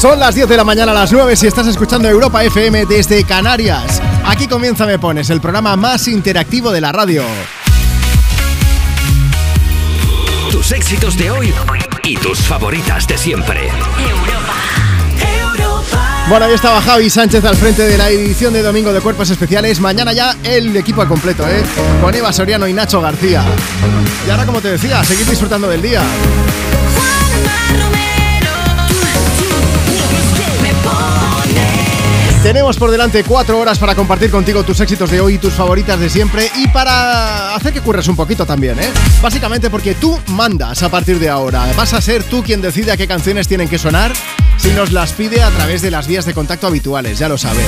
Son las 10 de la mañana a las 9 si estás escuchando Europa FM desde Canarias. Aquí comienza Me Pones, el programa más interactivo de la radio. Tus éxitos de hoy y tus favoritas de siempre. Bueno, ahí estaba Javi Sánchez al frente de la edición de Domingo de Cuerpos Especiales. Mañana ya el equipo al completo, ¿eh? Con Eva Soriano y Nacho García. Y ahora, como te decía, seguir disfrutando del día. Tenemos por delante cuatro horas para compartir contigo tus éxitos de hoy y tus favoritas de siempre y para hacer que curres un poquito también, ¿eh? Básicamente porque tú mandas a partir de ahora. Vas a ser tú quien decida qué canciones tienen que sonar si nos las pide a través de las vías de contacto habituales, ya lo sabes.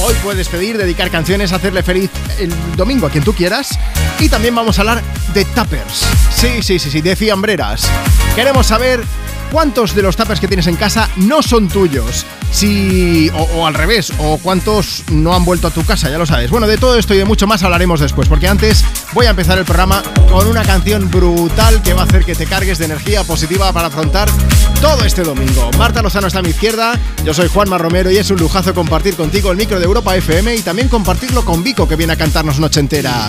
Hoy puedes pedir, dedicar canciones, hacerle feliz el domingo a quien tú quieras. Y también vamos a hablar de tappers. Sí, sí, sí, sí, de fiambreras. Queremos saber cuántos de los tappers que tienes en casa no son tuyos. Si, o, al revés, o cuántos no han vuelto a tu casa, ya lo sabes. Bueno, de todo esto y de mucho más hablaremos después, porque antes voy a empezar el programa con una canción brutal que va a hacer que te cargues de energía positiva para afrontar todo este domingo. Marta Lozano está a mi izquierda, yo soy Juanma Romero y es un lujazo compartir contigo el micro de Europa FM y también compartirlo con Vico que viene a cantarnos noche entera.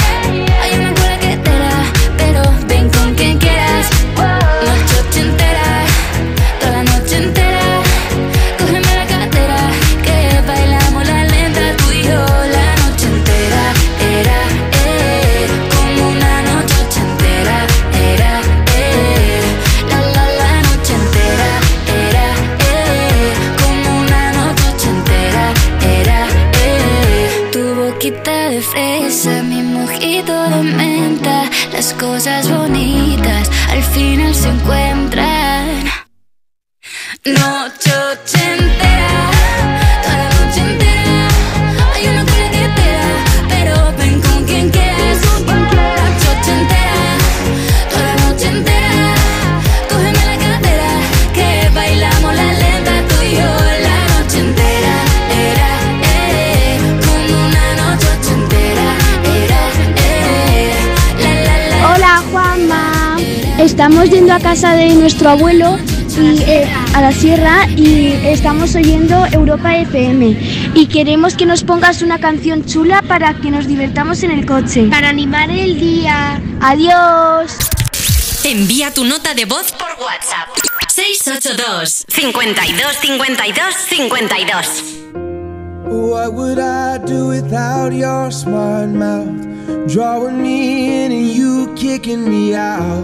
Estamos yendo a casa de nuestro abuelo y, eh, a la sierra y estamos oyendo Europa FM y queremos que nos pongas una canción chula para que nos divertamos en el coche. Para animar el día. Adiós. Envía tu nota de voz por WhatsApp. 682 52 52 52 What would I do without your smart mouth? Drawing me in and you kicking me out.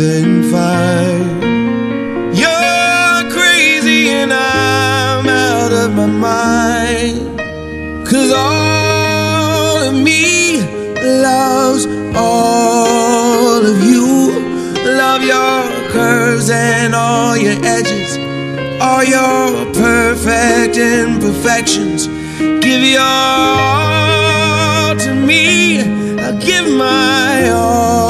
breathing fine. You're crazy and I'm out of my mind. Cause all of me loves all of you. Love your curves and all your edges, all your perfect imperfections. Give your all to me. I'll give my all.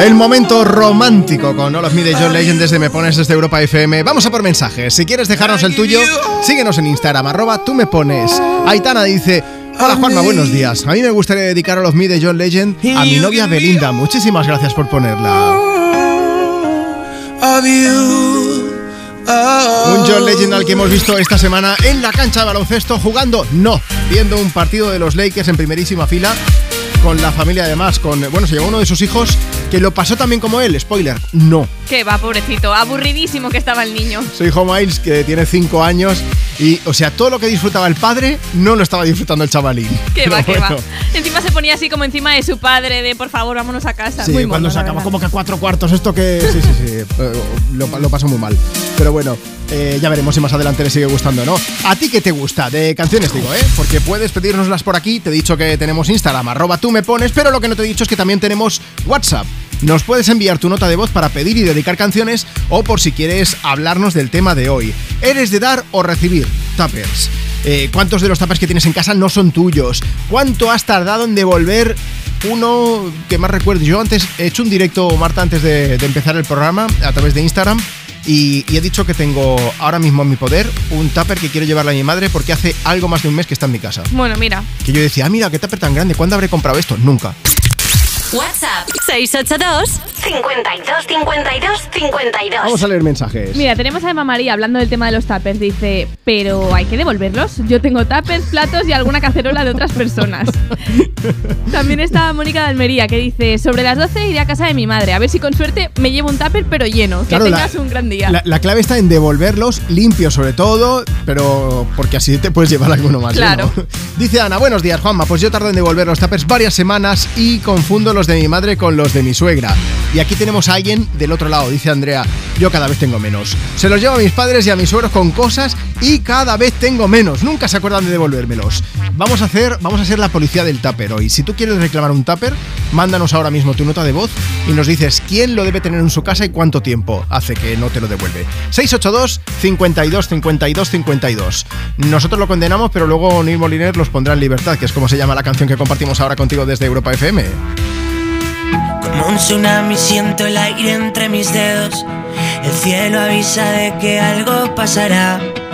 El momento romántico con All of Me de John Legend desde Me Pones desde Europa FM. Vamos a por mensajes. Si quieres dejarnos el tuyo, síguenos en Instagram, arroba tú me pones. Aitana dice. Hola Juanma, buenos días. A mí me gustaría dedicar All of Me de John Legend a mi novia Belinda. Muchísimas gracias por ponerla. Un John Legend al que hemos visto esta semana en la cancha de baloncesto jugando, no, viendo un partido de los Lakers en primerísima fila con la familia además, con, bueno, se llevó uno de sus hijos que lo pasó también como él, spoiler, no. Que va, pobrecito. Aburridísimo que estaba el niño. Su hijo Miles, que tiene 5 años, y, o sea, todo lo que disfrutaba el padre, no lo estaba disfrutando el chavalín. Que va, que va. bueno. Encima se ponía así como encima de su padre, de por favor, vámonos a casa. Sí, Muy cuando mono, verdad. como que a cuatro cuartos, esto que. Sí, sí, sí. Lo, lo pasó muy mal. Pero bueno, eh, ya veremos si más adelante le sigue gustando o no. ¿A ti qué te gusta? De canciones, digo, ¿eh? Porque puedes pedírnoslas por aquí. Te he dicho que tenemos Instagram, arroba tú me pones, pero lo que no te he dicho es que también tenemos WhatsApp. Nos puedes enviar tu nota de voz para pedir y dedicar canciones o por si quieres hablarnos del tema de hoy. ¿Eres de dar o recibir? Tuppers. Eh, ¿Cuántos de los tuppers que tienes en casa no son tuyos? ¿Cuánto has tardado en devolver uno que más recuerdo? Yo antes he hecho un directo, Marta, antes de empezar el programa a través de Instagram. Y, y he dicho que tengo ahora mismo en mi poder un tupper que quiero llevarle a mi madre porque hace algo más de un mes que está en mi casa. Bueno, mira. Que yo decía, ah, mira, qué tupper tan grande, ¿cuándo habré comprado esto? Nunca. WhatsApp 682 52 52 52. Vamos a leer mensajes. Mira, tenemos a Emma María hablando del tema de los tuppers. Dice, pero hay que devolverlos. Yo tengo tuppers, platos y alguna cacerola de otras personas. También está Mónica de Almería que dice, sobre las 12 iré a casa de mi madre. A ver si con suerte me llevo un tupper pero lleno. Que Claro, la- tengas un gran día. La, la clave está en devolverlos limpios sobre todo, pero porque así te puedes llevar alguno más. Claro. lleno. Dice Ana, buenos días Juanma, pues yo tardo en devolver los tuppers varias semanas y confundo los de mi madre con los de mi suegra. Y aquí tenemos a alguien del otro lado, dice Andrea, yo cada vez tengo menos. Se los llevo a mis padres y a mis suegros con cosas y cada vez tengo menos. Nunca se acuerdan de devolvérmelos. Vamos a hacer, vamos a ser la policía del tupper hoy. Si tú quieres reclamar un tupper, mándanos ahora mismo tu nota de voz y nos dices quién lo debe tener en su casa y cuánto tiempo hace que no te lo devuelve. 682 52 52 52. Nosotros lo condenamos, pero luego Neil Moliner los pondrá en libertad, que es como se llama la canción que compartimos ahora contigo desde Europa FM. Como un tsunami siento el aire entre mis dedos. El cielo avisa de que algo pasará.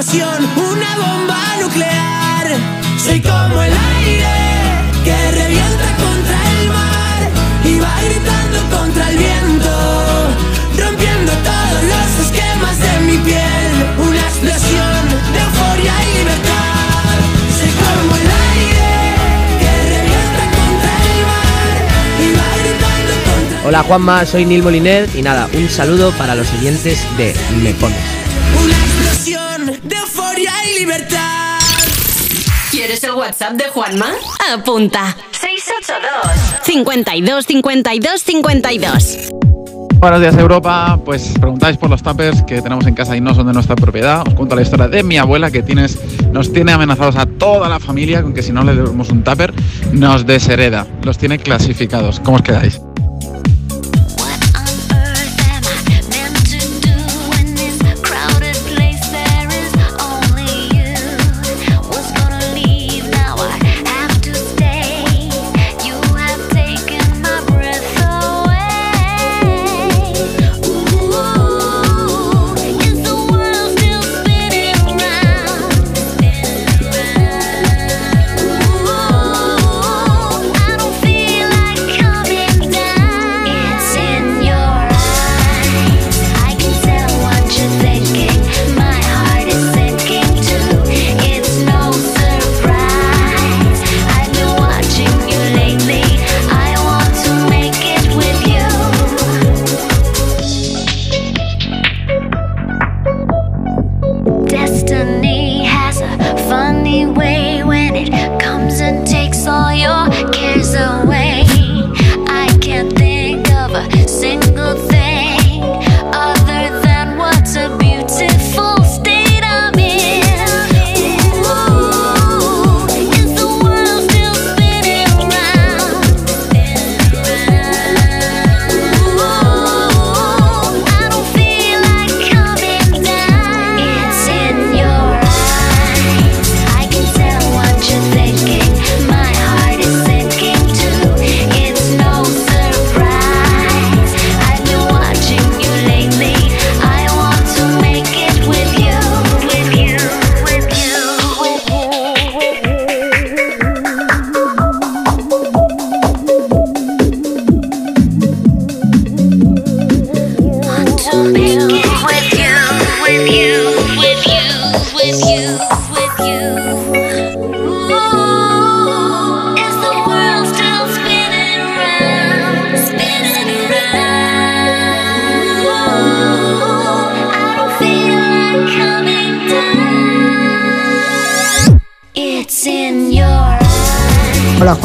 una bomba nuclear. Soy como el aire que revienta contra el mar y va gritando contra el viento, rompiendo todos los esquemas de mi piel. Una explosión de euforia y libertad. Soy como el aire que revienta contra el mar y va gritando contra Hola Juanma, soy Neil Moliner y nada, un saludo para los oyentes de Me Pones. Libertad. ¿Quieres el WhatsApp de Juanma? Apunta. 682 52 52 52. Buenos días Europa, pues preguntáis por los tuppers que tenemos en casa y no son de nuestra propiedad. Os cuento la historia de mi abuela que tienes, nos tiene amenazados a toda la familia con que si no le damos un tupper nos deshereda. Los tiene clasificados. ¿Cómo os quedáis?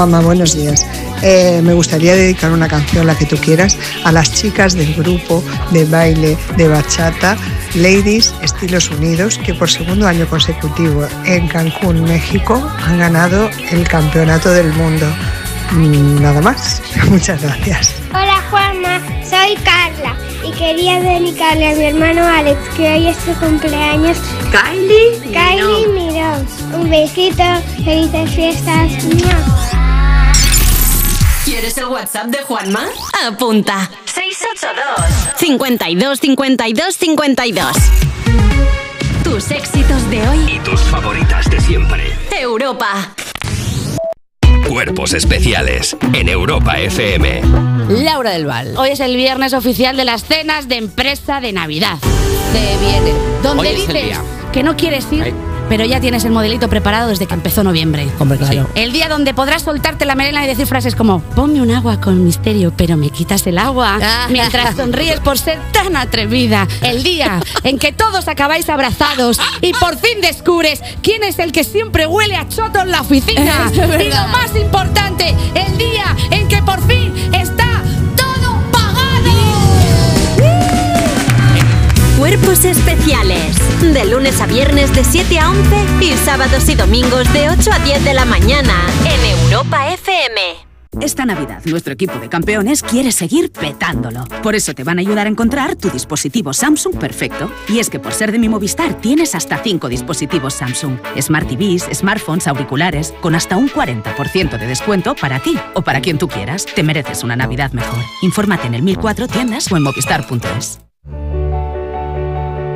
Juanma, buenos días. Eh, me gustaría dedicar una canción, la que tú quieras, a las chicas del grupo de baile de bachata Ladies Estilos Unidos, que por segundo año consecutivo en Cancún, México, han ganado el campeonato del mundo. Mm, Nada más. Muchas gracias. Hola Juanma, soy Carla y quería dedicarle a mi hermano Alex que hoy es su cumpleaños. Kylie Kylie Mirón. Un besito, felices fiestas. ¿Quieres el WhatsApp de Juanma? Apunta. 682 52 52 52. Tus éxitos de hoy. Y tus favoritas de siempre. Europa. Cuerpos especiales en Europa FM. Laura del Val. Hoy es el viernes oficial de las cenas de empresa de Navidad. Te viene. Donde Hoy es el dices día. que no quieres ir. Pero ya tienes el modelito preparado desde que empezó noviembre. Hombre, claro. El día donde podrás soltarte la melena y decir frases como ponme un agua con misterio, pero me quitas el agua mientras sonríes por ser tan atrevida. El día en que todos acabáis abrazados y por fin descubres quién es el que siempre huele a choto en la oficina. Y lo más importante, el día en que por fin Cuerpos especiales. De lunes a viernes de 7 a 11 y sábados y domingos de 8 a 10 de la mañana en Europa FM. Esta Navidad, nuestro equipo de campeones quiere seguir petándolo. Por eso te van a ayudar a encontrar tu dispositivo Samsung perfecto. Y es que por ser de mi Movistar tienes hasta 5 dispositivos Samsung. Smart TVs, smartphones, auriculares, con hasta un 40% de descuento para ti o para quien tú quieras. Te mereces una Navidad mejor. Infórmate en el 1004 tiendas o en movistar.es.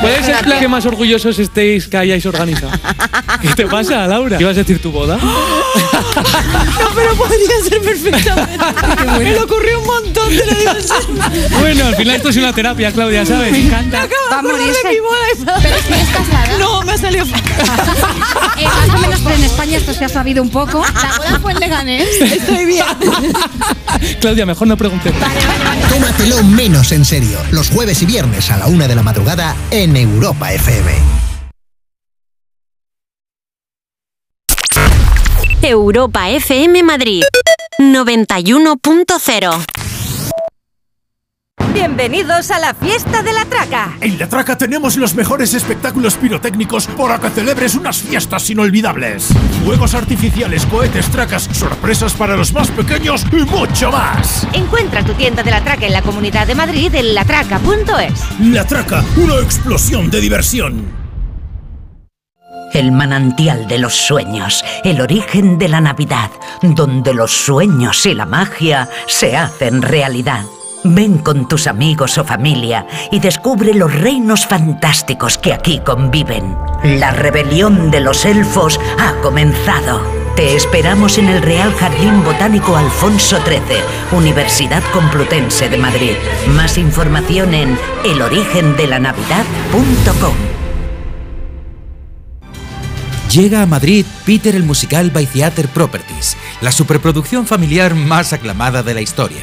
¿Cuál es el plan que más orgullosos estéis que hayáis organizado? ¿Qué te pasa, Laura? ¿Ibas a decir tu boda? No, pero podría ser perfectamente. Me le ocurrió un montón, te lo digo en. Bueno, al final esto es una terapia, Claudia, ¿sabes? Me encanta. Va a morirse. Pero sigues casada. No, me ha salido Eh, más o menos, pero en España esto se ha sabido un poco. La boda fue en Leganés. Estoy bien. Claudia, mejor no preguntes. Tómatelo menos en serio. Los jueves y viernes a la una de la madrugada en Europa FM. Europa FM Madrid 91.0 Bienvenidos a la fiesta de la traca. En La Traca tenemos los mejores espectáculos pirotécnicos para que celebres unas fiestas inolvidables. Fuegos artificiales, cohetes, tracas, sorpresas para los más pequeños y mucho más. Encuentra tu tienda de la traca en la Comunidad de Madrid en latraca.es. La Traca, una explosión de diversión. El manantial de los sueños, el origen de la Navidad, donde los sueños y la magia se hacen realidad. Ven con tus amigos o familia y descubre los reinos fantásticos que aquí conviven. La rebelión de los elfos ha comenzado. Te esperamos en el Real Jardín Botánico Alfonso XIII, Universidad Complutense de Madrid. Más información en elorigendelanavidad.com. Llega a Madrid Peter el musical by Theater Properties, la superproducción familiar más aclamada de la historia.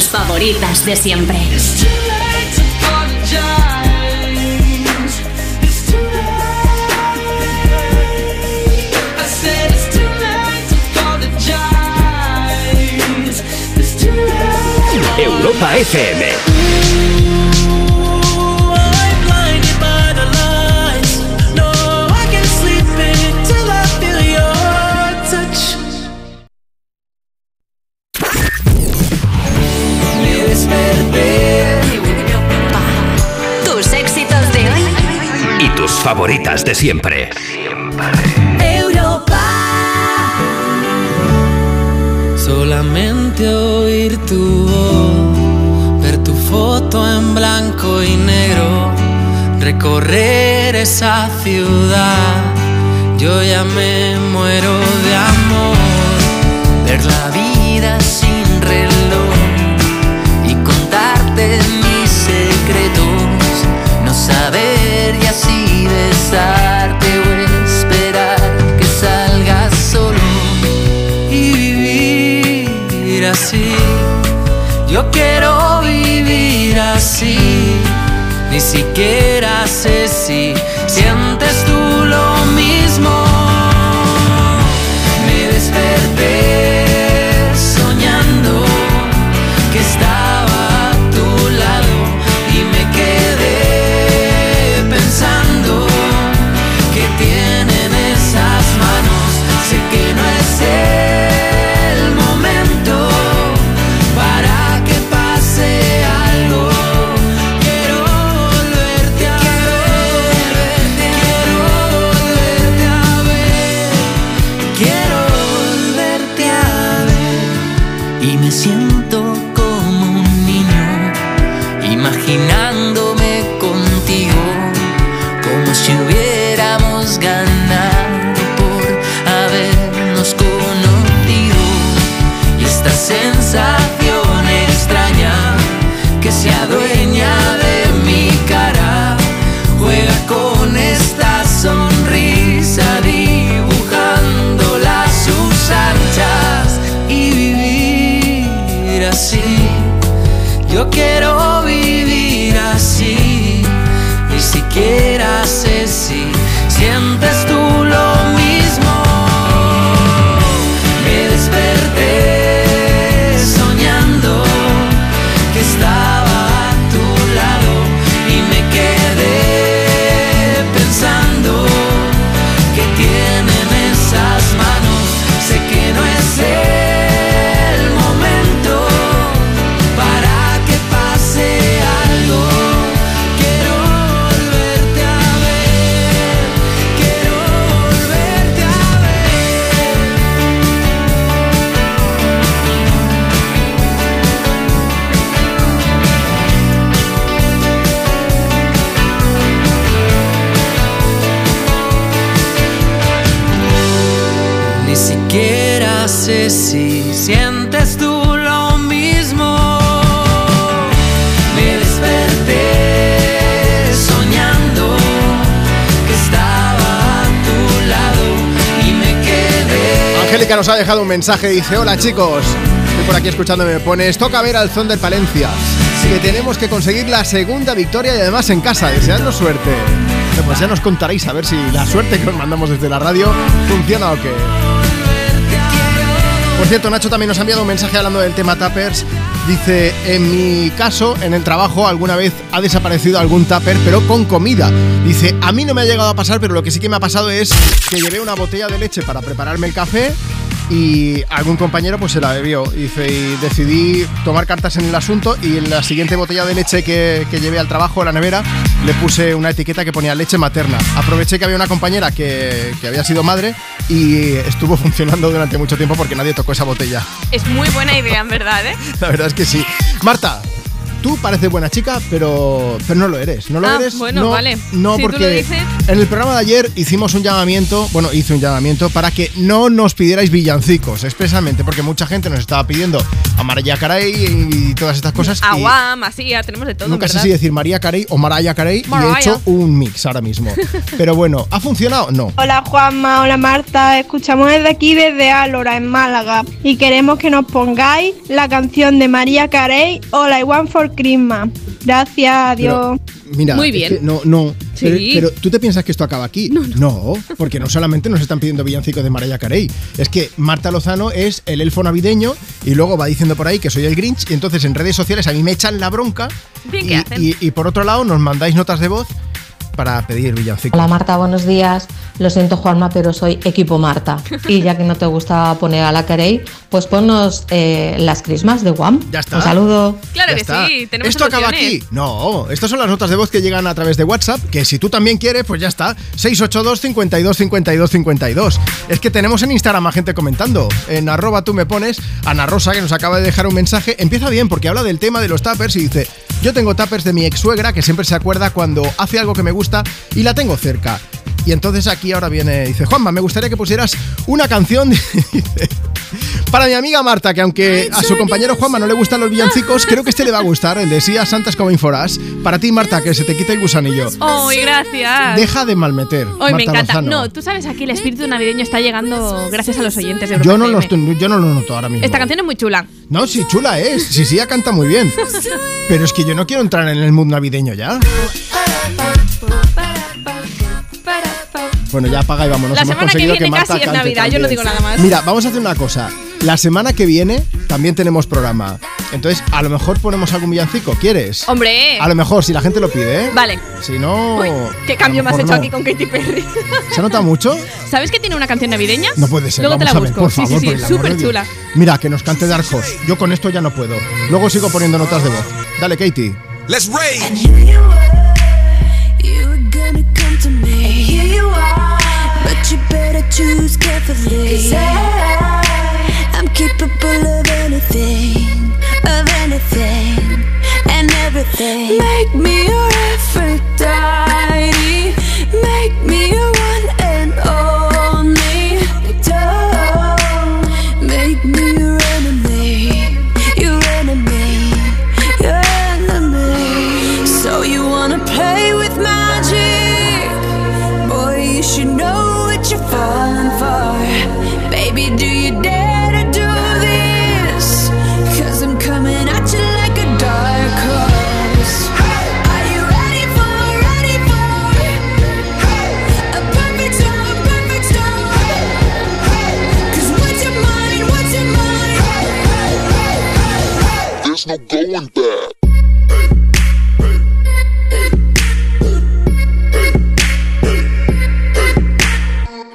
Favoritas de siempre. Europa FM. Favoritas de siempre. Europa. Solamente oír tu voz, ver tu foto en blanco y negro, recorrer esa ciudad. Yo ya me muero de amor, ver la vida sin reloj Yo quiero vivir así, ni siquiera sé si siento nos ha dejado un mensaje, dice, hola chicos, estoy por aquí escuchándome, me pones, toca ver al Zon del Palencia, que tenemos que conseguir la segunda victoria y además en casa, deseando suerte. Pues ya nos contaréis a ver si la suerte que os mandamos desde la radio funciona o qué. Por cierto, Nacho también nos ha enviado un mensaje hablando del tema Tappers. Dice, en mi caso, en el trabajo, alguna vez ha desaparecido algún tupper, pero con comida. Dice, a mí no me ha llegado a pasar, pero lo que sí que me ha pasado es que llevé una botella de leche para prepararme el café y algún compañero pues se la bebió. Y decidí tomar cartas en el asunto y en la siguiente botella de leche que, que llevé al trabajo, a la nevera, le puse una etiqueta que ponía leche materna. Aproveché que había una compañera que, que había sido madre y estuvo funcionando durante mucho tiempo porque nadie tocó esa botella. Es muy buena idea, en verdad, ¿eh? La verdad es que sí. Marta, tú pareces buena chica, pero, pero no lo eres. No lo Ah, eres. bueno, no, vale. No, Si tú lo porque dices. en el programa de ayer hicimos un llamamiento, bueno, hice un llamamiento para que no nos pidierais villancicos, expresamente, porque mucha gente nos estaba pidiendo a Mariah Carey y todas estas cosas. Agua, masía, tenemos de todo, Nunca sé si decir María Carey o Mariah Carey y he hecho un mix ahora mismo. Pero bueno, ¿ha funcionado? No. Hola Juanma, hola Marta, escuchamos desde aquí desde Álora en Málaga y queremos que nos pongáis la canción de María Carey All I Want for Christmas. Gracias, adiós. Mira, Muy es bien. que no, no. Sí. Pero, pero tú te piensas que esto acaba aquí. No, porque no solamente nos están pidiendo villancicos de Mariah Carey. Es que Marta Lozano es el elfo navideño y luego va diciendo por ahí que soy el Grinch y entonces en redes sociales a mí me echan la bronca. Bien, y, ¿qué hacen? y- y por otro lado nos mandáis notas de voz para pedir villancicos. Hola Marta, buenos días. Lo siento Juanma, pero soy equipo Marta. Y ya que no te gusta poner a la Carey, pues ponnos eh, las Christmas de Guam. Ya está. Un saludo. Claro Ya que está. sí, tenemos ¿Esto acaba aquí? No, estas son las notas de voz que llegan a través de WhatsApp, que si tú también quieres, pues ya está. 682 52 52 52. Es que tenemos en Instagram a gente comentando. En arroba tú me pones, Ana Rosa, que nos acaba de dejar un mensaje, empieza bien porque habla del tema de los tappers y dice, yo tengo tappers de mi ex suegra que siempre se acuerda cuando hace algo que me gusta y la tengo cerca. Y entonces aquí ahora viene, dice, Juanma, me gustaría que pusieras una canción dice, para mi amiga Marta, que aunque a su compañero Juanma no le gustan los villancicos, creo que este le va a gustar, el de Sia Santas Coming for Us. Para ti, Marta, que se te quite el gusanillo. ¡Ay, gracias! Deja de malmeter. Hoy me encanta. Lozano. No, tú sabes, aquí el espíritu navideño está llegando gracias a los oyentes de yo no, Europa lo FM. estoy- yo no lo noto ahora mismo. Esta canción es muy chula. No, sí, chula es. Sí, sí, ella canta muy bien. Pero es que yo no quiero entrar en el mood navideño ya. Bueno, ya apaga y vámonos. La Hemos semana que viene Marta casi es cante Navidad, yo no digo nada más. Mira, vamos a hacer una cosa. La semana que viene también tenemos programa. Entonces, a lo mejor ponemos algún villancico. ¿Quieres? Hombre. A lo mejor, si la gente lo pide, ¿eh? Vale. Si no. ¿Qué cambio me has hecho aquí con Katy Perry? ¿Se nota mucho? ¿Sabes que tiene una canción navideña? No puede ser. Luego te la a ver, busco. por sí, favor, sí, sí, súper chula. Mira, que nos cante Dark Horse. Yo con esto ya no puedo. Luego sigo poniendo notas de voz. Dale, Katie. Let's rage. You were gonna come to me. And here you are. But you better choose carefully. Cause I, I'm capable of anything. Of anything. And everything. Make me your Aphrodite. Make me your no going back.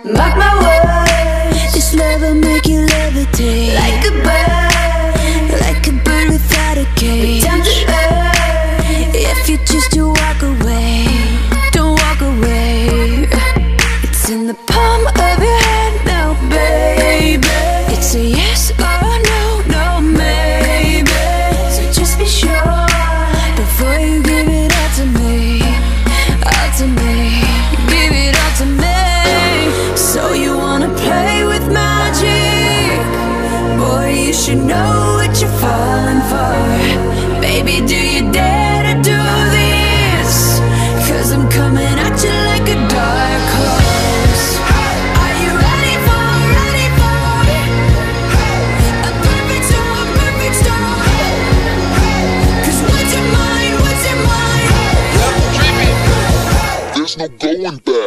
Mark my words. This love will make you levitate like There's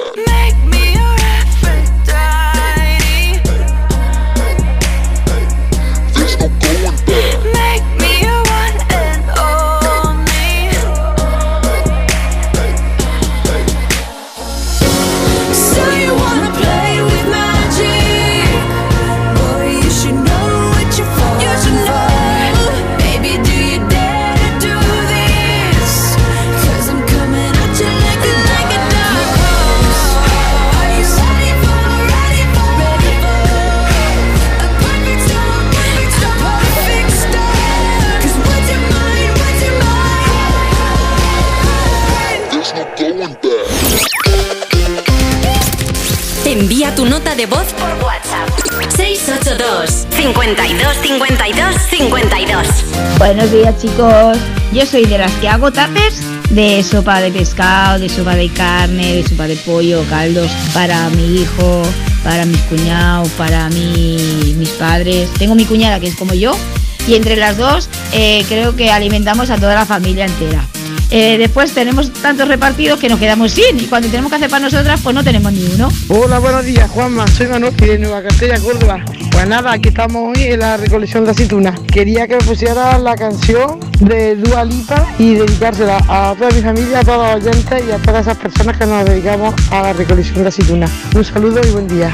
WhatsApp. 682 52 52 52 Buenos días chicos, yo soy de las que hago tapes de sopa de pescado, de sopa de carne, de sopa de pollo, caldos para mi hijo, para mis cuñados, para mi- mis padres. Tengo mi cuñada que es como yo y entre las dos eh, creo que alimentamos a toda la familia entera. Eh, después tenemos tantos repartidos que nos quedamos sin y cuando tenemos que hacer para nosotras pues no tenemos ni uno. Hola, buenos días, Juanma. Soy Manuel de Nueva Castella, Córdoba. Pues nada, aquí estamos hoy en la recolección de aceitunas. Quería que me pusiera la canción de Dua Lipa y dedicársela a toda mi familia, a todos los oyentes y a todas esas personas que nos dedicamos a la recolección de aceitunas. Un saludo y buen día.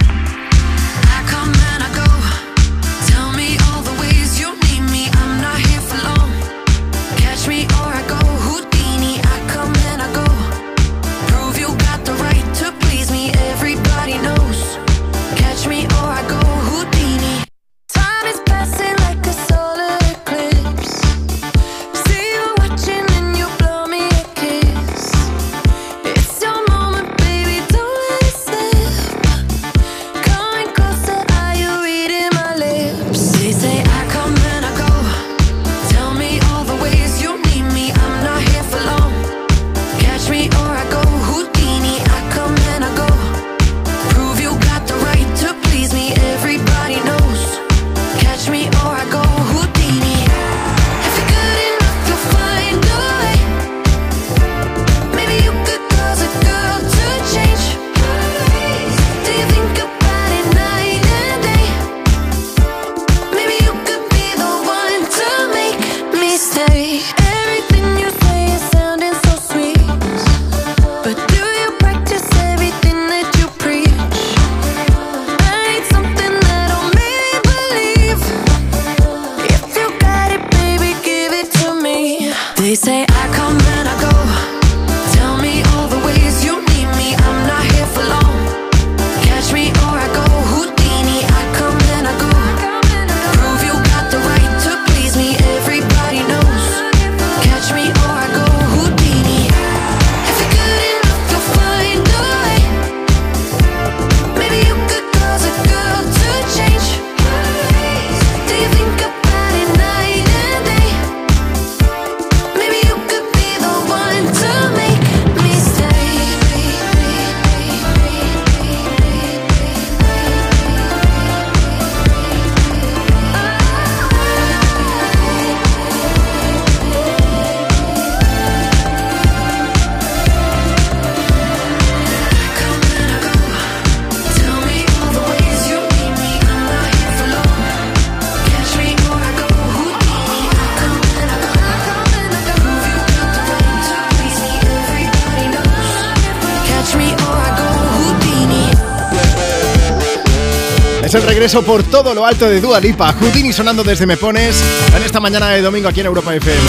El regreso por todo lo alto de Dua Lipa. Houdini sonando desde Me Pones en esta mañana de domingo aquí en Europa FM.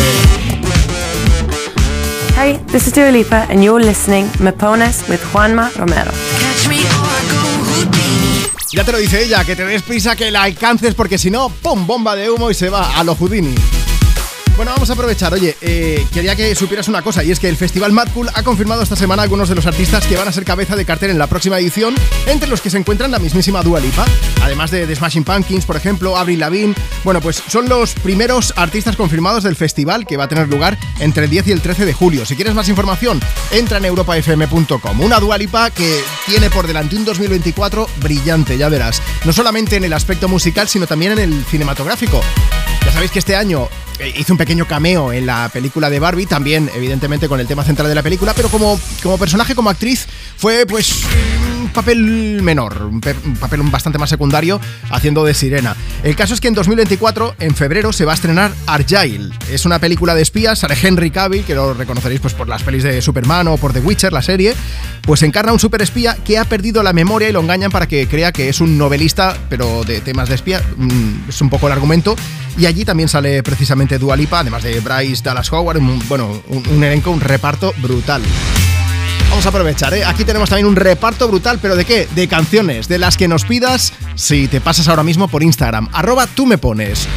Hey, this is Dua Lipa, and you're listening Me Pones with Juanma Romero. Catch me or I go Houdini. Ya te lo dice ella, que te des prisa, que la alcances, porque si no, ¡pum! Bomba de humo y se va a lo Houdini. Bueno, vamos a aprovechar. Oye, eh, quería que supieras una cosa, y es que el Festival Mad Cool ha confirmado esta semana algunos de los artistas que van a ser cabeza de cartel en la próxima edición, entre los que se encuentran la mismísima Dua Lipa, además de The Smashing Pumpkins, por ejemplo, Avril Lavigne. Bueno, pues son los primeros artistas confirmados del festival que va a tener lugar entre el 10 y el 13 de julio. Si quieres más información, entra en europafm.com. Una Dua Lipa que tiene por delante un 2024 brillante, ya verás. No solamente en el aspecto musical, sino también en el cinematográfico. Ya sabéis que este año hizo un pequeño cameo en la película de Barbie, también evidentemente con el tema central de la película, pero como, como personaje, como actriz, fue pues un papel menor, un, un papel bastante más secundario, haciendo de sirena. El caso es que en 2024, en febrero, se va a estrenar Argyle. Es una película de espías, sale Henry Cavill, que lo reconoceréis pues, por las pelis de Superman o por The Witcher, la serie, pues encarna a un superespía que ha perdido la memoria y lo engañan para que crea que es un novelista, pero de temas de espía. Mm, Es un poco el argumento. Y allí también sale precisamente Dua Lipa, además de Bryce Dallas Howard, un- bueno, un, un elenco, un reparto brutal. Vamos a aprovechar, ¿eh? Aquí tenemos también un reparto brutal, pero ¿de qué? De canciones, de las que nos pidas si te pasas ahora mismo por Instagram. Arroba tú me pones.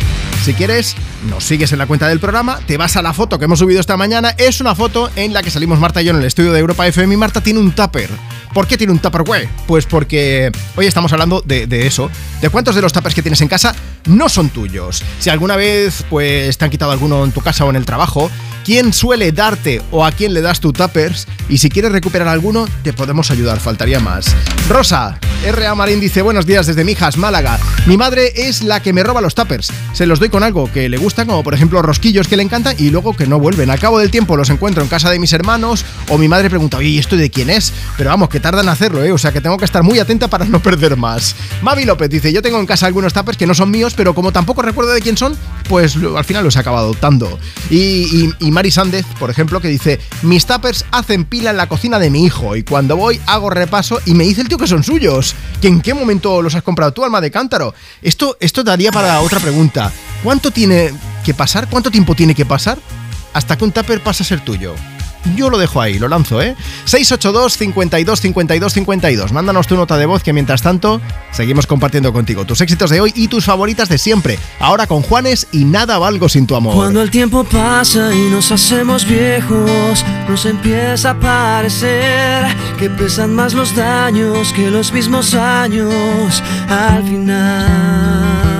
Si quieres, nos sigues en la cuenta del programa, te vas a la foto que hemos subido esta mañana. Es una foto en la que salimos Marta y yo en el estudio de Europa FM y Marta tiene un tupper. ¿Por qué tiene un Tupperware? Pues porque hoy estamos hablando de, eso, de cuántos de los tuppers que tienes en casa no son tuyos. Si alguna vez pues te han quitado alguno en tu casa o en el trabajo, quién suele darte o a quién le das tu tuppers y si quieres recuperar alguno te podemos ayudar, faltaría más. Rosa, R.A. Marín dice buenos días desde Mijas, Málaga. Mi madre es la que me roba los tuppers. Se los doy con algo que le gusta, como por ejemplo rosquillos que le encantan y luego que no vuelven. A cabo del tiempo los encuentro en casa de mis hermanos o mi madre pregunta, oye, ¿y esto de quién es? Pero vamos, que tardan en hacerlo, ¿eh? O sea que tengo que estar muy atenta para no perder más. Mavi López dice, yo tengo en casa algunos tuppers que no son míos, pero como tampoco recuerdo de quién son, pues al final los he acabado adoptando. Y Mari Sández, por ejemplo, que dice, mis tuppers hacen pila en la cocina de mi hijo y cuando voy hago repaso y me dice el tío que son suyos. ¿Que en qué momento los has comprado tú, alma de cántaro? Esto, esto daría para otra pregunta. ¿Cuánto tiene que pasar? ¿Cuánto tiempo tiene que pasar hasta que un tupper pasa a ser tuyo? Yo lo dejo ahí, lo lanzo, ¿eh? 682 52 52 52. Mándanos tu nota de voz que mientras tanto seguimos compartiendo contigo tus éxitos de hoy y tus favoritas de siempre. Ahora con Juanes y nada valgo sin tu amor. Cuando el tiempo pasa y nos hacemos viejos, nos empieza a parecer que pesan más los daños que los mismos años al final.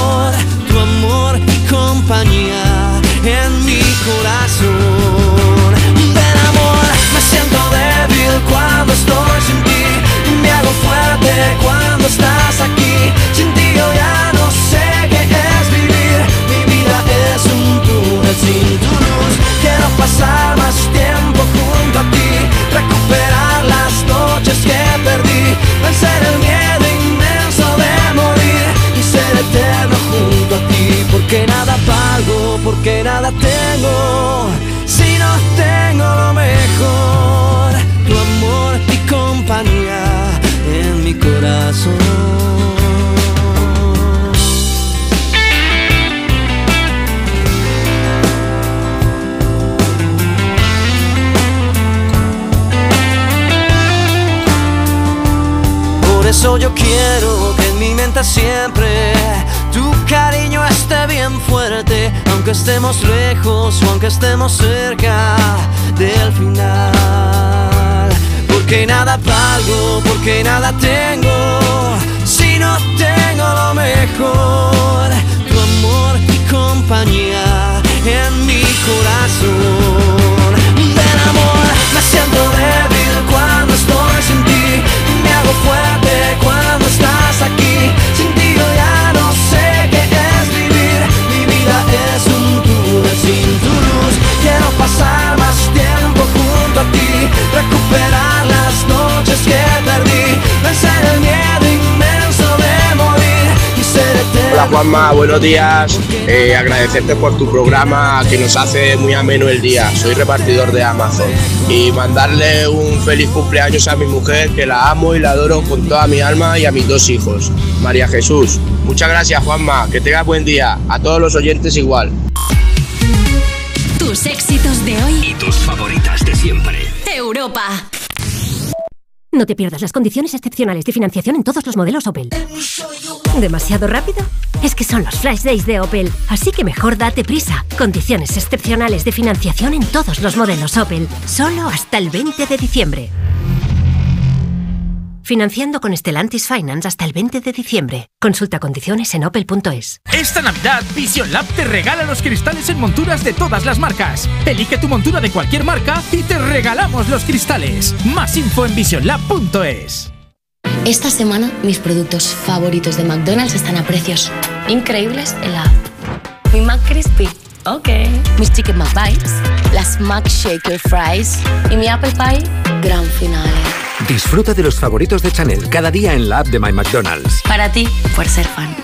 yo quiero que en mi mente siempre tu cariño esté bien fuerte, aunque estemos lejos o aunque estemos cerca del final. Porque nada valgo, porque nada tengo, si no tengo lo mejor, tu amor y compañía en mi corazón. Fuerte cuando estás aquí, sin ti yo ya no sé qué es vivir, mi vida es un túnel sin tu luz, quiero pasar Hola Juanma, buenos días. Eh, agradecerte por tu programa que nos hace muy ameno el día. Soy repartidor de Amazon. Y mandarle un feliz cumpleaños a mi mujer, que la amo y la adoro con toda mi alma, y a mis dos hijos. María Jesús. Muchas gracias Juanma, que tengas buen día. A todos los oyentes igual. Tus éxitos de hoy. Y tus favoritas de siempre. Europa. No te pierdas las condiciones excepcionales de financiación en todos los modelos Opel. ¿Demasiado rápido? Es que son los Flash Days de Opel, así que mejor date prisa. Condiciones excepcionales de financiación en todos los modelos Opel, solo hasta el 20 de diciembre. Financiando con Stellantis Finance hasta el 20 de diciembre. Consulta condiciones en opel.es. Esta Navidad, Vision Lab te regala los cristales en monturas de todas las marcas. Elige tu montura de cualquier marca y te regalamos los cristales. Más info en visionlab.es. Esta semana mis productos favoritos de McDonald's están a precios increíbles en la app. Mi McCrispy, ok. Mis Chicken McBites, las McShaker Fries y mi Apple Pie, gran finale. Disfruta de los favoritos de Chanel cada día en la app de My McDonald's. Para ti, por ser fan.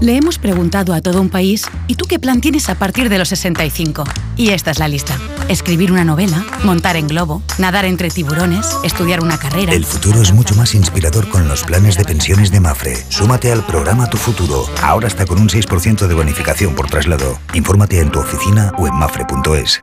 Le hemos preguntado a todo un país, ¿y tú qué plan tienes a partir de los 65? Y esta es la lista. Escribir una novela, montar en globo, nadar entre tiburones, estudiar una carrera. El futuro es mucho más inspirador con los planes de pensiones de Mafre. Súmate al programa Tu Futuro. Ahora está con un 6% de bonificación por traslado. Infórmate en tu oficina o en mafre.es.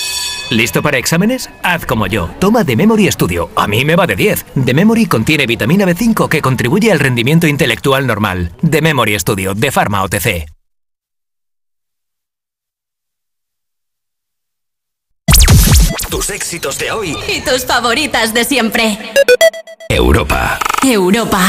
¿Listo para exámenes? Haz como yo. Toma The Memory Studio. A mí me va de 10. The Memory contiene vitamina B5 que contribuye al rendimiento intelectual normal. The Memory Studio de Pharma OTC. Tus éxitos de hoy. Y tus favoritas de siempre. Europa. Europa.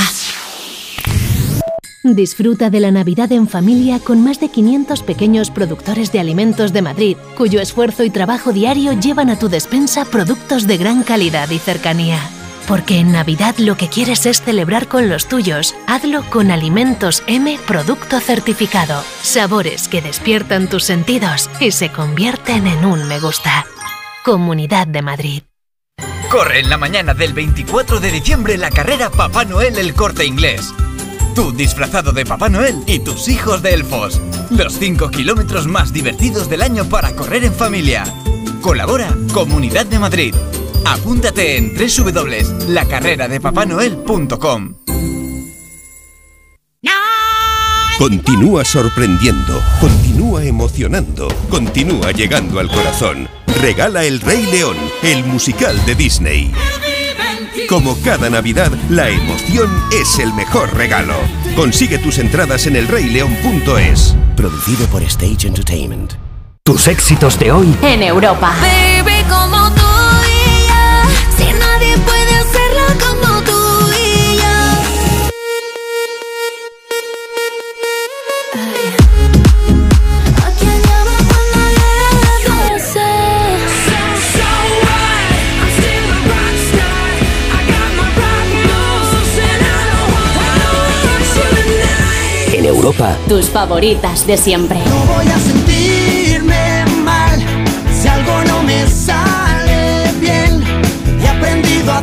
Disfruta de la Navidad en familia con más de 500 pequeños productores de alimentos de Madrid, cuyo esfuerzo y trabajo diario llevan a tu despensa productos de gran calidad y cercanía. Porque en Navidad lo que quieres es celebrar con los tuyos. Hazlo con Alimentos M Producto Certificado. Sabores que despiertan tus sentidos y se convierten en un me gusta. Comunidad de Madrid. Corre en la mañana del 24 de diciembre la carrera Papá Noel el Corte Inglés. Tú disfrazado de Papá Noel y tus hijos de elfos. Los 5 kilómetros más divertidos del año para correr en familia. Colabora Comunidad de Madrid. Apúntate en www.lacarreradepapanoel.com. Continúa sorprendiendo, continúa emocionando, continúa llegando al corazón. Regala El Rey León, el musical de Disney. Como cada Navidad, la emoción es el mejor regalo. Consigue tus entradas en elreyleón.es. Producido por Stage Entertainment. Tus éxitos de hoy. En Europa. Baby, como tú Europa. Tus favoritas de siempre. voy a sentirme mal si algo no me sale bien. He aprendido a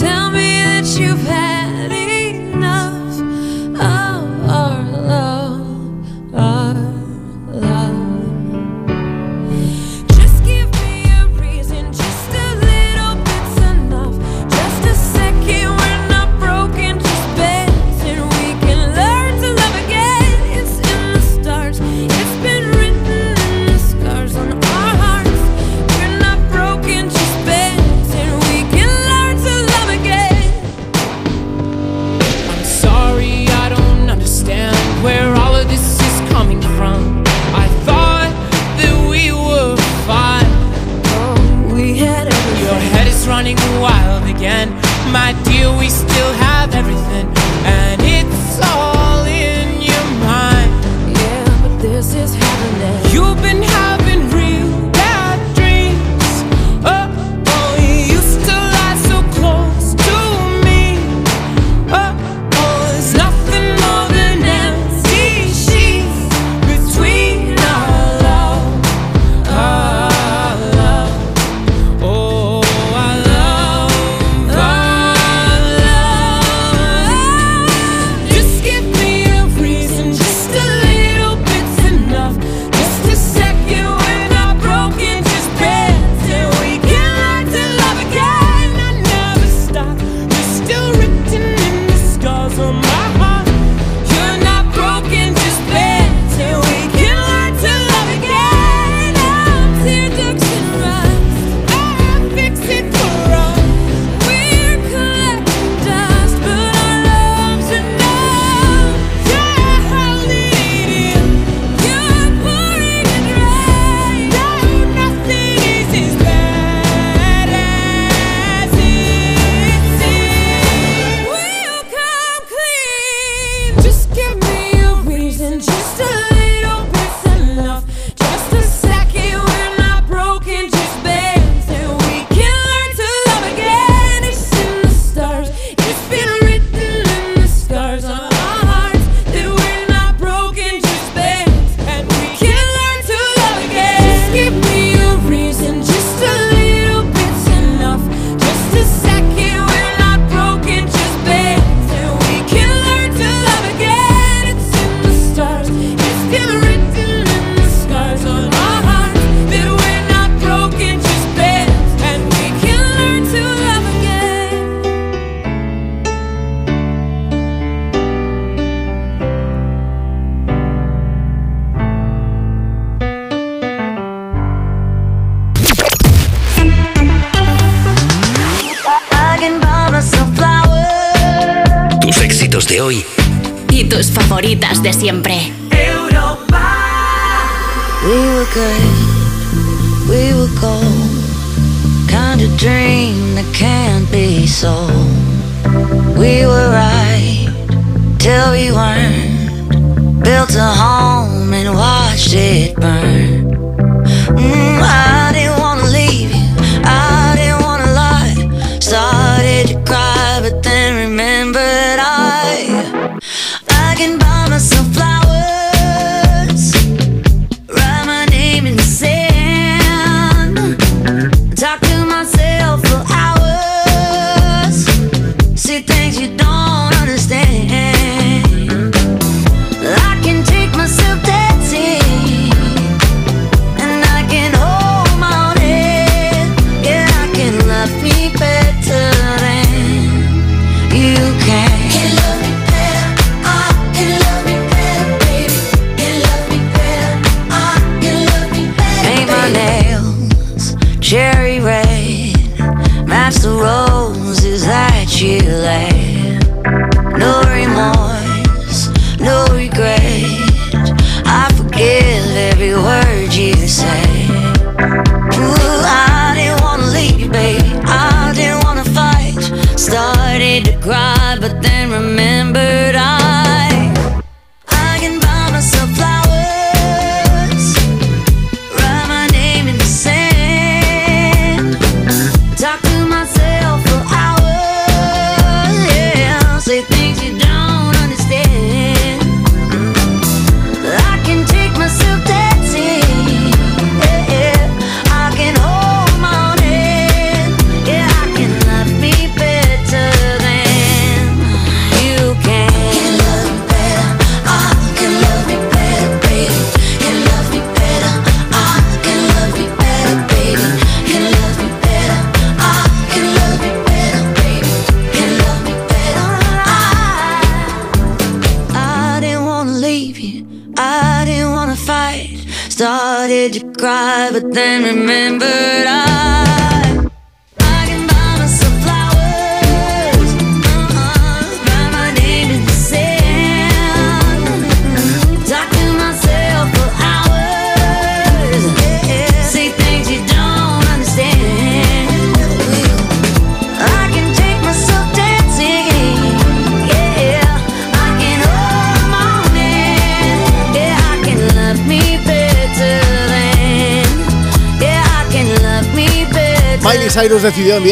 tell me that you've had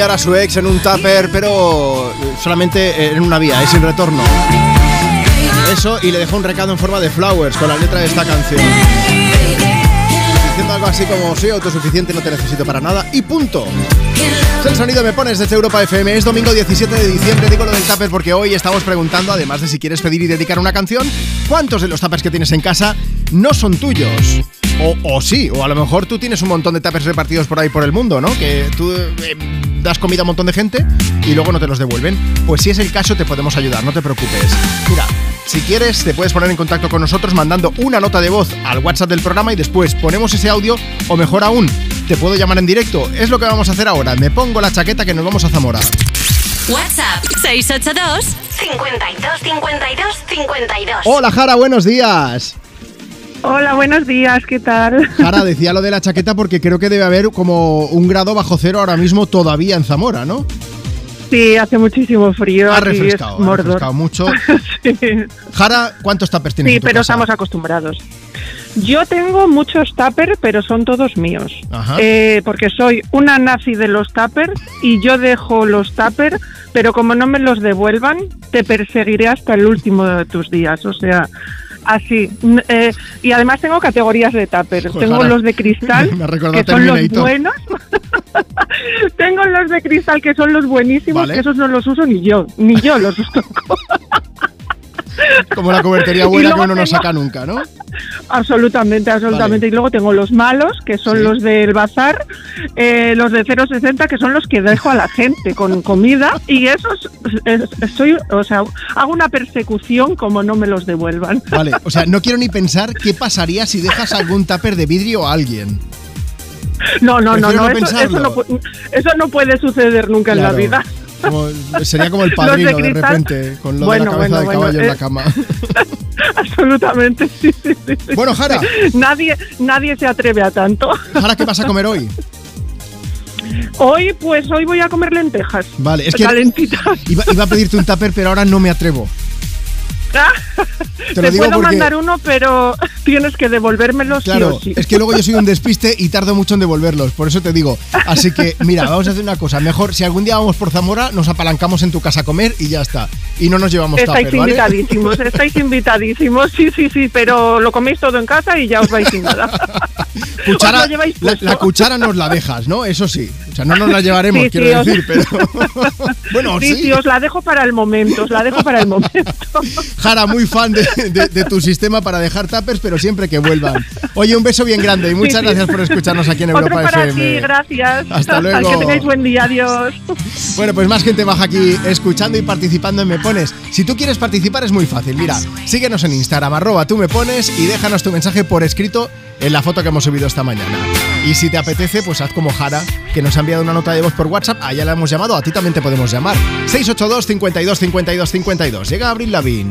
a su ex en un tupper, pero solamente en una vía, es sin retorno. Eso y le dejó un recado en forma de flowers con la letra de esta canción. Diciendo algo así como soy autosuficiente, no te necesito para nada y punto. Es el sonido me pones desde Europa FM. Es domingo 17 de diciembre. Digo lo del tupper porque hoy estamos preguntando, además de si quieres pedir y dedicar una canción, ¿cuántos de los tuppers que tienes en casa no son tuyos? O, sí, o a lo mejor tú tienes un montón de tuppers repartidos por ahí por el mundo, ¿no? Que tú eh, das comida a un montón de gente y luego no te los devuelven. Pues si es el caso, te podemos ayudar, no te preocupes. Mira, si quieres, te puedes poner en contacto con nosotros mandando una nota de voz al WhatsApp del programa y después ponemos ese audio, o mejor aún, te puedo llamar en directo. Es lo que vamos a hacer ahora. Me pongo la chaqueta que nos vamos a Zamora. WhatsApp 682 52 52 52. Hola, Jara, buenos días. Hola, buenos días, ¿qué tal? Jara, decía lo de la chaqueta porque creo que debe haber como un grado bajo cero ahora mismo todavía en Zamora, ¿no? Sí, hace muchísimo frío. Ha refrescado, ha refrescado mucho. sí, Jara, ¿cuántos tuppers tienes Sí, en tu pero casa? estamos acostumbrados. Yo tengo muchos tuppers, pero son todos míos. Ajá. Eh, porque soy una nazi de los tuppers y yo dejo los tuppers, pero como no me los devuelvan, te perseguiré hasta el último de tus días. O sea, así. N- eh, y además tengo categorías de tuppers. Joder, tengo los de cristal, que son los buenos. tengo los de cristal, que son los buenísimos, Vale. que esos no los uso ni yo. Ni yo los uso. Como la cobertería Y buena que uno no saca nunca, ¿no? Absolutamente, absolutamente. Y luego tengo los malos, que son Sí. los del bazar, eh, los de 060, que son los que dejo a la gente con comida. Y esos, es- soy, o sea, hago una persecución como no me los devuelvan. Vale, o sea, no quiero ni pensar qué pasaría si dejas algún tupper de vidrio a alguien. No, no, no, Prefiero no, no eso, eso, no, eso no puede suceder nunca en la vida. Como- sería como el padrino de repente, con lo Bueno, de la cabeza bueno, de bueno, caballo en la eh. cama. Absolutamente, sí, sí, sí, sí. Bueno, Jara. Nadie, nadie se atreve a tanto. Jara, ¿qué vas a comer hoy? Hoy, pues hoy voy a comer lentejas. Vale, es que Calentitas. iba, iba a pedirte un tupper, pero ahora no me atrevo. Te lo digo puedo porque- mandar uno, pero tienes que devolvérmelo sí Claro, o sí. es que luego yo soy un despiste y tardo mucho en devolverlos, por eso te digo. Así que, mira, vamos a hacer una cosa. Mejor, si algún día vamos por Zamora, nos apalancamos en tu casa a comer y ya está. Y no nos llevamos Estáis tupper, ¿vale? invitadísimos, estáis invitadísimos, sí, sí, sí, pero lo coméis todo en casa y ya os vais sin nada. Cuchara- Os lleváis la, la cuchara nos la dejas, ¿no? Eso sí. O sea, no nos la llevaremos, Sí, quiero sí, os- decir, pero. bueno, sí, sí. sí, os la dejo para el momento, os la dejo para el momento. Jara, muy fan de, de- de tu sistema para dejar tuppers, pero siempre que vuelvan. Oye, un beso bien grande y muchas Sí, sí. gracias por escucharnos aquí en Otro Europa para FM. ti, gracias. Hasta luego. Que tengáis buen día, adiós. Bueno, pues más gente baja aquí escuchando y participando en Me Pones. Si tú quieres participar es muy fácil. Mira, síguenos en Instagram, arroba tú me pones y déjanos tu mensaje por escrito en la foto que hemos subido esta mañana. Y si te apetece, pues haz como Jara, que nos ha enviado una nota de voz por WhatsApp. Allá la hemos llamado, a ti también te podemos llamar. 682 52 52 52. Llega Abril Lavín.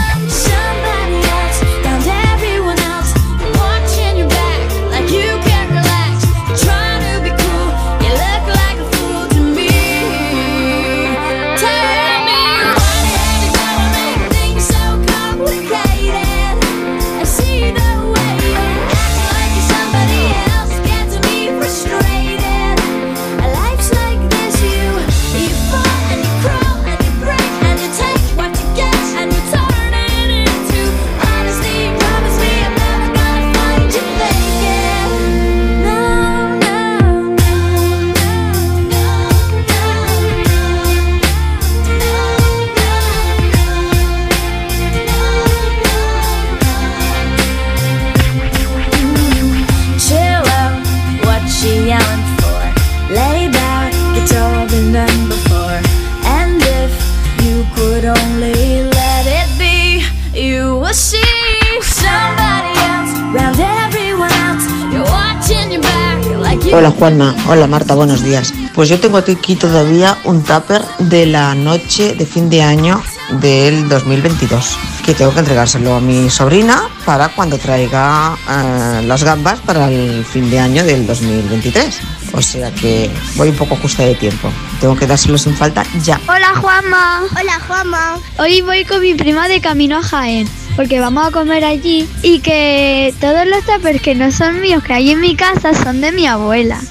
Hola Juanma, hola Marta, buenos días. Pues yo tengo aquí todavía un tupper de la noche de fin de año del 2022, que tengo que entregárselo a mi sobrina para cuando traiga eh, las gambas para el fin de año del 2023. O sea que voy un poco justa de tiempo. Tengo que dárselo sin falta ya. Hola Juanma. Hola Juanma. Hoy voy con mi prima de camino a Jaén. Porque vamos a comer allí y que todos los tuppers que no son míos que hay en mi casa son de mi abuela.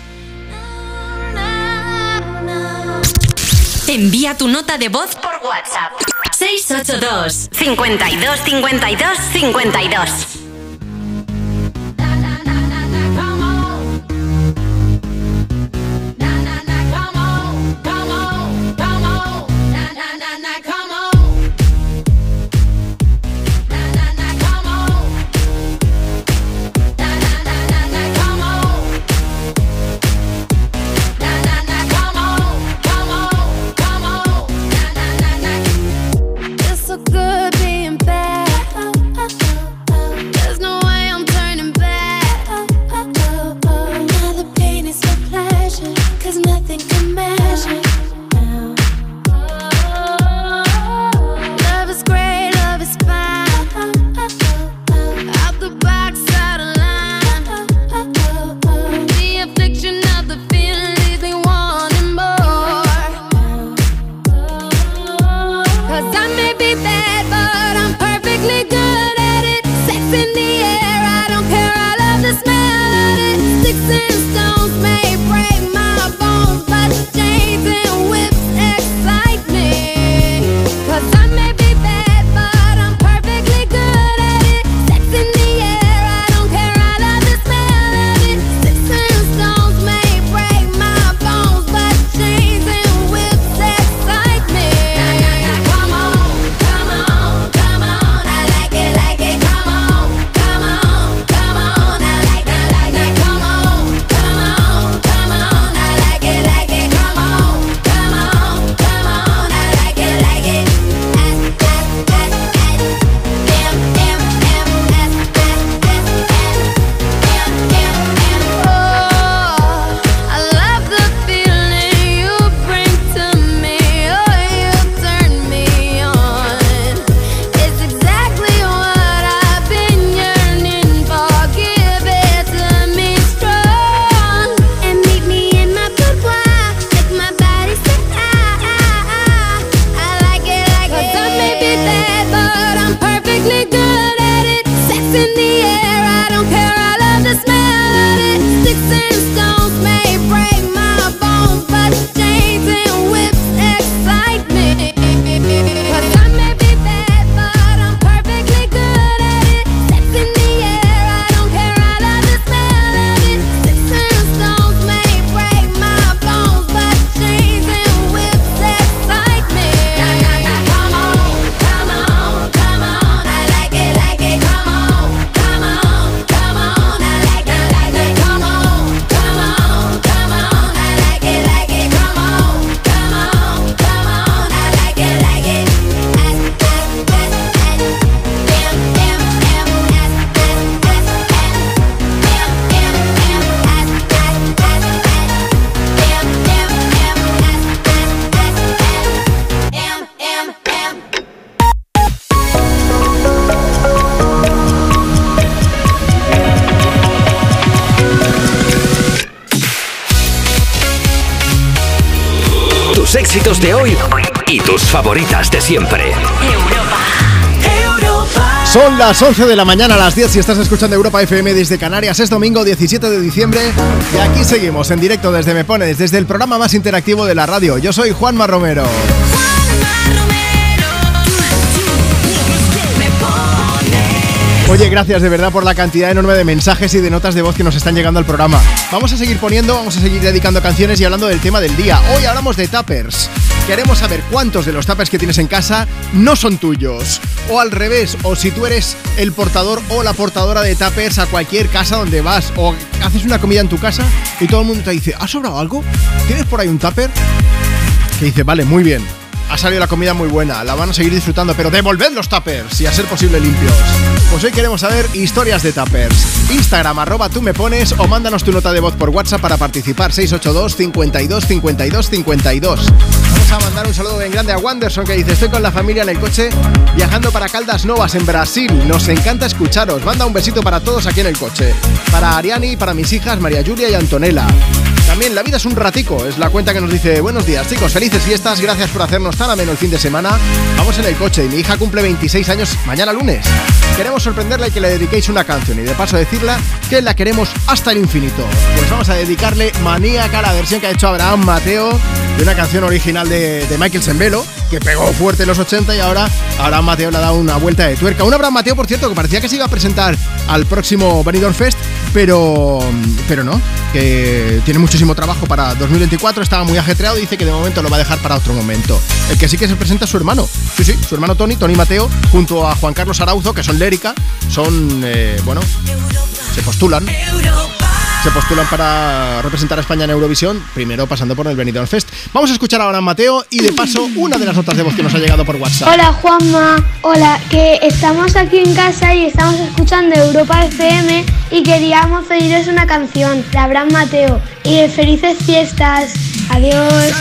Envía tu nota de voz por WhatsApp. 682 52 52 52 Tus éxitos de hoy y tus favoritas de siempre. Son las 11 de la mañana a las 10 si estás escuchando Europa FM desde Canarias. Es domingo 17 de diciembre y aquí seguimos en directo desde Me Pones, desde el programa más interactivo de la radio. Yo soy Juanma Romero. Oye, gracias de verdad por la cantidad enorme de mensajes y de notas de voz que nos están llegando al programa. Vamos a seguir poniendo, vamos a seguir dedicando canciones y hablando del tema del día. Hoy hablamos de tappers. Queremos saber cuántos de los tuppers que tienes en casa no son tuyos. O al revés, o si tú eres el portador o la portadora de tuppers a cualquier casa donde vas. O haces una comida en tu casa y todo el mundo te dice, ¿ha sobrado algo? ¿Tienes por ahí un tupper? Que dice, vale, muy bien. Ha salido la comida muy buena, la van a seguir disfrutando, pero devolved los tuppers y a ser posible limpios. Pues hoy queremos saber historias de tuppers. Instagram, arroba tú me pones o mándanos tu nota de voz por WhatsApp para participar. 682 52 52 52. Vamos a mandar un saludo bien grande a Wanderson que dice: Estoy con la familia en el coche viajando para Caldas Novas en Brasil. Nos encanta escucharos. Manda un besito para todos aquí en el coche. Para Ariani, para mis hijas María Julia y Antonella. También la vida es un ratico, es la cuenta que nos dice Buenos días chicos, felices fiestas, gracias por hacernos tan ameno el fin de semana. Vamos en el coche y mi hija cumple 26 años mañana lunes. Queremos sorprenderla y que le dediquéis una canción y de paso decirla que la queremos hasta el infinito. Pues vamos a dedicarle Maníaca, la versión que ha hecho Abraham Mateo de una canción original de, de Michael Sembelo, que pegó fuerte en los 80 y ahora Abraham Mateo le ha dado una vuelta de tuerca. Un Abraham Mateo, por cierto, que parecía que se iba a presentar al próximo Benidorm Fest, pero, pero no, que tiene muchísimo trabajo para 2024, estaba muy ajetreado y dice que de momento lo va a dejar para otro momento. El que sí que se presenta es su hermano, sí, sí, su hermano Tony, Tony Mateo, junto a Juan Carlos Arauzo, que son Lérica, son, eh, bueno, se postulan. Se postulan para representar a España en Eurovisión, primero pasando por el Benidorm Fest. Vamos a escuchar ahora a Mateo y de paso una de las notas de voz que nos ha llegado por WhatsApp. Hola Juanma, hola, que estamos aquí en casa y estamos escuchando Europa FM y queríamos pediros una canción de Abraham Mateo y de felices fiestas. Adiós.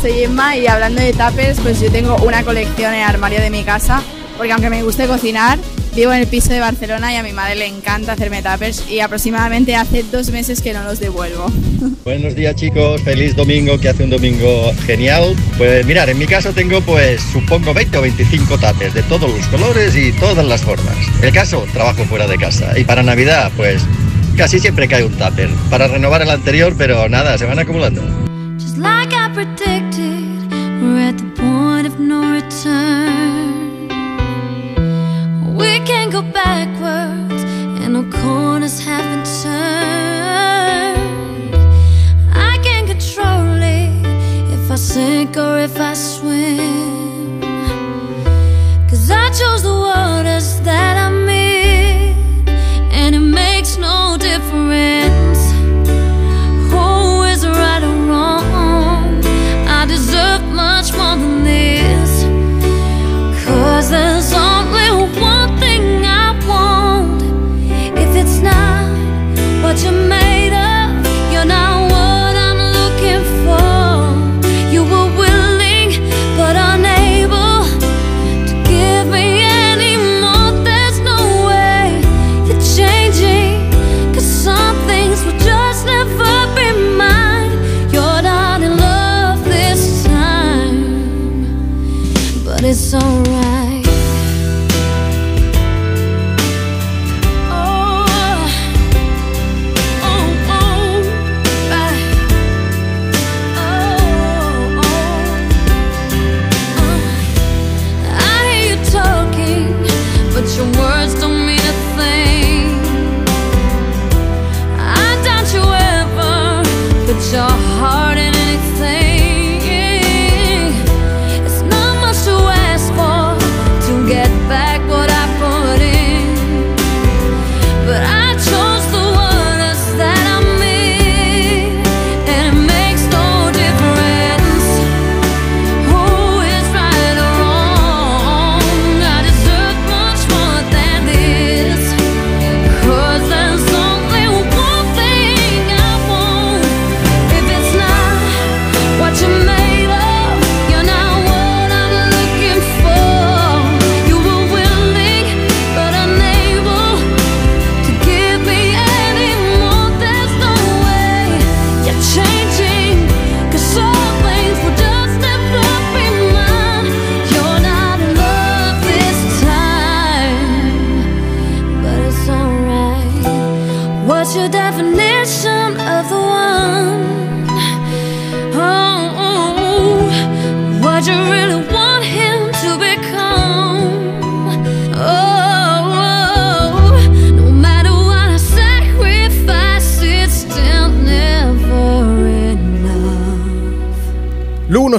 Soy Emma y hablando de tuppers, pues yo tengo una colección en el armario de mi casa, porque aunque me guste cocinar, vivo en el piso de Barcelona y a mi madre le encanta hacerme tuppers y aproximadamente hace dos meses que no los devuelvo. Buenos días chicos, feliz domingo, que hace un domingo genial. Pues mirar, en mi casa tengo pues supongo 20 o 25 tapes de todos los colores y todas las formas. El caso, trabajo fuera de casa. Y para Navidad pues casi siempre cae un tupper. Para renovar el anterior, pero nada, se van acumulando. Predicted, we're at the point of no return. We can't go backwards, and no corners haven't turned. I can't control it if I sink or if I swim.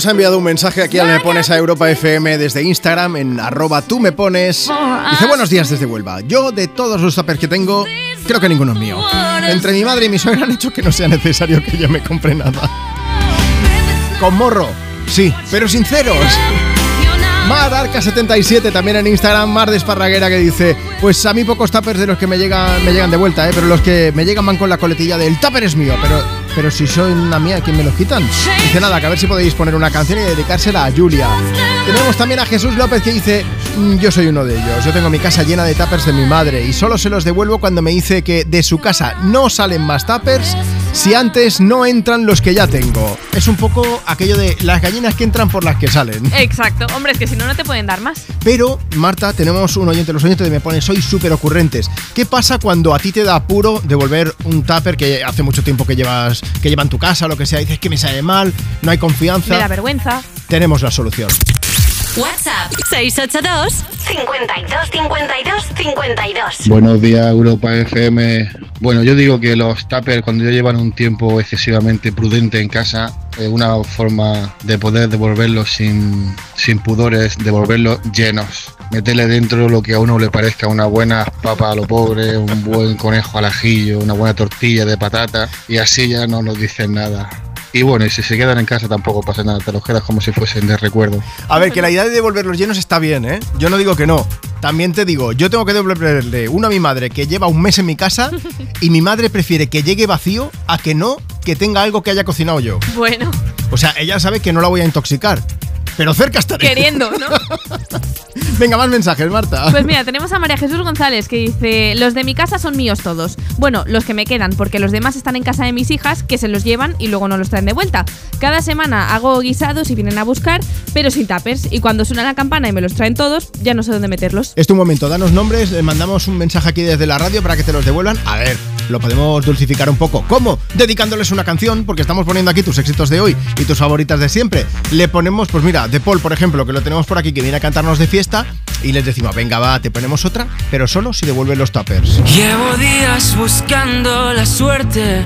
Nos ha enviado un mensaje aquí al Me Pones a Europa FM desde Instagram en arroba tú me pones. Dice buenos días desde Huelva. Yo de todos los tuppers que tengo, creo que ninguno es mío. Entre mi madre y mi suegra han hecho que no sea necesario que yo me compre nada. Con morro, sí, pero sinceros. Mar Arca77 también en Instagram, Mar de Esparraguera que dice, pues a mí pocos tuppers de los que me llegan me llegan de vuelta, ¿eh? pero los que me llegan van con la coletilla del tupper es mío, pero, pero si soy una mía, ¿quién me los quitan? Dice nada, que a ver si podéis poner una canción y dedicársela a Julia. Tenemos también a Jesús López que dice, "Mm, yo soy uno de ellos, yo tengo mi casa llena de tuppers de mi madre y solo se los devuelvo cuando me dice que de su casa no salen más tuppers si antes no entran los que ya tengo. Es un poco aquello de las gallinas que entran por las que salen. Exacto. Hombre, es que si no, no te pueden dar más. Pero, Marta, tenemos un oyente, los oyentes de Me Pone, sois súper ocurrentes. ¿Qué pasa cuando a ti te da apuro devolver un tupper que hace mucho tiempo que llevas que lleva en tu casa lo que sea? Dices que me sale mal, no hay confianza. Me da vergüenza. Tenemos la solución. WhatsApp 682 52 52 52. Buenos días, Europa FM. Bueno, yo digo que los tuppers, cuando ya llevan un tiempo excesivamente prudente en casa, es una forma de poder devolverlos sin, sin pudores, devolverlos llenos. Meterle dentro lo que a uno le parezca una buena papa a lo pobre, un buen conejo al ajillo, una buena tortilla de patata, y así ya no nos dicen nada. Y bueno, y si se quedan en casa tampoco pasa nada, te los quedas como si fuesen de recuerdo. A ver, que la idea de devolver los llenos está bien, ¿eh? Yo no digo que no. También te digo, yo tengo que devolverle uno a mi madre que lleva un mes en mi casa y mi madre prefiere que llegue vacío a que no que tenga algo que haya cocinado yo. Bueno, O sea, ella sabe que no la voy a intoxicar. Pero cerca estaré. queriendo, ¿no? Venga, más mensajes, Marta. Pues mira, tenemos a María Jesús González que dice, los de mi casa son míos todos. Bueno, los que me quedan, porque los demás están en casa de mis hijas, que se los llevan y luego no los traen de vuelta. Cada semana hago guisados y vienen a buscar, pero sin tapers. Y cuando suena la campana y me los traen todos, ya no sé dónde meterlos. Este un momento, danos nombres, le mandamos un mensaje aquí desde la radio para que te los devuelvan. A ver, lo podemos dulcificar un poco. ¿Cómo? Dedicándoles una canción, porque estamos poniendo aquí tus éxitos de hoy y tus favoritas de siempre. Le ponemos, pues mira, de Paul, por ejemplo, que lo tenemos por aquí, que viene a cantarnos de fiesta, y les decimos, venga, va, te ponemos otra, pero solo si devuelven los tuppers. Llevo días buscando la suerte,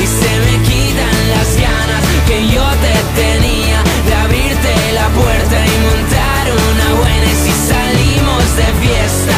Y se me quitan las ganas que yo te tenía de abrirte la puerta y montar una buena. Si salimos de fiesta,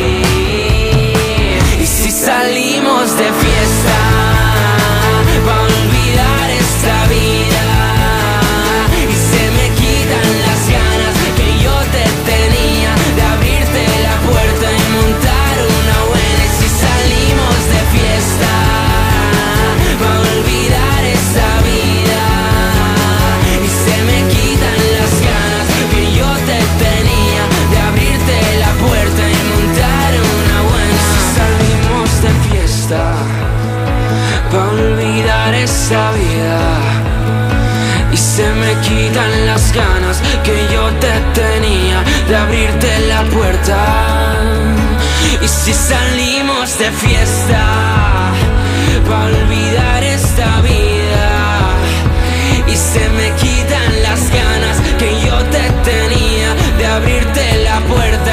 Quitan las ganas que yo te tenía de abrirte la puerta. Y si salimos de fiesta, va a olvidar esta vida. Y se me quitan las ganas que yo te tenía de abrirte la puerta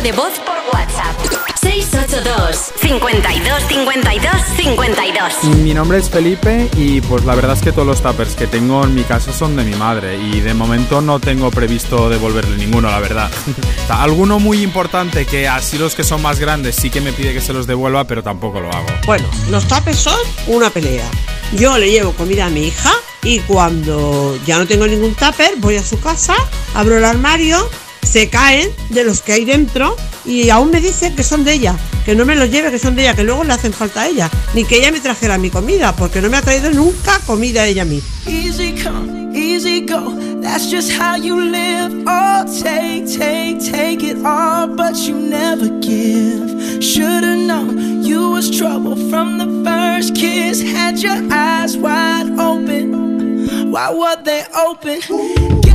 nota de voz por WhatsApp. 682 52 52 52 Mi nombre es Felipe y pues la verdad es que todos los tuppers que tengo en mi casa son de mi madre y de momento no tengo previsto devolverle ninguno, la verdad. Alguno muy importante que así los que son más grandes sí que me pide que se los devuelva, pero tampoco lo hago. Bueno, los tapes son una pelea. Yo le llevo comida a mi hija y cuando ya no tengo ningún tupper, voy a su casa, abro el armario, se caen de los que hay dentro y aún me dice que son de ella, que no me los lleve, que son de ella, que luego le hacen falta a ella, ni que ella me trajera mi comida, porque no me ha traído nunca comida ella a mí. Easy come, easy go. That's just how you live. Oh, take, take, take it all, but you never give. Should've known you was trouble from the first kiss. Had your eyes wide open. Why were they open?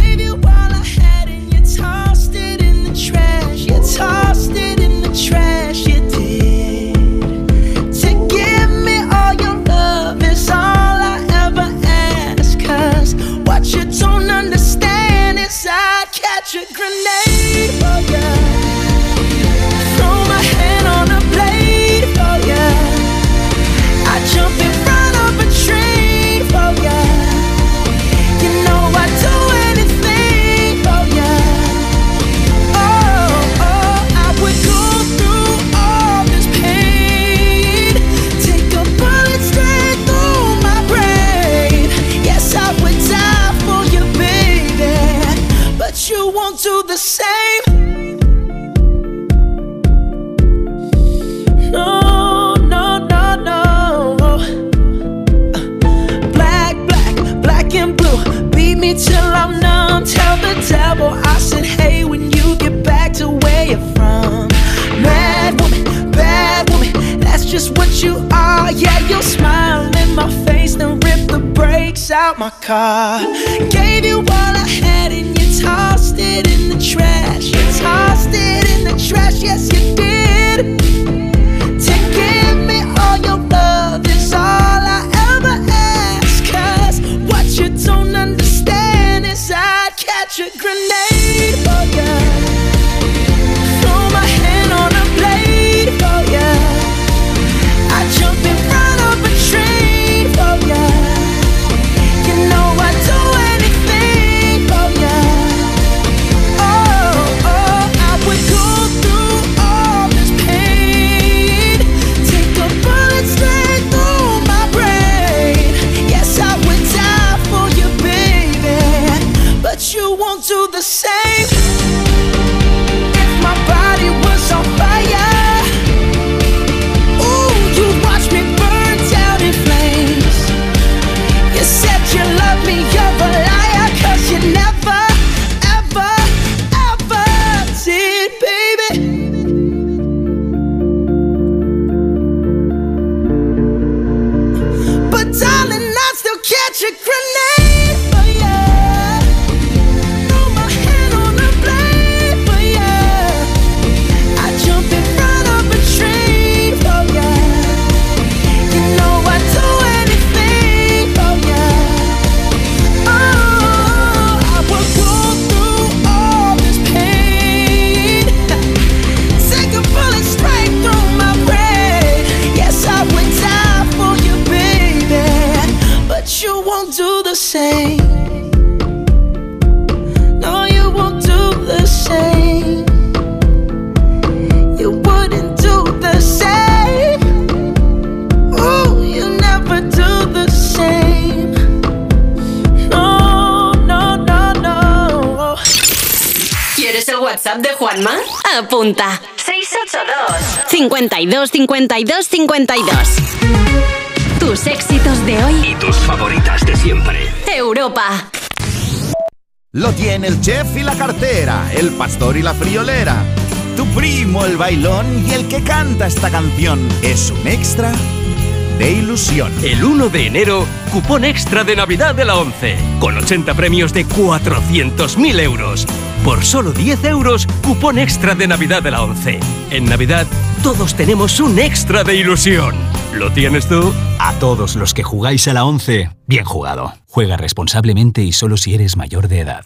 Grenade. For ya. Throw el chef y la cartera, el pastor y la friolera. Tu primo el bailón y el que canta esta canción es un extra de ilusión. El 1 de enero, cupón extra de Navidad de la 11, con 80 premios de 400.000 euros. Por solo 10 euros, cupón extra de Navidad de la 11. En Navidad, todos tenemos un extra de ilusión. ¿Lo tienes tú? A todos los que jugáis a la 11, bien jugado. Juega responsablemente y solo si eres mayor de edad.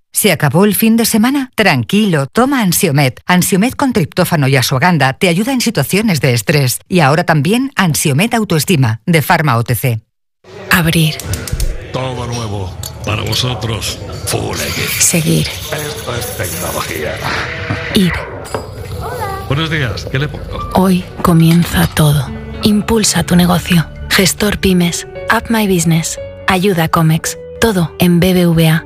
¿Se acabó el fin de semana? Tranquilo, toma Ansiomet. Ansiomet con triptófano y asuaganda te ayuda en situaciones de estrés. Y ahora también Ansiomet Autoestima, de Pharma OTC. Abrir. Todo nuevo. Para vosotros. X. Seguir. Esto es tecnología. Ir. Buenos días. ¿Qué le pongo? Hoy comienza todo. Impulsa tu negocio. Gestor Pymes. Up My Business. Ayuda a Comex. Todo en BBVA.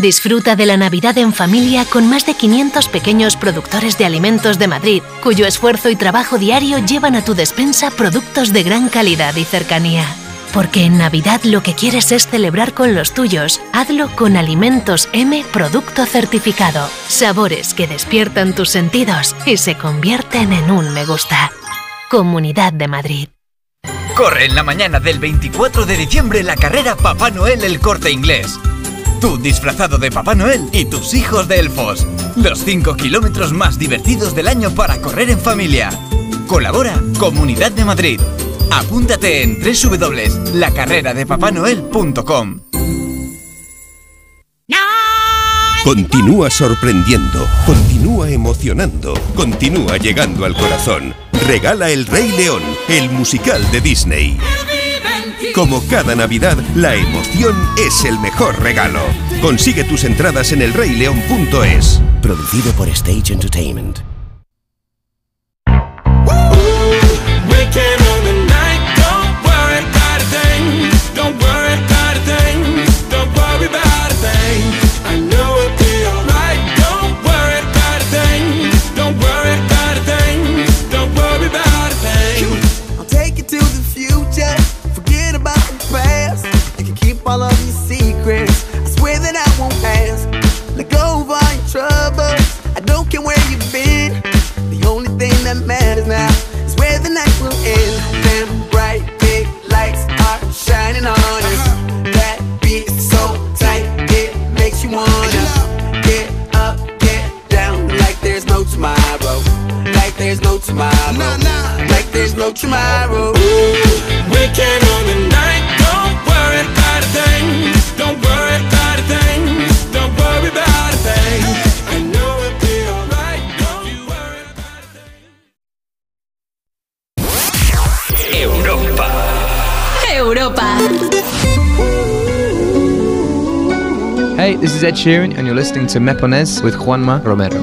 Disfruta de la Navidad en familia con más de 500 pequeños productores de alimentos de Madrid, cuyo esfuerzo y trabajo diario llevan a tu despensa productos de gran calidad y cercanía. Porque en Navidad lo que quieres es celebrar con los tuyos, hazlo con Alimentos M Producto Certificado. Sabores que despiertan tus sentidos y se convierten en un me gusta. Comunidad de Madrid. Corre en la mañana del 24 de diciembre la carrera Papá Noel el Corte Inglés. Tú disfrazado de Papá Noel y tus hijos de elfos. Los 5 kilómetros más divertidos del año para correr en familia. Colabora Comunidad de Madrid. Apúntate en www.lacarreradepapanoel.com. Continúa sorprendiendo, continúa emocionando, continúa llegando al corazón. Regala El Rey León, el musical de Disney. Como cada Navidad, la emoción es el mejor regalo. Consigue tus entradas en elreyleón.es. Producido por Stage Entertainment. There's no tomorrow. Like there's no tomorrow. Weekend on the night, don't worry about a thing. Don't worry about a thing. Don't worry about a thing. I know it'll be alright. Don't you worry. about a thing. Europa. Europa. Hey, this is Ed Sheeran, and you're listening to Mepones with Juanma Romero.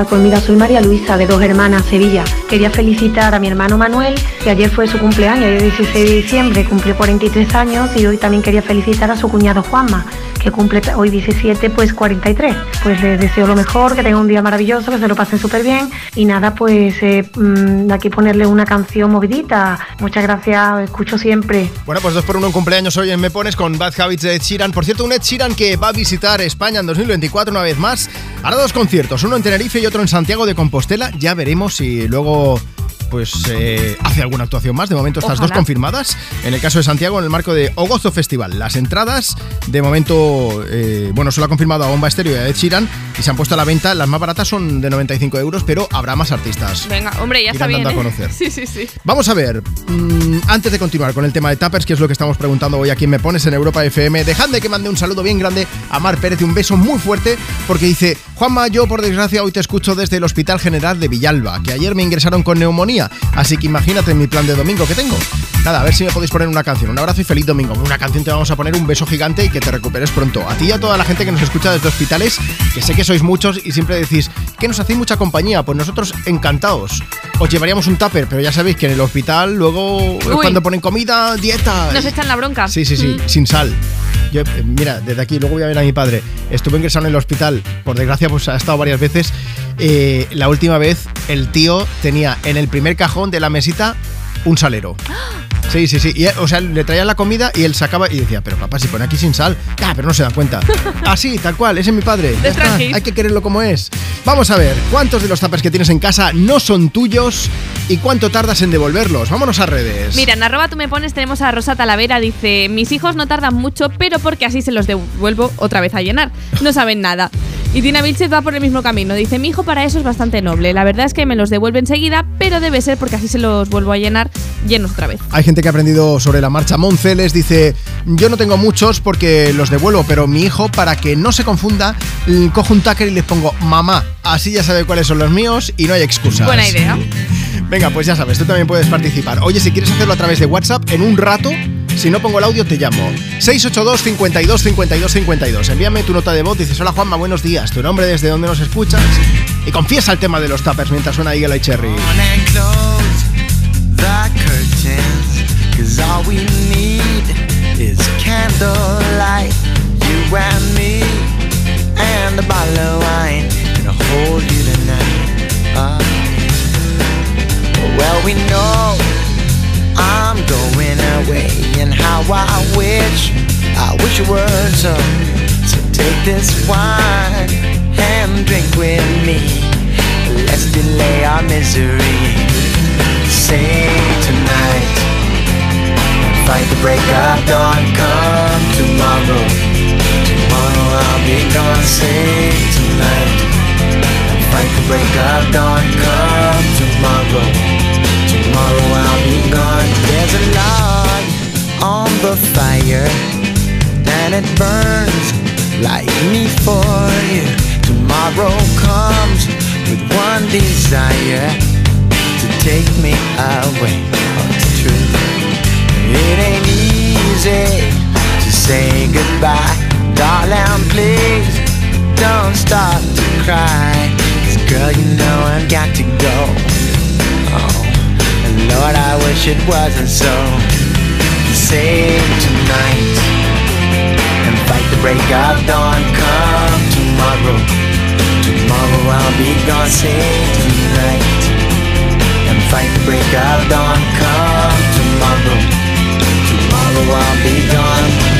Días. Pues mira, soy María Luisa de Dos Hermanas, Sevilla. Quería felicitar a mi hermano Manuel, que ayer fue su cumpleaños, el 16 de diciembre, cumplió 43 años y hoy también quería felicitar a su cuñado Juanma, que cumple hoy 17, pues 43. Pues les deseo lo mejor, que tenga un día maravilloso, que se lo pasen súper bien y nada, pues eh, mm, aquí ponerle una canción movidita. Muchas gracias, escucho siempre. Bueno, pues dos por uno cumpleaños hoy en Me Pones con Bad Habits de Ed Sheeran. Por cierto, un Ed Sheeran que va a visitar España en 2024 una vez más. Hará dos conciertos, uno en Tenerife y otro en Santiago de Compostela. Ya veremos si luego pues eh, hace alguna actuación más. De momento estas Ojalá. dos confirmadas. En el caso de Santiago, en el marco de Ogozo Festival. Las entradas, de momento, eh, bueno, solo ha confirmado a Bomba Estéreo y a Ed Sheeran y se han puesto a la venta. Las más baratas son de 95 euros, pero habrá más artistas. Venga, hombre, ya está bien. a ¿eh? conocer. Sí, sí, sí. Vamos a ver, mm, antes de continuar con el tema de Tappers, que es lo que estamos preguntando hoy a quien me pones en Europa FM, dejadme que mande un saludo bien grande a Mar Pérez y un beso muy fuerte, porque dice, Juanma, yo por desgracia hoy te escucho desde el Hospital General de Villalba, que ayer me ingresaron con neumonía, así que imagínate mi plan de domingo que tengo. Nada, a ver si me podéis poner una canción. Un abrazo y feliz domingo. Una canción te vamos a poner un beso gigante y que te recuperes pronto. A ti y a toda la gente que nos escucha desde hospitales, que sé que sois muchos y siempre decís que nos hacéis mucha compañía. Pues nosotros encantados. Os llevaríamos un tupper, pero ya sabéis que en el hospital luego Uy. cuando ponen comida, dieta. Nos echan la bronca. Sí, sí, sí, Mm. sin sal. Yo, eh, mira, desde aquí luego voy a ver a mi padre. Estuve ingresado en el hospital, por desgracia, pues ha estado varias veces. Eh, la última vez, el tío tenía en el primer cajón de la mesita un salero. Sí, sí, sí. Y, o sea, le traían la comida y él sacaba y decía, pero papá, si pone aquí sin sal. Ah, pero no se dan cuenta. Así, tal cual, ese es mi padre. Ya está, tranquis. hay que quererlo como es. Vamos a ver, ¿cuántos de los tapers que tienes en casa no son tuyos y cuánto tardas en devolverlos? Vámonos a redes. Mira, en arroba tú me pones tenemos a Rosa Talavera, dice, mis hijos no tardan mucho, pero porque así se los devuelvo otra vez a llenar. No saben nada. Y Tina Vilchez va por el mismo camino. Dice, mi hijo para eso es bastante noble. La verdad es que me los devuelve enseguida, pero debe ser porque así se los vuelvo a llenar llenos otra vez. Hay gente que ha aprendido sobre la marcha. Monceles dice, yo no tengo muchos porque los devuelvo, pero mi hijo, para que no se confunda, cojo un tacker y les pongo mamá. Así ya sabe cuáles son los míos y no hay excusas. Buena idea. Venga, pues ya sabes, tú también puedes participar. Oye, si quieres hacerlo a través de WhatsApp, en un rato, si no pongo el audio, te llamo. 682 52 52 52. Envíame tu nota de voz, dices, hola Juanma, buenos días, tu nombre, desde dónde nos escuchas. Y confiesa el tema de los tappers mientras suena Eagle Eye Cherry. well, we know I'm going away, and how I wish, I wish it were so. So take this wine and drink with me. Let's delay our misery. Say tonight, fight the break of dawn. Come tomorrow, tomorrow I'll be gone. Say tonight, fight the break of dawn. Come tomorrow, tomorrow I'll be gone. There's a log the fire, and it burns like me for you. Tomorrow comes with one desire to take me away. Oh, it's true. It ain't easy to say goodbye, darling. Please don't start to cry. 'Cause girl, you know I've got to go. Oh, and Lord, I wish it wasn't so. Save tonight. And fight the break of dawn. Come tomorrow. Tomorrow I'll be gone, save tonight. And fight the break of dawn. Come tomorrow. Tomorrow I'll be gone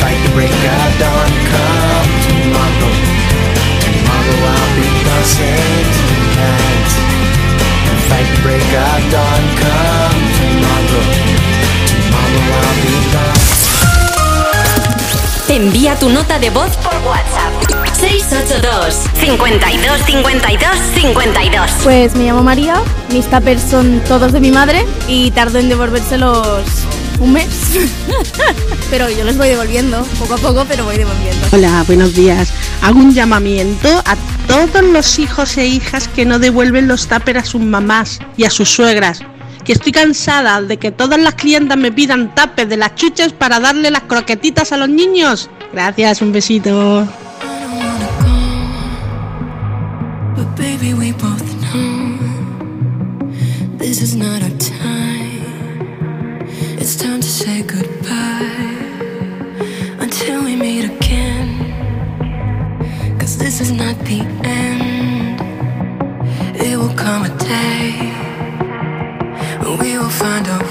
fight the break of dawn. Come tomorrow, tomorrow I'll be gone. Save tonight and fight the break of dawn. Come tomorrow, tomorrow I'll be gone. Envía tu nota de voz por WhatsApp. 682 52 52 52 Pues me llamo María, mis tuppers son todos de mi madre y tardo en devolvérselos un mes. pero yo los voy devolviendo, poco a poco, pero voy devolviendo. Hola, buenos días. Hago un llamamiento a todos los hijos e hijas que no devuelven los tuppers a sus mamás y a sus suegras. Que estoy cansada de que todas las clientas me pidan tuppers de las chuches para darle las croquetitas a los niños. Gracias, un besito. But baby, we both know this is not our the end. It will come a day we will find a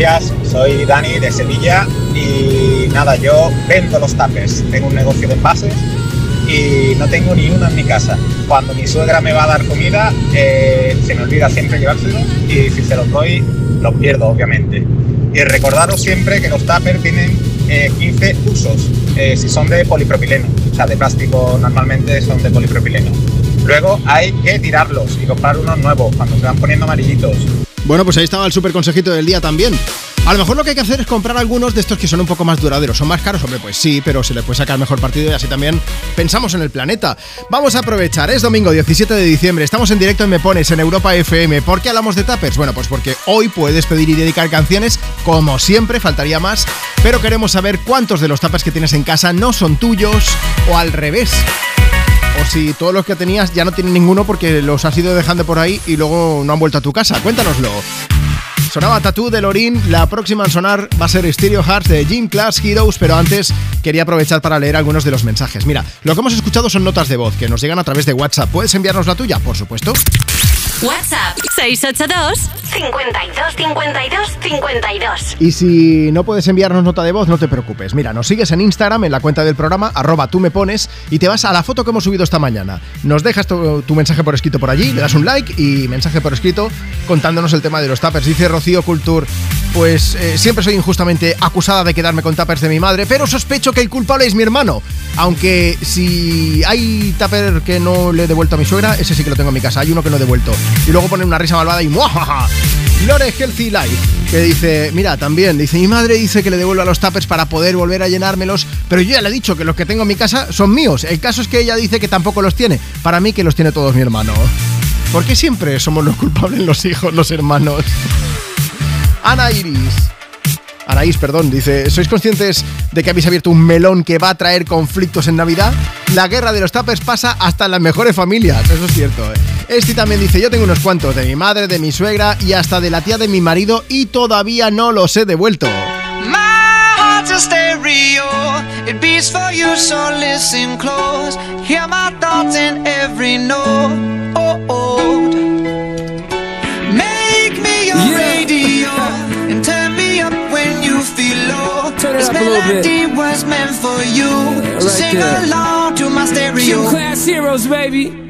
días, soy Dani de Sevilla y nada, yo vendo los tapes. Tengo un negocio de envases y no tengo ni uno en mi casa. Cuando mi suegra me va a dar comida, eh, se me olvida siempre llevárselos y si se los doy, los pierdo, obviamente. Y recordaros siempre que los tuppers tienen eh, 15 usos, eh, si son de polipropileno, o sea, de plástico normalmente son de polipropileno. Luego hay que tirarlos y comprar unos nuevos cuando se van poniendo amarillitos. Bueno, pues ahí estaba el super consejito del día también. A lo mejor lo que hay que hacer es comprar algunos de estos que son un poco más duraderos. ¿Son más caros? Hombre, pues sí, pero se le puede sacar mejor partido y así también pensamos en el planeta. Vamos a aprovechar, es domingo 17 de diciembre, estamos en directo en Me Pones, en Europa FM. ¿Por qué hablamos de tappers? Bueno, pues porque hoy puedes pedir y dedicar canciones, como siempre, faltaría más, pero queremos saber cuántos de los tappers que tienes en casa no son tuyos o al revés. O si todos los que tenías ya no tienen ninguno porque los has ido dejando por ahí y luego no han vuelto a tu casa. Cuéntanoslo. Sonaba Tattoo de Lorin, la próxima en sonar va a ser Stereo Hearts de Gym Class Heroes, pero antes quería aprovechar para leer algunos de los mensajes. Mira, lo que hemos escuchado son notas de voz que nos llegan a través de WhatsApp. ¿Puedes enviarnos la tuya? Por supuesto. WhatsApp 682 52 52 52. Y si no puedes enviarnos nota de voz, no te preocupes. Mira, nos sigues en Instagram, en la cuenta del programa, arroba tú me pones, y te vas a la foto que hemos subido esta mañana. Nos dejas tu, tu mensaje por escrito por allí, le das un like y mensaje por escrito contándonos el tema de los tappers. Dice Rocío Cultur, pues eh, siempre soy injustamente acusada de quedarme con tappers de mi madre, pero sospecho que el culpable es mi hermano. Aunque si hay tupper que no le he devuelto a mi suegra, ese sí que lo tengo en mi casa. Hay uno que no he devuelto. Y luego pone una risa malvada y ¡muajaja! Lore Healthy Life, que dice, mira, también, dice, mi madre dice que le devuelva los tuppers para poder volver a llenármelos, pero yo ya le he dicho que los que tengo en mi casa son míos. El caso es que ella dice que tampoco los tiene. Para mí que los tiene todos mi hermano. ¿Por qué siempre somos los culpables los hijos, los hermanos? Ana Iris. Anaís, perdón, dice, ¿sois conscientes de que habéis abierto un melón que va a traer conflictos en Navidad? La guerra de los tapers pasa hasta las mejores familias, eso es cierto. Este también dice, yo tengo unos cuantos de mi madre, de mi suegra y hasta de la tía de mi marido y todavía no los he devuelto. Up a little bit. was meant for you. So right sing there. along to my stereo. Gym class heroes, baby.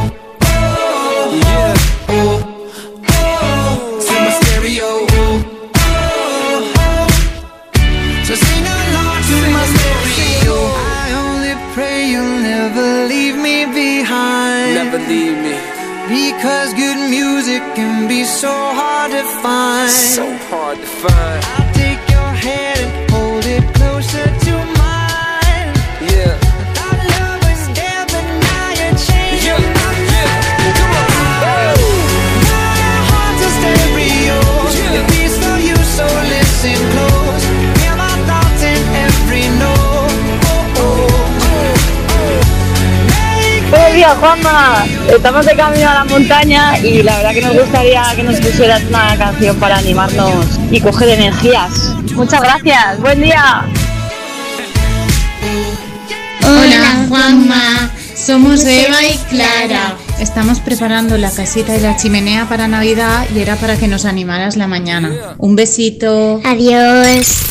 Hard to find. Días, Hola Juanma, estamos de camino a la montaña y la verdad que nos gustaría que nos pusieras una canción para animarnos y coger energías. Muchas gracias, buen día. Hola Juanma, somos Eva y Clara. Estamos preparando la casita y la chimenea para Navidad y era para que nos animaras la mañana. Un besito. Adiós.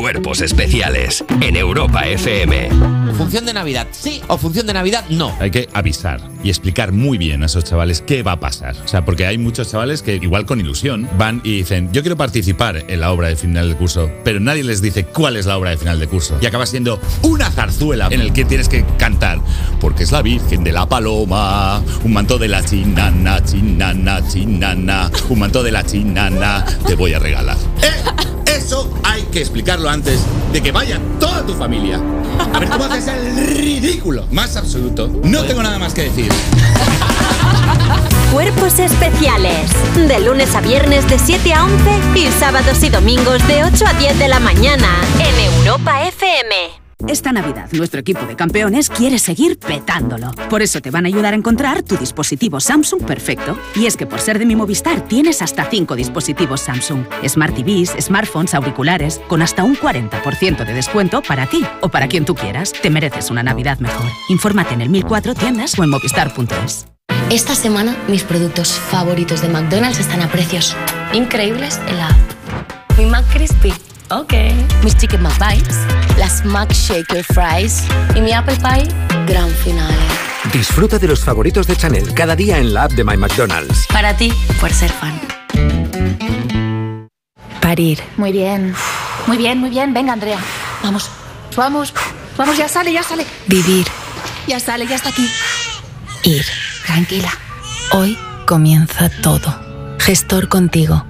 Cuerpos especiales en Europa FM. Función de Navidad, sí o función de Navidad, no. Hay que avisar y explicar muy bien a esos chavales qué va a pasar. O sea, porque hay muchos chavales que igual con ilusión van y dicen, yo quiero participar en la obra de final del curso, pero nadie les dice cuál es la obra de final de curso. Y acaba siendo una zarzuela en el que tienes que cantar, porque es la Virgen de la Paloma, un manto de la chinana, chinana, chinana, un manto de la chinana, te voy a regalar. ¡Eh! Eso hay que explicarlo antes de que vaya toda tu familia. A ver cómo haces el ridículo más absoluto. No tengo nada más que decir. Cuerpos especiales. De lunes a viernes de 7 a 11 y sábados y domingos de 8 a 10 de la mañana en Europa FM. Esta Navidad, nuestro equipo de campeones quiere seguir petándolo. Por eso te van a ayudar a encontrar tu dispositivo Samsung perfecto. Y es que por ser de mi Movistar tienes hasta 5 dispositivos Samsung. Smart TVs, smartphones, auriculares, con hasta un 40% de descuento para ti o para quien tú quieras. Te mereces una Navidad mejor. Infórmate en el 1004 tiendas o en movistar.es. Esta semana mis productos favoritos de McDonald's están a precios increíbles en la app. Mi McCrispy, ok. Mis Chicken McBites, las McShaker Fries y mi Apple Pie, gran final. Disfruta de los favoritos de Chanel cada día en la app de My McDonald's. Para ti, por ser fan. Parir. Muy bien. Muy bien, muy bien. Venga, Andrea. Vamos. Vamos. Vamos, ya sale, ya sale. Vivir. Ya sale, ya está aquí. Ir. Tranquila. Hoy comienza todo. Gestor contigo.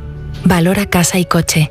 Valora casa y coche.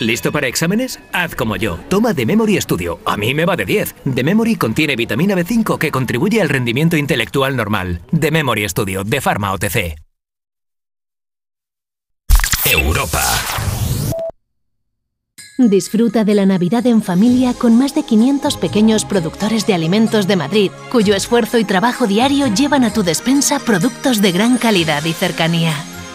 ¿Listo para exámenes? Haz como yo. Toma The Memory Studio. A mí me va de 10. The Memory contiene vitamina B5 que contribuye al rendimiento intelectual normal. The Memory Studio de Pharma OTC. Europa. Disfruta de la Navidad en familia con más de 500 pequeños productores de alimentos de Madrid, cuyo esfuerzo y trabajo diario llevan a tu despensa productos de gran calidad y cercanía.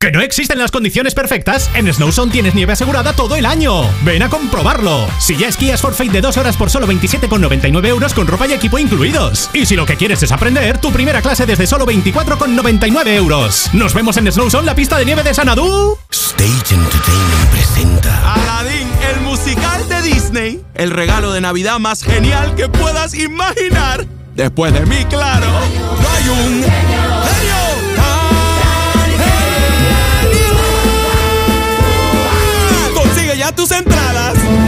¿Que no existen las condiciones perfectas? En Snowzone tienes nieve asegurada todo el año. Ven a comprobarlo. Si ya esquías Forfait de dos horas por solo 27,99 euros con ropa y equipo incluidos. Y si lo que quieres es aprender, tu primera clase desde solo 24,99 euros. Nos vemos en Snowzone, la pista de nieve de Sanadú. Stage Entertainment presenta Aladdin, el musical de Disney. El regalo de Navidad más genial que puedas imaginar. Después de mí, claro, no hay un tus entradas.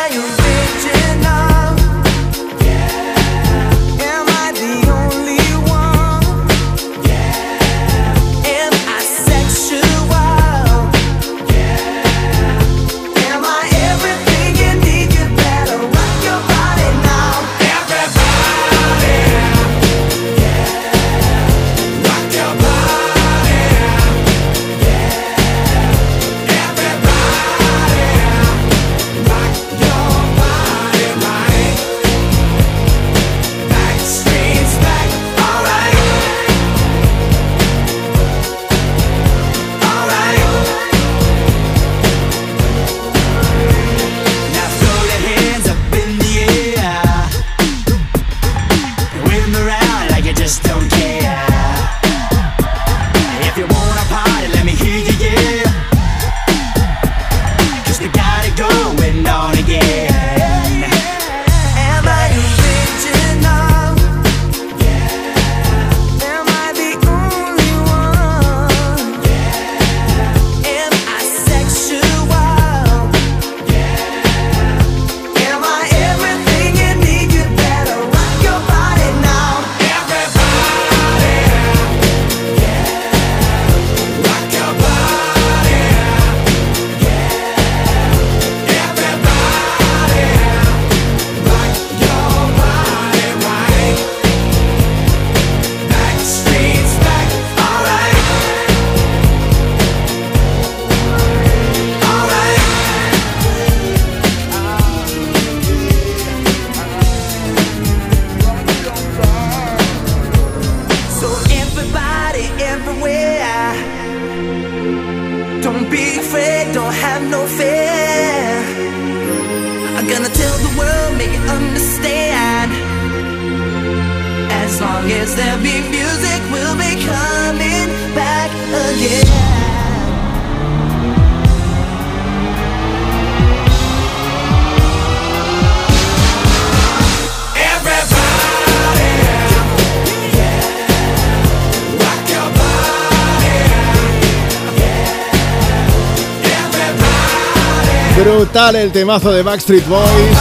El temazo de Backstreet Boys.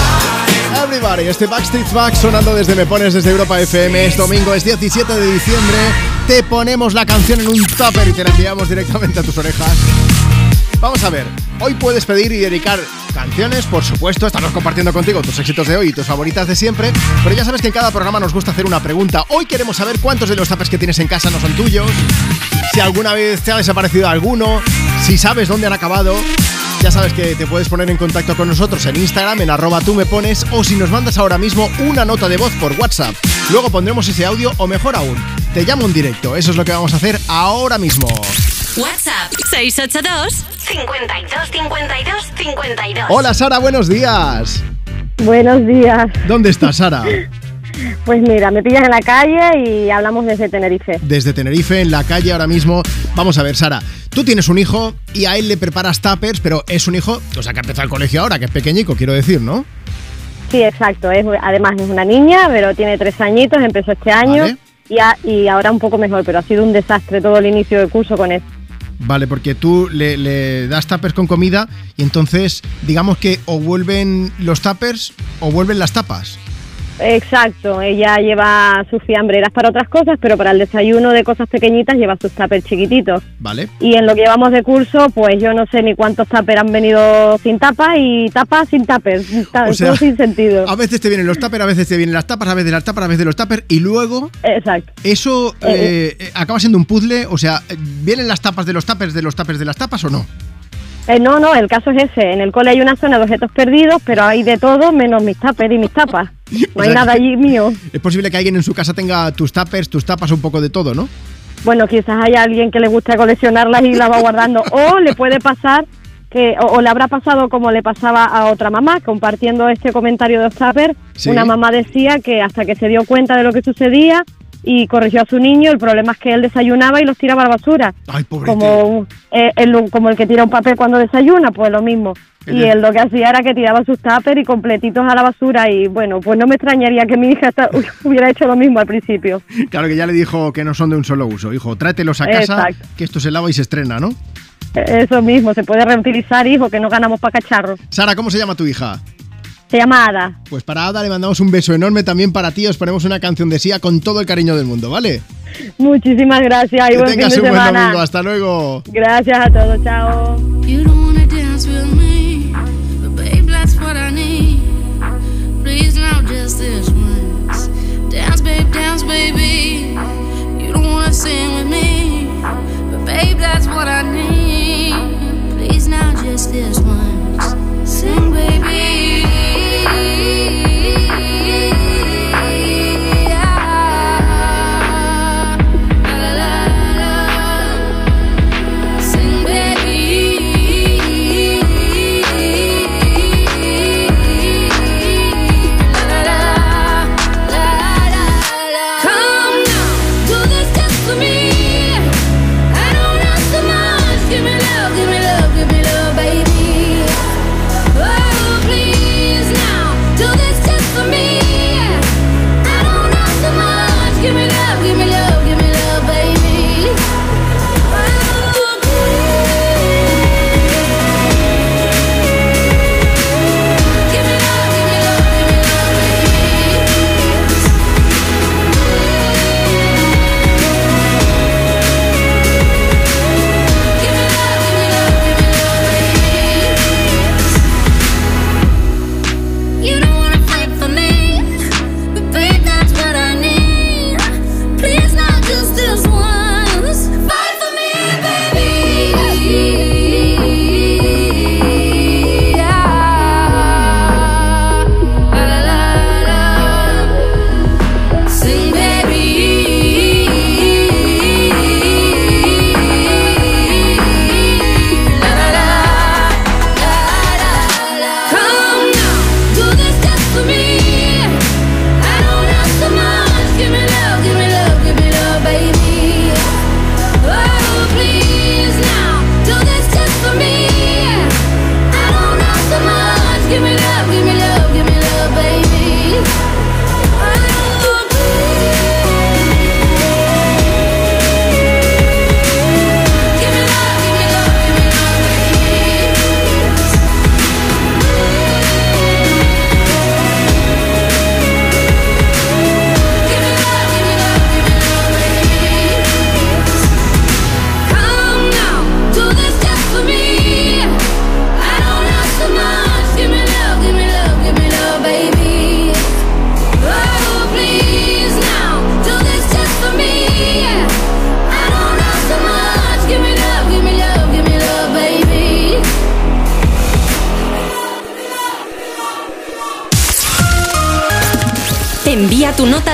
Everybody, este Backstreet Back sonando desde Me Pones desde Europa FM. Es domingo, es 17 de diciembre. Te ponemos la canción en un tupper y te la enviamos directamente a tus orejas. Vamos a ver, hoy puedes pedir y dedicar canciones, por supuesto, estamos compartiendo contigo tus éxitos de hoy y tus favoritas de siempre, pero ya sabes que en cada programa nos gusta hacer una pregunta. Hoy queremos saber cuántos de los tapes que tienes en casa no son tuyos, si alguna vez te ha desaparecido alguno, si sabes dónde han acabado. Ya sabes que te puedes poner en contacto con nosotros en Instagram, en arroba tú me pones, o si nos mandas ahora mismo una nota de voz por WhatsApp. Luego pondremos ese audio, o mejor aún, te llamo en directo. Eso es lo que vamos a hacer ahora mismo. WhatsApp 682 52 52 52. Hola Sara, buenos días. Buenos días. ¿Dónde estás, Sara? Pues mira, me pillas en la calle y hablamos desde Tenerife. Desde Tenerife, en la calle ahora mismo. Vamos a ver, Sara, tú tienes un hijo y a él le preparas tuppers, pero es un hijo, o sea, que ha empezado el colegio ahora, que es pequeñico, quiero decir, ¿no? Sí, exacto. Es, además es una niña, pero tiene tres añitos, empezó este año Vale. y, a- y ahora un poco mejor, pero ha sido un desastre todo el inicio del curso con él. Vale, porque tú le, le das tuppers con comida y entonces digamos que o vuelven los tuppers o vuelven las tapas. Exacto, ella lleva sus fiambreras para otras cosas, pero para el desayuno de cosas pequeñitas lleva sus tuppers chiquititos. Vale. Y en lo que llevamos de curso, pues yo no sé ni cuántos tuppers han venido sin tapa y tapas sin tuppers, ta- O sea, todo sin sentido. A veces te vienen los tuppers, a veces te vienen las tapas, a veces las tapas, a veces los tuppers y luego Exacto. eso eh, eh, acaba siendo un puzzle, o sea, ¿vienen las tapas de los tuppers de los tuppers de las tapas o no? Eh, no, no, el caso es ese. En el cole hay una zona de objetos perdidos, pero hay de todo menos mis tuppers y mis tapas. No hay nada allí mío. Es posible que alguien en su casa tenga tus tuppers, tus tapas, un poco de todo, ¿no? Bueno, quizás haya alguien que le guste coleccionarlas y las va guardando. O le puede pasar que, o, o le habrá pasado como le pasaba a otra mamá, compartiendo este comentario de los tuppers. Sí. Una mamá decía que hasta que se dio cuenta de lo que sucedía y corrigió a su niño, el problema es que él desayunaba y los tiraba a la basura. Ay. Como, eh, el, como el que tira un papel cuando desayuna, pues lo mismo. Y él lo que hacía era que tiraba sus tuppers y completitos a la basura y bueno, pues no me extrañaría que mi hija hubiera hecho lo mismo al principio. Claro que ya le dijo que no son de un solo uso. Hijo, tráetelos a casa, Exacto. que esto se lava y se estrena, ¿no? Eso mismo, se puede reutilizar, hijo, que no ganamos para cacharros. Sara, ¿cómo se llama tu hija? Se llama Ada. Pues para Ada le mandamos un beso enorme también para ti. Os ponemos una canción de Sia con todo el cariño del mundo, ¿vale? Muchísimas gracias y que buen fin tengas de un buen semana. domingo. Hasta luego. Gracias a todos, chao.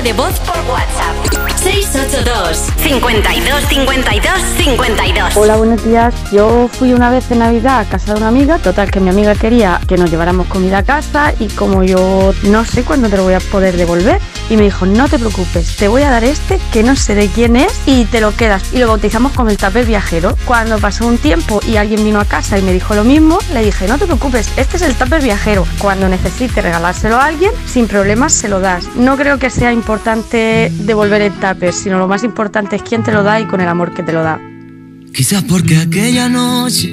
De voz por WhatsApp. 682 52 52 52. Hola, buenos días. Yo fui una vez en Navidad a casa de una amiga. Total, que mi amiga quería que nos lleváramos comida a casa y como yo no sé cuándo te lo voy a poder devolver. Y me dijo, no te preocupes, te voy a dar este que no sé de quién es y te lo quedas. Y lo bautizamos como el tupper viajero. Cuando pasó un tiempo y alguien vino a casa y me dijo lo mismo, le dije, no te preocupes, este es el tupper viajero. Cuando necesite regalárselo a alguien, sin problemas se lo das. No creo que sea importante devolver el tupper, sino lo más importante es quién te lo da y con el amor que te lo da. Quizás porque aquella noche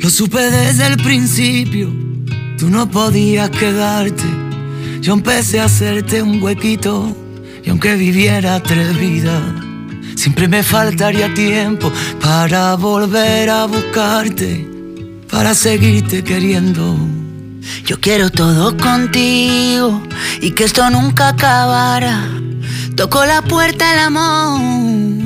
lo supe desde el principio. Tú no podías quedarte. Yo empecé a hacerte un huequito. Y aunque viviera tres vidas, siempre me faltaría tiempo para volver a buscarte, para seguirte queriendo. Yo quiero todo contigo y que esto nunca acabara. Tocó la puerta el amor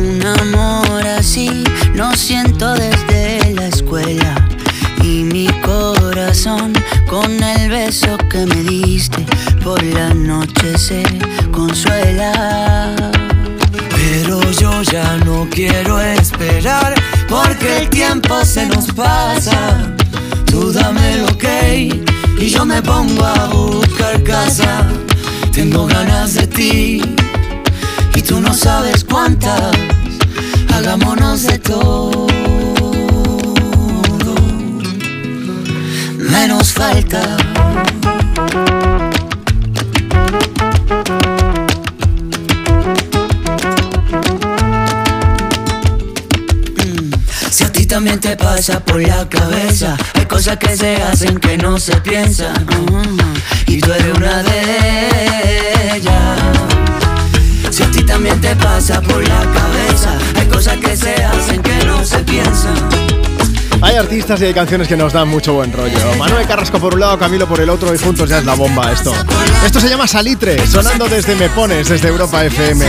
Un amor así no siento desde la escuela. Y mi corazón con el beso que me diste por la noche se consuela. Pero yo ya no quiero esperar porque el tiempo se nos pasa. Tú dame lo que y yo me pongo a buscar casa. Tengo ganas de ti y tú no sabes cuántas. Hagámonos de todo. Menos falta. Si a ti también te pasa por la cabeza, hay cosas que se hacen que no se piensan. mm, Y tú eres una de ellas. Si a ti también te pasa por la cabeza, hay cosas que se hacen que no se piensan. Hay artistas y hay canciones que nos dan mucho buen rollo. Manuel Carrasco por un lado, Camilo por el otro y juntos ya es la bomba esto. Esto se llama Salitre, sonando desde Me Pones, desde Europa FM.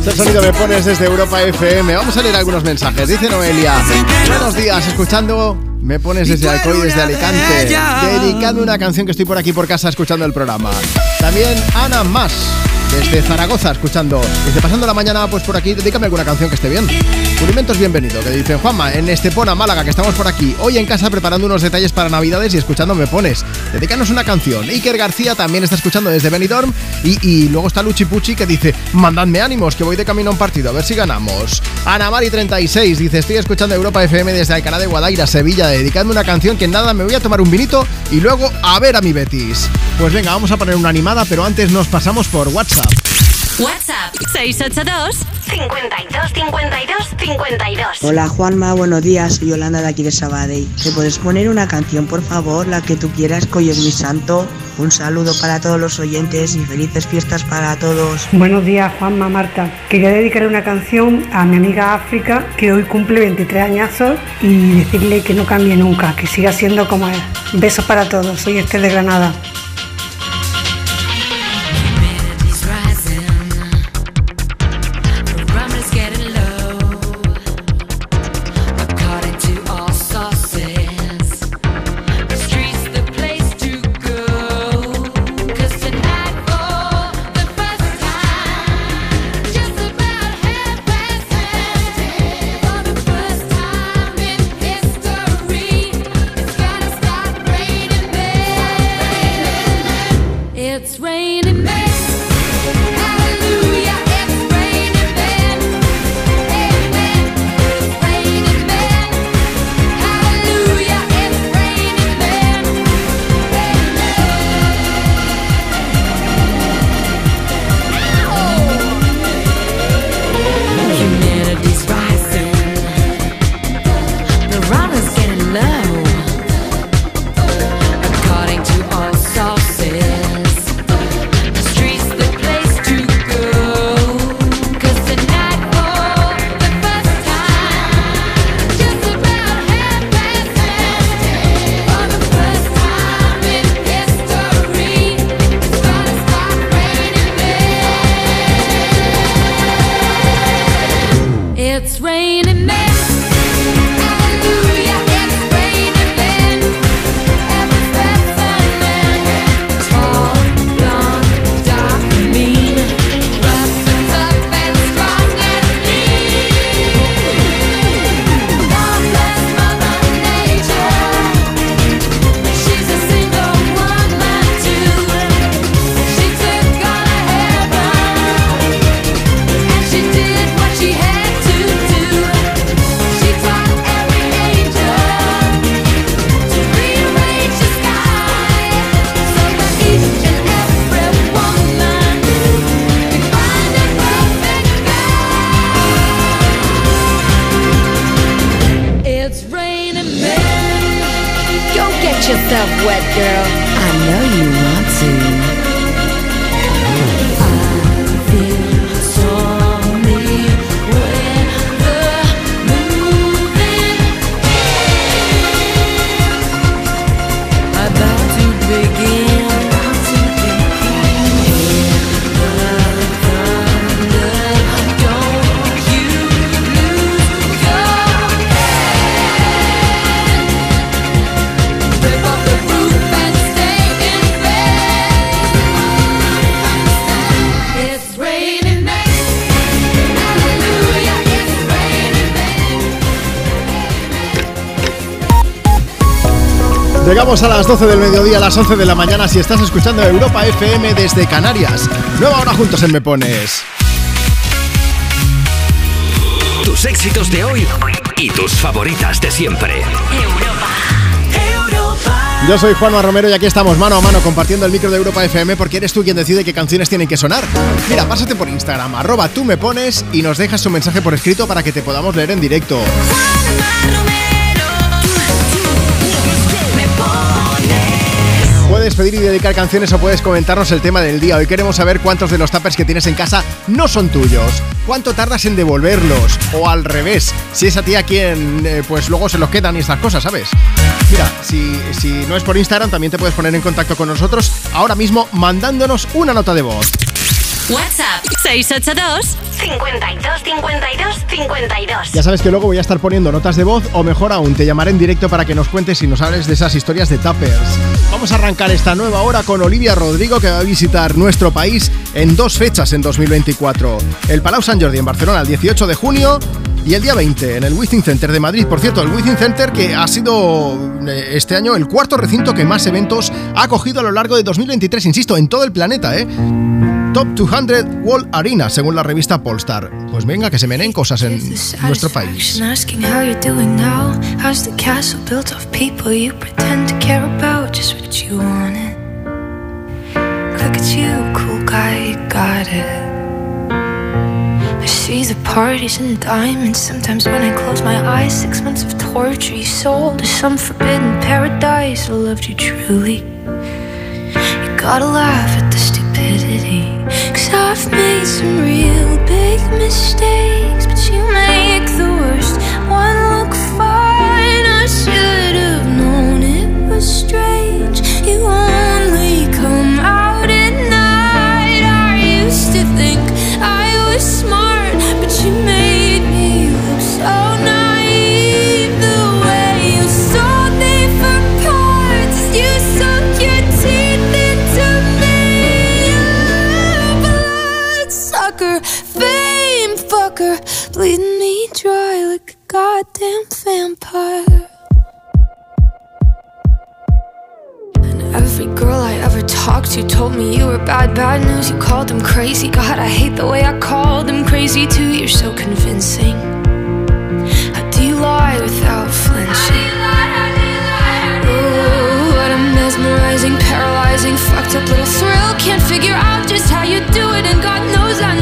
Es el sonido Me Pones desde Europa FM. Vamos a leer algunos mensajes. Dice Noelia, buenos días, escuchando... Me pones desde Alcoy, desde Alicante, dedicando una canción que estoy por aquí por casa escuchando el programa. También Ana Más, desde Zaragoza, escuchando. Dice, pasando la mañana pues por aquí, dedícame alguna canción que esté bien. Pulimento es bienvenido, que dicen, Juanma, en Estepona, Málaga, que estamos por aquí, hoy en casa preparando unos detalles para Navidades y escuchando Me Pones. Dedícanos una canción. Iker García también está escuchando desde Benidorm y, y luego está Luchi Pucci que dice, mandadme ánimos, que voy de camino a un partido, a ver si ganamos. Ana Mari36 dice, estoy escuchando Europa FM desde Alcalá de Guadaira, Sevilla, dedicando una canción que nada, me voy a tomar un vinito y luego a ver a mi Betis. Pues venga, vamos a poner una animada, pero antes nos pasamos por WhatsApp. WhatsApp 682 52 52 52. Hola Juanma, buenos días, soy Yolanda de aquí de Sabadell. ¿Te puedes poner una canción, por favor, la que tú quieras, que hoy es mi santo? Un saludo para todos los oyentes y felices fiestas para todos. Buenos días, Juanma Marta. Quería dedicar una canción a mi amiga África, que hoy cumple 23 añazos, y decirle que no cambie nunca, que siga siendo como es. Besos para todos, soy Esther de Granada. yourself wet, girl. I know you Llegamos a las 12 del mediodía, a las 11 de la mañana si estás escuchando Europa FM desde Canarias. Nueva hora juntos en Me Pones. Tus éxitos de hoy y tus favoritas de siempre. Yo soy Juanma Romero y aquí estamos mano a mano compartiendo el micro de Europa FM porque eres tú quien decide qué canciones tienen que sonar. Mira, pásate por Instagram, arroba tú me pones y nos dejas un mensaje por escrito para que te podamos leer en directo. Puedes pedir y dedicar canciones o puedes comentarnos el tema del día. Hoy queremos saber cuántos de los tuppers que tienes en casa no son tuyos. ¿Cuánto tardas en devolverlos? O al revés, si es a ti a quien eh, pues luego se los quedan y estas cosas, ¿sabes? Mira, si, si no es por Instagram también te puedes poner en contacto con nosotros ahora mismo mandándonos una nota de voz. WhatsApp 682 52 52 52. Ya sabes que luego voy a estar poniendo notas de voz o mejor aún, te llamaré en directo para que nos cuentes y nos hables de esas historias de tappers. Vamos a arrancar esta nueva hora con Olivia Rodrigo que va a visitar nuestro país en dos fechas en 2024. El Palau San Jordi en Barcelona el 18 de junio y el día 20 en el Within Center de Madrid. Por cierto, el Within Center que ha sido eh, este año el cuarto recinto que más eventos ha acogido a lo largo de 2023, insisto, en todo el planeta, ¿eh? Top 200 World Arena, según la revista Polestar. Pues venga, que se menen cosas en nuestro país. Satisfaction Asking how you're doing now. How's the castle built of people you pretend to care about? Just what you wanted. Look at you, cool guy, you got it. I see the parties and diamonds. Sometimes when I close my eyes, six months of torture you sold to some forbidden paradise. I loved you truly. You gotta laugh at the stupidity. Cause I've made some real big mistakes, but you make the worst one look fine. I should have known it was strange. You goddamn vampire. And every girl I ever talked to told me you were bad, bad news. You called them crazy. God, I hate the way I called them crazy too. You're so convincing. How do you lie without flinching? Ooh, what a mesmerizing, paralyzing, fucked up little thrill. Can't figure out just how you do it, and God knows I never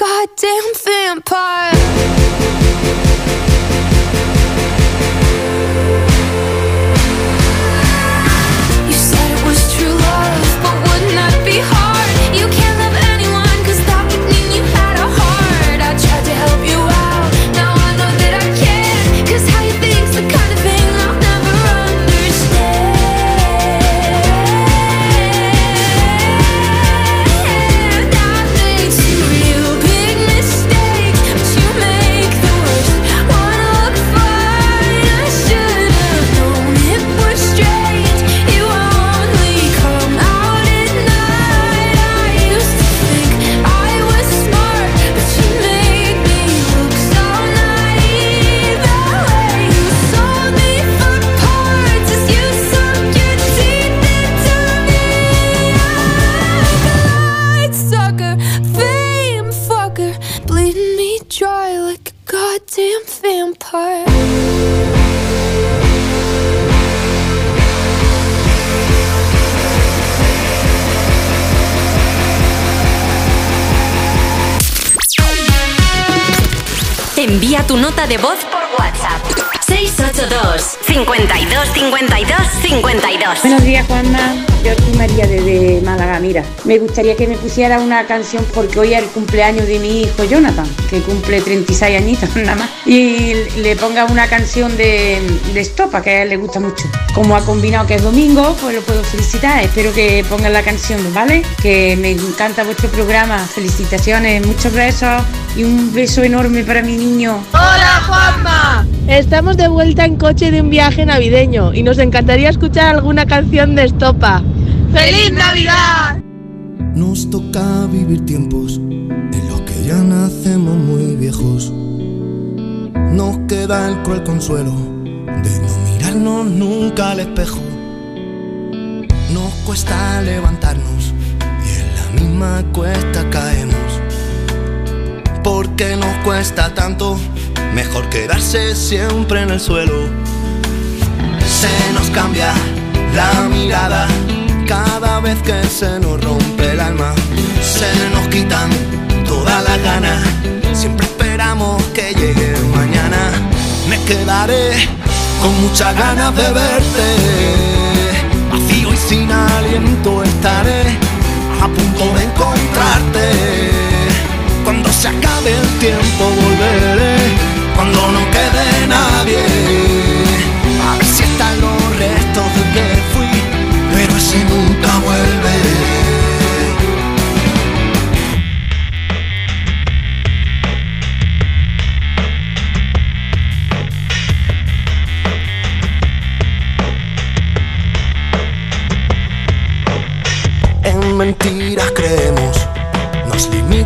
goddamn vampire. Tu nota de voz por WhatsApp. 682 52 52 52. Buenos días, Juanma. Yo soy María desde Málaga. Mira, me gustaría que me pusiera una canción porque hoy es el cumpleaños de mi hijo Jonathan, que cumple 36 añitos nada más. Y le ponga una canción de, de Estopa, que a él le gusta mucho. Como ha combinado que es domingo, pues lo puedo felicitar. Espero que pongan la canción, ¿vale? Que me encanta vuestro programa. Felicitaciones, muchos besos y un beso enorme para mi niño. ¡Hola, Juanma! Estamos de vuelta en coche de un viaje navideño y nos encantaría escuchar alguna canción de Estopa. ¡Feliz Navidad! Nos toca vivir tiempos en los que ya nacemos muy viejos. Nos queda el cruel consuelo de no mirarnos nunca al espejo. Nos cuesta levantarnos y en la misma cuesta caemos. Porque nos cuesta tanto, mejor quedarse siempre en el suelo. Se nos cambia la mirada cada vez que se nos rompe el alma. Se nos quitan todas las ganas. Siempre esperamos que llegue mañana. Me quedaré con muchas ganas de verte. Vacío y sin aliento estaré a punto de encontrarte. Se acabe el tiempo volveré. Cuando no quede nadie. A ver si están los restos de que fui. Pero ese nunca vuelve. En mentiras creemos,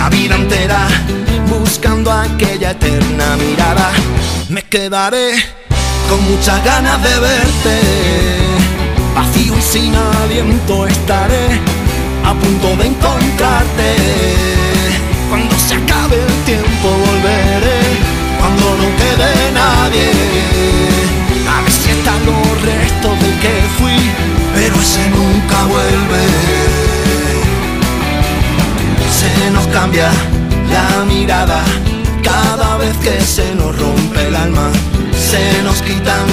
la vida entera buscando aquella eterna mirada. Me quedaré con muchas ganas de verte. Vacío y sin aliento estaré a punto de encontrarte. Cuando se acabe el tiempo volveré, cuando no quede nadie. A ver si están los restos del que fui, pero ese nunca vuelve. Se nos cambia la mirada cada vez que se nos rompe el alma. Se nos quitan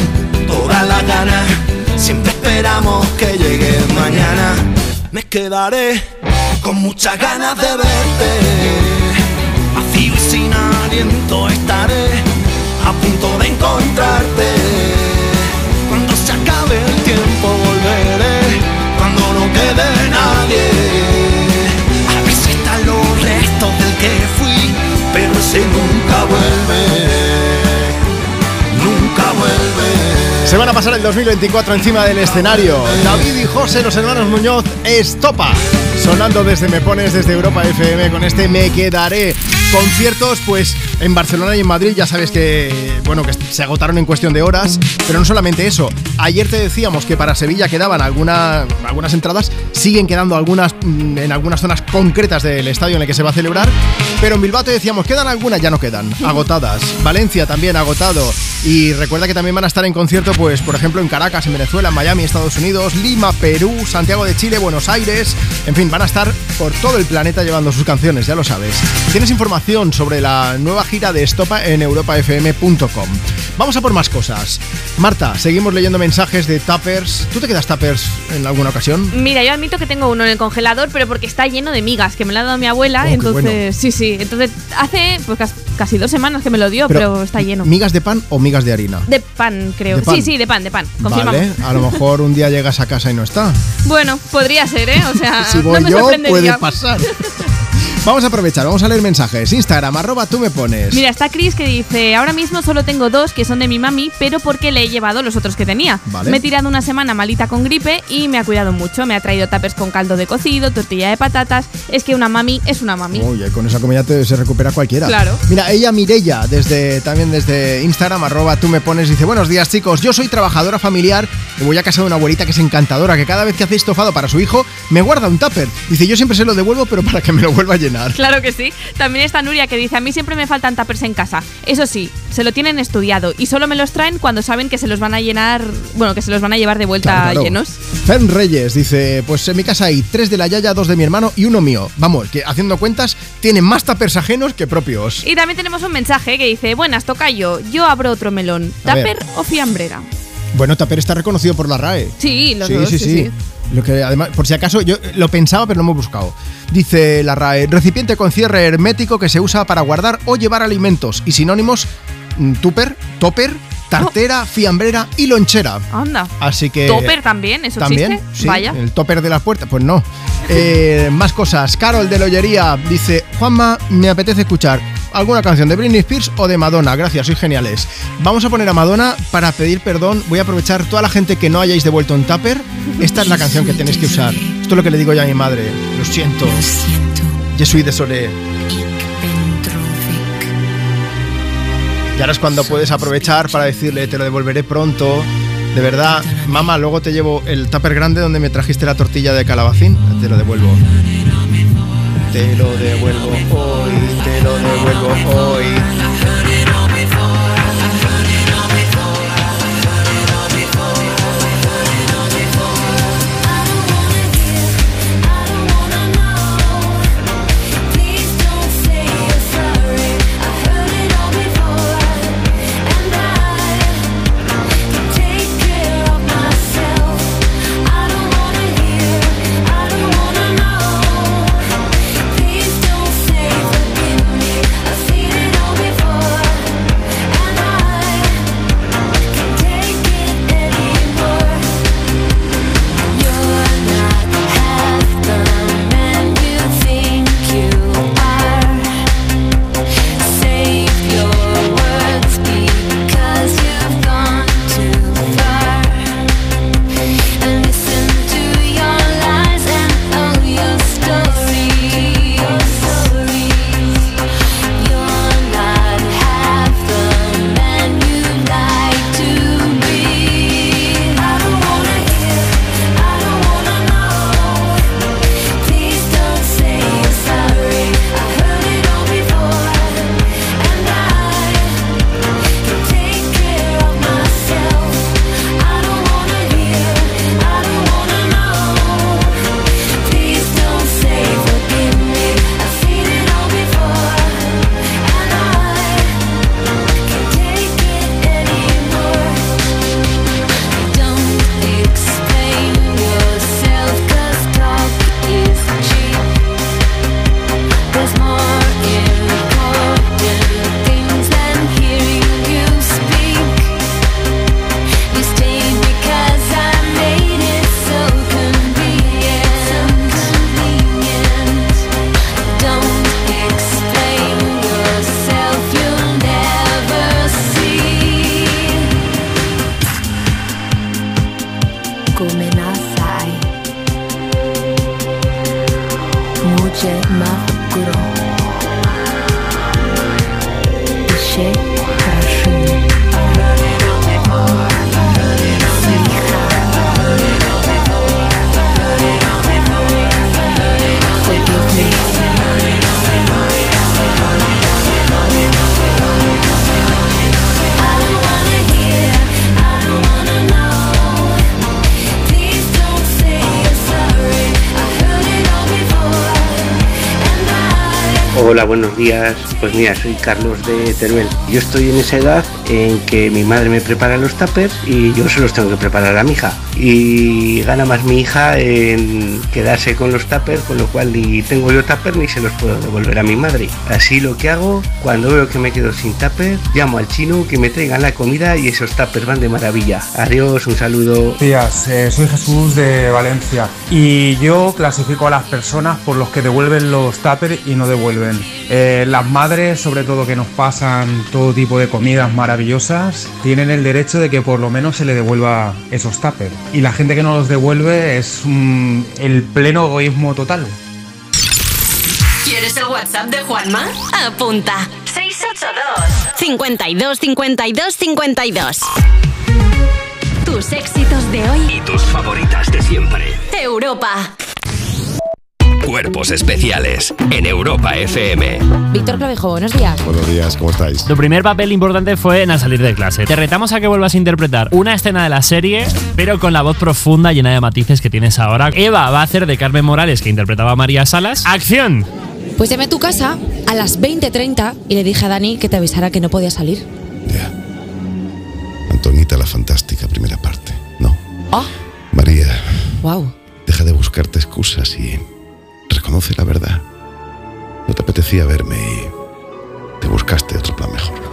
todas las ganas. Siempre esperamos que llegue mañana. Me quedaré con muchas ganas de verte. Vacío y sin aliento estaré a punto de encontrarte. Cuando se acabe el tiempo volveré. Cuando no quede nadie. Vuelve. Se van a pasar el 2024 encima del escenario. David y José, los hermanos Muñoz, Estopa. Sonando desde Me Pones, desde Europa FM, con este Me Quedaré. Conciertos, pues, en Barcelona y en Madrid, ya sabes que, bueno, que se agotaron en cuestión de horas. Pero no solamente eso. Ayer te decíamos que para Sevilla quedaban alguna- algunas entradas. Siguen quedando algunas mm, en algunas zonas concretas del estadio en el que se va a celebrar. Pero en Bilbao te decíamos, quedan algunas, ya no quedan. Agotadas. Valencia también agotado. Y recuerda que también van a estar en concierto, pues, por ejemplo, en Caracas, en Venezuela, en Miami, Estados Unidos, Lima, Perú, Santiago de Chile, Buenos Aires. En fin, van a estar por todo el planeta llevando sus canciones, ya lo sabes. Tienes información sobre la nueva gira de Estopa en europafm.com. Vamos a por más cosas. Marta, seguimos leyendo mensajes de Tappers. ¿Tú te quedas Tappers en alguna ocasión? Mira, yo admito que tengo uno en el congelador, pero porque está lleno de migas, que me lo ha dado mi abuela. Oh, entonces, bueno. sí, sí. Entonces, hace pues casi dos semanas que me lo dio, pero, está lleno. ¿Migas de pan o migas de harina? De pan, creo. ¿De pan? Sí, sí, de pan, de pan. Confirmamos. Vale, a lo mejor un día llegas a casa y no está. Bueno, podría ser, ¿eh? O sea, Si no voy me yo, puede pasar. Vamos a aprovechar, vamos a leer mensajes. Instagram, arroba tú me pones. Mira, está Chris que dice, ahora mismo solo tengo dos que son de mi mami, pero porque le he llevado los otros que tenía. Vale. Me he tirado una semana malita con gripe y me ha cuidado mucho. Me ha traído tapers con caldo de cocido, tortilla de patatas. Es que una mami es una mami. Oye, con esa comida te- se recupera cualquiera. Claro. Mira, ella Mirella, desde, también desde Instagram, arroba tú me pones, dice, buenos días chicos, yo soy trabajadora familiar y voy a casa de una abuelita que es encantadora, que cada vez que hace estofado para su hijo, me guarda un tupper. Dice, yo siempre se lo devuelvo, pero para que me lo vuelva a llenar. Claro que sí. También está Nuria que dice, a mí siempre me faltan tapers en casa. Eso sí, se lo tienen estudiado y solo me los traen cuando saben que se los van a llenar, bueno, que se los van a llevar de vuelta Claro, claro. llenos. Fern Reyes dice, pues en mi casa hay tres de la Yaya, dos de mi hermano y uno mío. Vamos, que haciendo cuentas, tienen más tuppers ajenos que propios. Y también tenemos un mensaje que dice, buenas, tocayo, yo abro otro melón. ¿Tupper o fiambrera? Bueno, tupper está reconocido por la RAE. Sí, los sí, dos, sí, sí. Lo que además, por si acaso, yo lo pensaba, pero no me he buscado. Dice la RAE, recipiente con cierre hermético que se usa para guardar o llevar alimentos. Y sinónimos, mm, tupper, topper, tartera, fiambrera y lonchera. Anda. Así que... ¿Topper también? ¿Eso ¿También? existe? Sí, Vaya. el topper de las puertas, pues no. Eh, más cosas. Carol de Lollería dice, Juanma, me apetece escuchar alguna canción de Britney Spears o de Madonna. Gracias, sois geniales. Vamos a poner a Madonna para pedir perdón. Voy a aprovechar toda la gente que no hayáis devuelto un tupper. Esta es la canción que tenéis que usar. Esto es lo que le digo yo a mi madre. Lo siento. Je suis désolé. Y ahora es cuando puedes aprovechar para decirle, te lo devolveré pronto. De verdad, mamá, luego te llevo el tupper grande donde me trajiste la tortilla de calabacín. Te lo devuelvo. Te lo devuelvo hoy, te lo devuelvo hoy. Hola, buenos días. Pues mira, soy Carlos de Teruel. Yo estoy en esa edad en que mi madre me prepara los tuppers y yo se los tengo que preparar a mi hija. Y gana más mi hija en quedarse con los tuppers, con lo cual ni tengo yo tuppers ni se los puedo devolver a mi madre. Así lo que hago, cuando veo que me quedo sin tuppers, llamo al chino que me traigan la comida y esos tuppers van de maravilla. Adiós, un saludo. Días, eh, soy Jesús de Valencia y yo clasifico a las personas por los que devuelven los tuppers y no devuelven. Eh, las madres, sobre todo que nos pasan todo tipo de comidas maravillosas, tienen el derecho de que por lo menos se le devuelva esos tuppers. Y la gente que no los devuelve es mm, el pleno egoísmo total. ¿Quieres el WhatsApp de Juanma? Apunta. 682 52 52 52. Tus éxitos de hoy. Y tus favoritas de siempre. Europa. Cuerpos especiales en Europa FM. Víctor Clavijo, buenos días. Buenos días, ¿cómo estáis? Tu primer papel importante fue en Al salir de clase. Te retamos a que vuelvas a interpretar una escena de la serie, pero con la voz profunda llena de matices que tienes ahora. Eva va a hacer de Carmen Morales, que interpretaba a María Salas. ¡Acción! Pues llamé a tu casa a las 20.30 y le dije a Dani que te avisara que no podía salir. Antonita la fantástica primera parte, ¿no? ¡Ah! María, ¡Wow! deja de buscarte excusas y reconoce la verdad. No te apetecía verme y te buscaste otro plan mejor.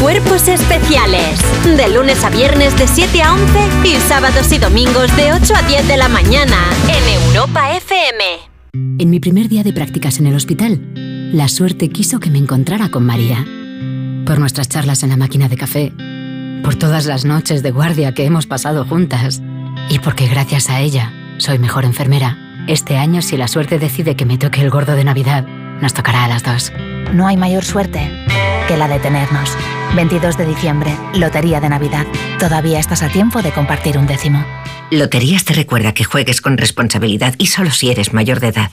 Cuerpos especiales. De lunes a viernes de 7 a 11 y sábados y domingos de 8 a 10 de la mañana en Europa FM. En mi primer día de prácticas en el hospital, la suerte quiso que me encontrara con María. Por nuestras charlas en la máquina de café, por todas las noches de guardia que hemos pasado juntas y porque gracias a ella soy mejor enfermera. Este año, si la suerte decide que me toque el gordo de Navidad, nos tocará a las dos. No hay mayor suerte que la de tenernos. 22 de diciembre, Lotería de Navidad. Todavía estás a tiempo de compartir un décimo. Loterías te recuerda que juegues con responsabilidad y solo si eres mayor de edad.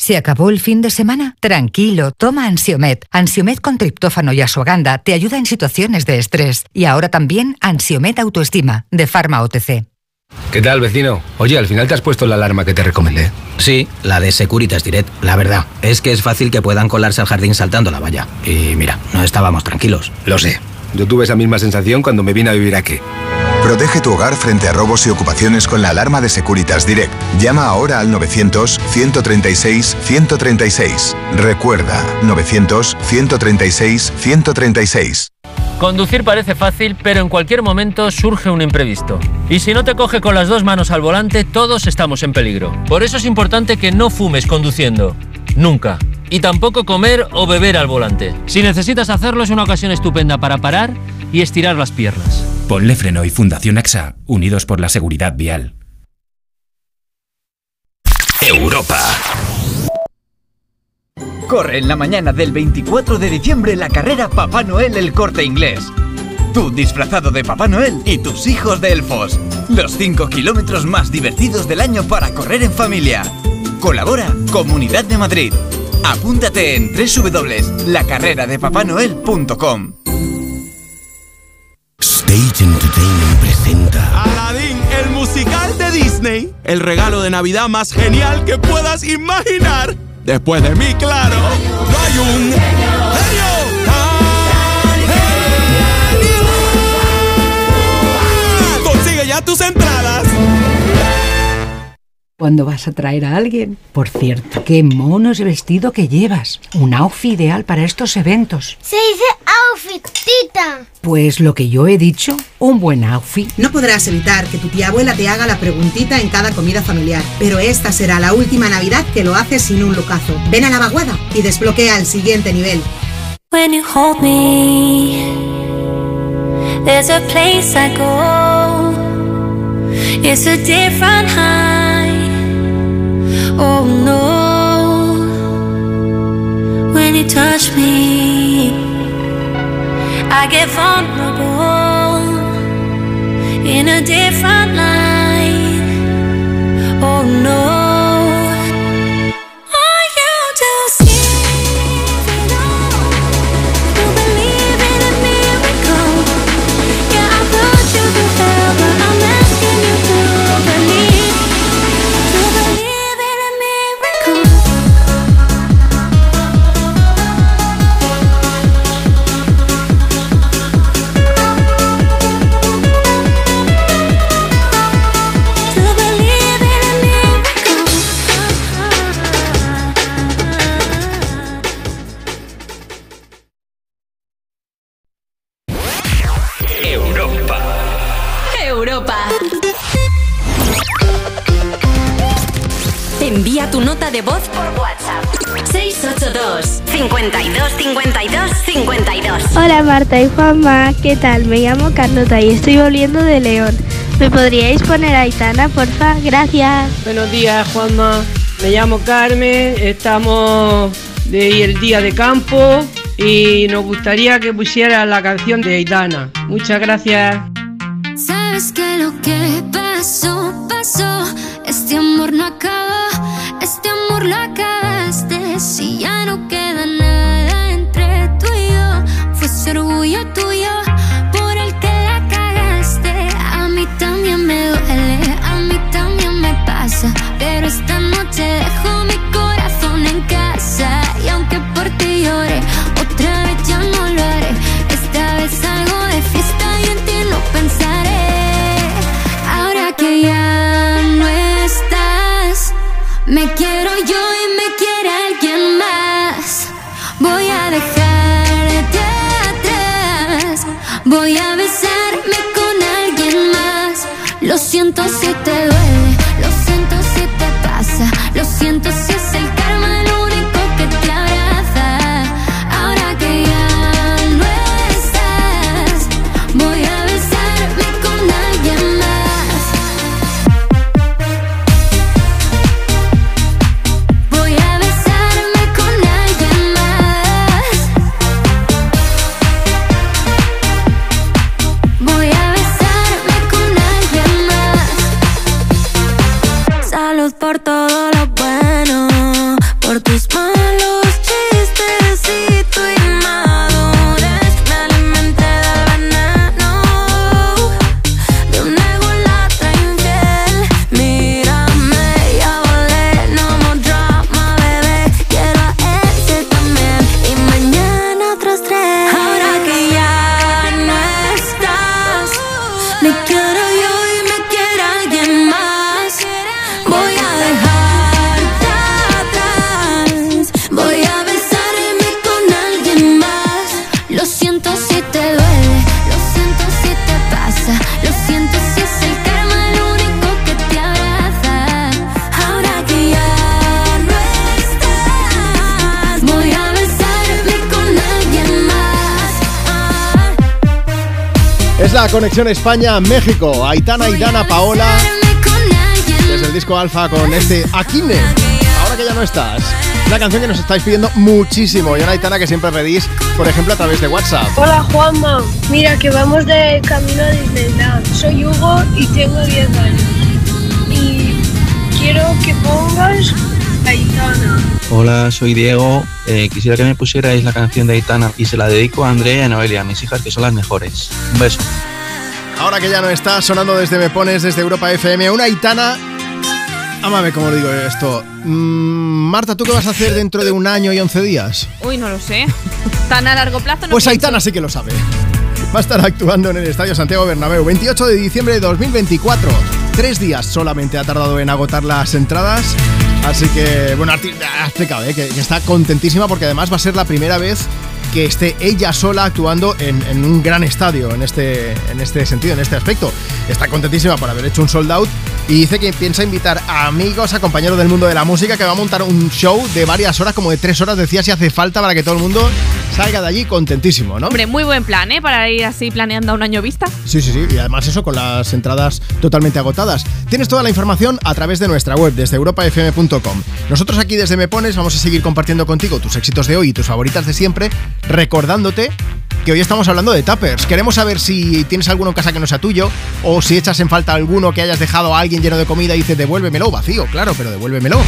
¿Se acabó el fin de semana? Tranquilo, toma Ansiomet. Ansiomet con triptófano y asuaganda te ayuda en situaciones de estrés. Y ahora también Ansiomet Autoestima, de Pharma OTC. ¿Qué tal, vecino? Oye, al final te has puesto la alarma que te recomendé. Sí, la de Securitas Direct. La verdad, es que es fácil que puedan colarse al jardín saltando la valla. Y mira, no estábamos tranquilos. Lo sé. Yo tuve esa misma sensación cuando me vine a vivir aquí. Protege tu hogar frente a robos y ocupaciones con la alarma de Securitas Direct. Llama ahora al 900-136-136. Recuerda, 900-136-136. Conducir parece fácil, pero en cualquier momento surge un imprevisto. Y si no te coge con las dos manos al volante, todos estamos en peligro. Por eso es importante que no fumes conduciendo. Nunca. Y tampoco comer o beber al volante. Si necesitas hacerlo, es una ocasión estupenda para parar y estirar las piernas. Ponle Freno y Fundación AXA, unidos por la seguridad vial. Europa. Corre en la mañana del 24 de diciembre la carrera Papá Noel el Corte Inglés. Tú disfrazado de Papá Noel y tus hijos de elfos. Los 5 kilómetros más divertidos del año para correr en familia. Colabora Comunidad de Madrid. Apúntate en www.lacarreradepapanoel.com. Stage Entertainment presenta Aladdin, el musical de Disney. El regalo de Navidad más genial que puedas imaginar. Después de mí, claro, no hay un genio. Consigue ya tus entradas. Cuando vas a traer a alguien. Por cierto, qué mono es el vestido que llevas. Un outfit ideal para estos eventos. Se dice outfit, tita. Pues lo que yo he dicho, un buen outfit. No podrás evitar que tu tía abuela te haga la preguntita en cada comida familiar, pero esta será la última Navidad que lo haces sin un lucazo. Ven a la vaguada y desbloquea el siguiente nivel. When you hold me, there's a place I go. It's a different high. Oh no. When you touch me, I get vulnerable. in a different line. Envía tu nota de voz por WhatsApp. 682 52 52 52. Hola Marta y Juanma, ¿qué tal? Me llamo Carlota y estoy volviendo de León. ¿Me podríais poner a Aitana, porfa? Gracias. Buenos días, Juanma. Me llamo Carmen, estamos de el día de campo y nos gustaría que pusiera la canción de Aitana. Muchas gracias. Sabes que lo que pasó, pasó. Este amor no acaba, amor lo acabaste. Si ya 107 conexión España-México. Aitana y Dana Paola. Desde el disco Alfa con este Aquine. Ahora que ya no estás. Una canción que nos estáis pidiendo muchísimo. Y una Aitana que siempre pedís, por ejemplo, a través de WhatsApp. Hola Juanma, mira que vamos de camino a Disneyland. Soy Hugo y tengo 10 años. Y quiero que pongas Aitana. Hola, soy Diego. Eh, quisiera que me pusierais la canción de Aitana y se la dedico a Andrea y a Noelia, mis hijas que son las mejores. Un beso. Ahora que ya no estás sonando desde Me Pones, desde Europa FM, una Aitana. Ámame como digo esto. Mm, Marta, ¿tú qué vas a hacer dentro de un año y 11 días? Uy, no lo sé. Tan a largo plazo no Pues pienso. Aitana sí que lo sabe. Va a estar actuando en el Estadio Santiago Bernabéu 28 de diciembre de 2024. Tres días solamente ha tardado en agotar las entradas. Así que, bueno, ha explicado ¿eh? que, que está contentísima porque además va a ser la primera vez que esté ella sola actuando en, un gran estadio en este, en este sentido, en este aspecto. Está contentísima por haber hecho un sold out y dice que piensa invitar a amigos, a compañeros del mundo de la música que va a montar un show de varias horas, como de tres horas, decía si hace falta para que todo el mundo salga de allí contentísimo, ¿no? Hombre, muy buen plan, ¿eh? Para ir así planeando a un año vista. Sí, sí, sí, y además eso con las entradas totalmente agotadas. Tienes toda la información a través de nuestra web, desde europafm.com. Nosotros aquí desde Me Pones vamos a seguir compartiendo contigo tus éxitos de hoy y tus favoritas de siempre, recordándote que hoy estamos hablando de tuppers. Queremos saber si tienes alguno en casa que no sea tuyo o si echas en falta alguno que hayas dejado a alguien lleno de comida y dices devuélvemelo vacío, claro, pero devuélvemelo.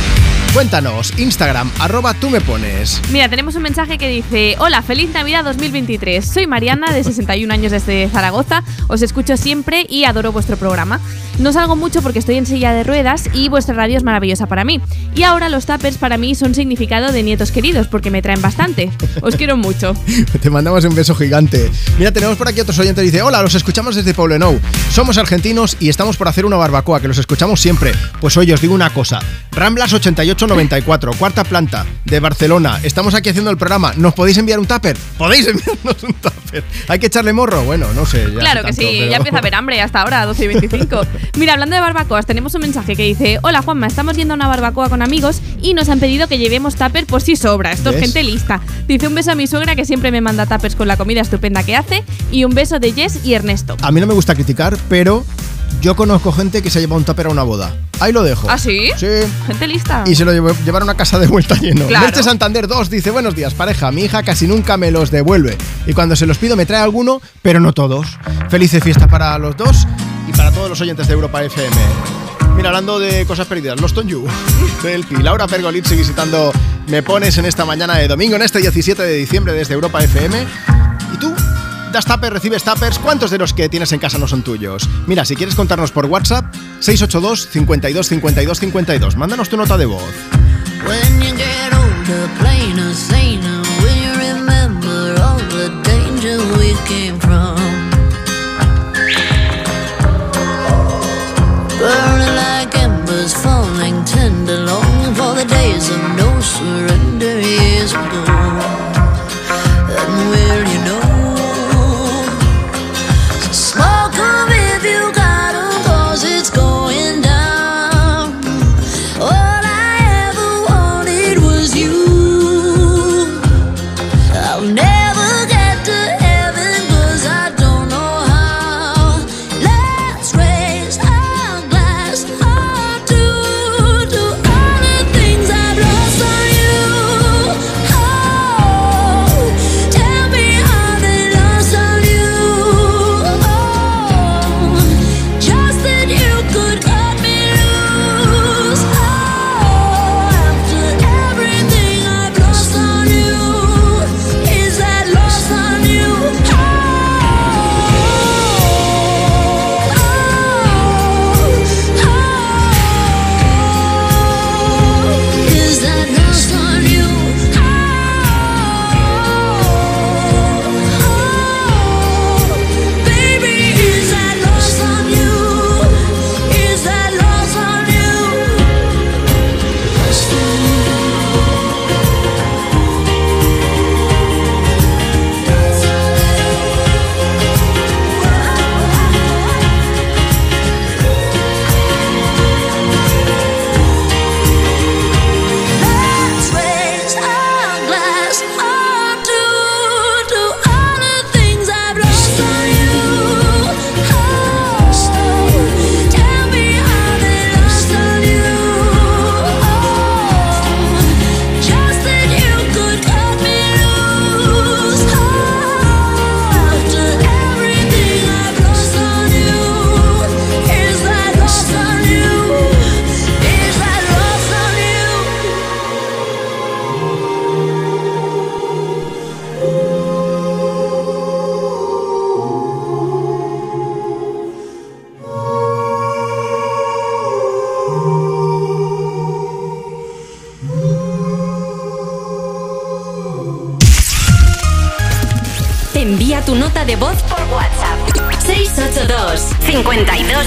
Cuéntanos, Instagram, arroba tú me pones. Mira, tenemos un mensaje que dice: Hola, feliz Navidad 2023. Soy Mariana, de 61 años desde Zaragoza. Os escucho siempre y adoro vuestro programa. No salgo mucho porque estoy en silla de ruedas y vuestra radio es maravillosa para mí. Y ahora los tuppers para mí son significado de nietos queridos porque me traen bastante. Os quiero mucho. Te mandamos un beso gigante. Mira, tenemos por aquí otros oyentes. Dice: Hola, los escuchamos desde Poblenou. Somos argentinos y estamos por hacer una barbacoa, que los escuchamos siempre. Pues hoy os digo una cosa: Ramblas 8894, cuarta planta de Barcelona. Estamos aquí haciendo el programa. ¿Nos podéis enviar un tupper? ¿Podéis enviarnos un tupper? ¿Hay que echarle morro? Bueno, no sé. ya Claro que tanto, sí, pero- ya empieza a haber hambre hasta ahora, 12 y 25. Mira, hablando de barbacoas, tenemos un mensaje que dice: Hola Juanma, estamos yendo a una barbacoa con amigos y nos han pedido que llevemos tupper por si sobra. Esto es gente lista. Dice un beso a mi suegra que siempre me manda tuppers con la comida estupenda que hace y un beso de Jess y Ernesto. A mí no me gusta criticar, pero yo conozco gente que se ha llevado un tupper a una boda. Ahí lo dejo. ¿Ah, sí? Sí. Gente lista. Y se lo llevo- llevaron a casa de vuelta lleno. Claro. Merche Santander 2 dice, buenos días, pareja. Mi hija casi nunca me los devuelve. Y cuando se los pido me trae alguno, pero no todos. Feliz fiesta para los dos y para todos los oyentes de Europa FM. Mira, hablando de cosas perdidas, Lost on You, del Pi. Laura Pergolizzi visitando Me Pones en esta mañana de domingo, en este 17 de diciembre desde Europa FM. ¿Das tuppers, recibes tuppers? ¿Cuántos de los que tienes en casa no son tuyos? Mira, si quieres contarnos por WhatsApp, 682 52 52 52. Mándanos tu nota de voz. When you get older, plainer, saner, will you remember all the danger we came from? Burning like embers, falling tender, longing for the days of no surrender years ago.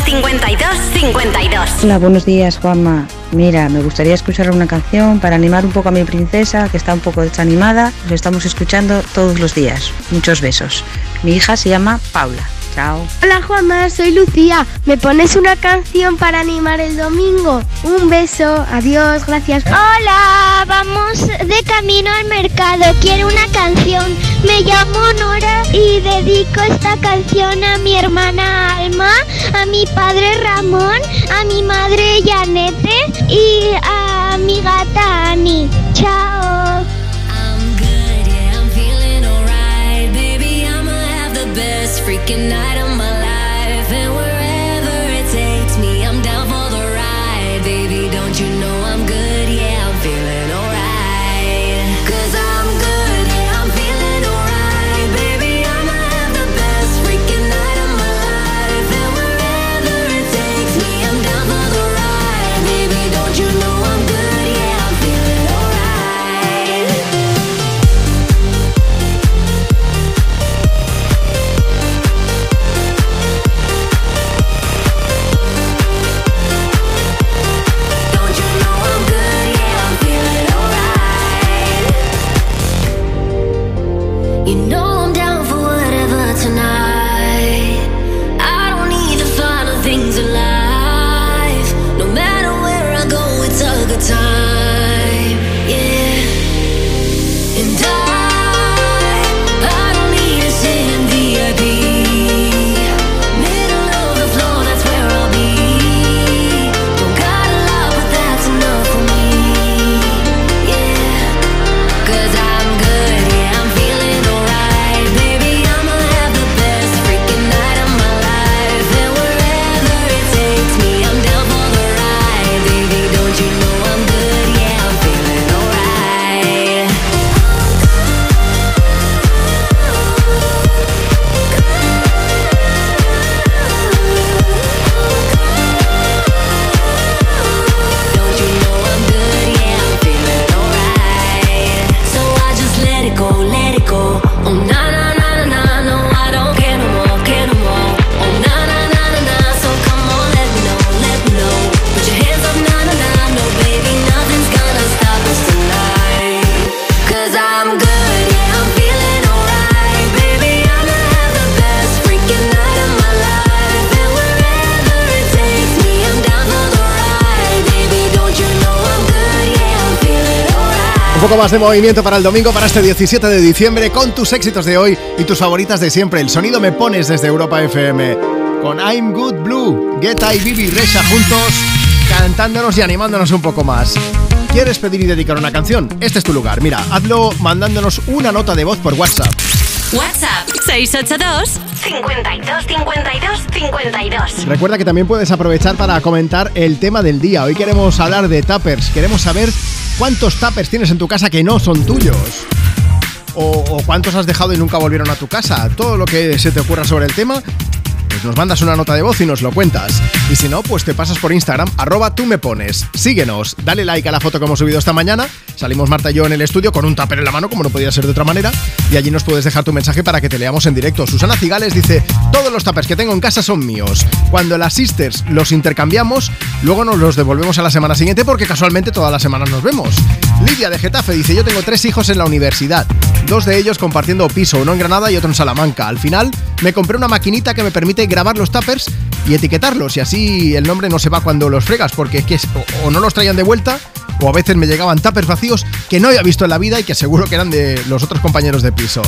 52 52 52. Hola, buenos días, Juanma. Mira, me gustaría escuchar una canción para animar un poco a mi princesa, que está un poco desanimada. Lo estamos escuchando todos los días. Muchos besos. Mi hija se llama Paula. Chao. Hola Juanma, soy Lucía. ¿Me pones una canción para animar el domingo? Un beso, adiós, gracias. Hola, vamos de camino al mercado. Quiero una canción. Me llamo Nora y dedico esta canción a mi hermana Alma, a mi padre Ramón, a mi madre Janete y a mi gata Ani. Chao. freaking night. Más de movimiento para el domingo, para este 17 de diciembre, con tus éxitos de hoy y tus favoritas de siempre. El sonido me pones desde Europa FM. Con I'm Good Blue, Geta y Bibi Resha juntos, cantándonos y animándonos un poco más. ¿Quieres pedir y dedicar una canción? Este es tu lugar. Mira, hazlo mandándonos una nota de voz por WhatsApp. WhatsApp 682 52 52 52. Recuerda que también puedes aprovechar para comentar el tema del día. Hoy queremos hablar de tuppers. Queremos saber cuántos tuppers tienes en tu casa que no son tuyos. O, cuántos has dejado y nunca volvieron a tu casa. Todo lo que se te ocurra sobre el tema, pues nos mandas una nota de voz y nos lo cuentas. Y si no, pues te pasas por Instagram, arroba tú me pones. Síguenos, dale like a la foto que hemos subido esta mañana. Salimos Marta y yo en el estudio con un tupper en la mano, como no podía ser de otra manera. Y allí nos puedes dejar tu mensaje para que te leamos en directo. Susana Cigales dice, todos los tuppers que tengo en casa son míos. Cuando las sisters los intercambiamos, luego nos los devolvemos a la semana siguiente porque casualmente todas las semanas nos vemos. Lidia de Getafe dice, yo tengo tres hijos en la universidad. Dos de ellos compartiendo piso, uno en Granada y otro en Salamanca. Al final me compré una maquinita que me permite grabar los tuppers y etiquetarlos y así el nombre no se va cuando los fregas porque es que o no los traían de vuelta o a veces me llegaban tuppers vacíos que no había visto en la vida y que seguro que eran de los otros compañeros de piso.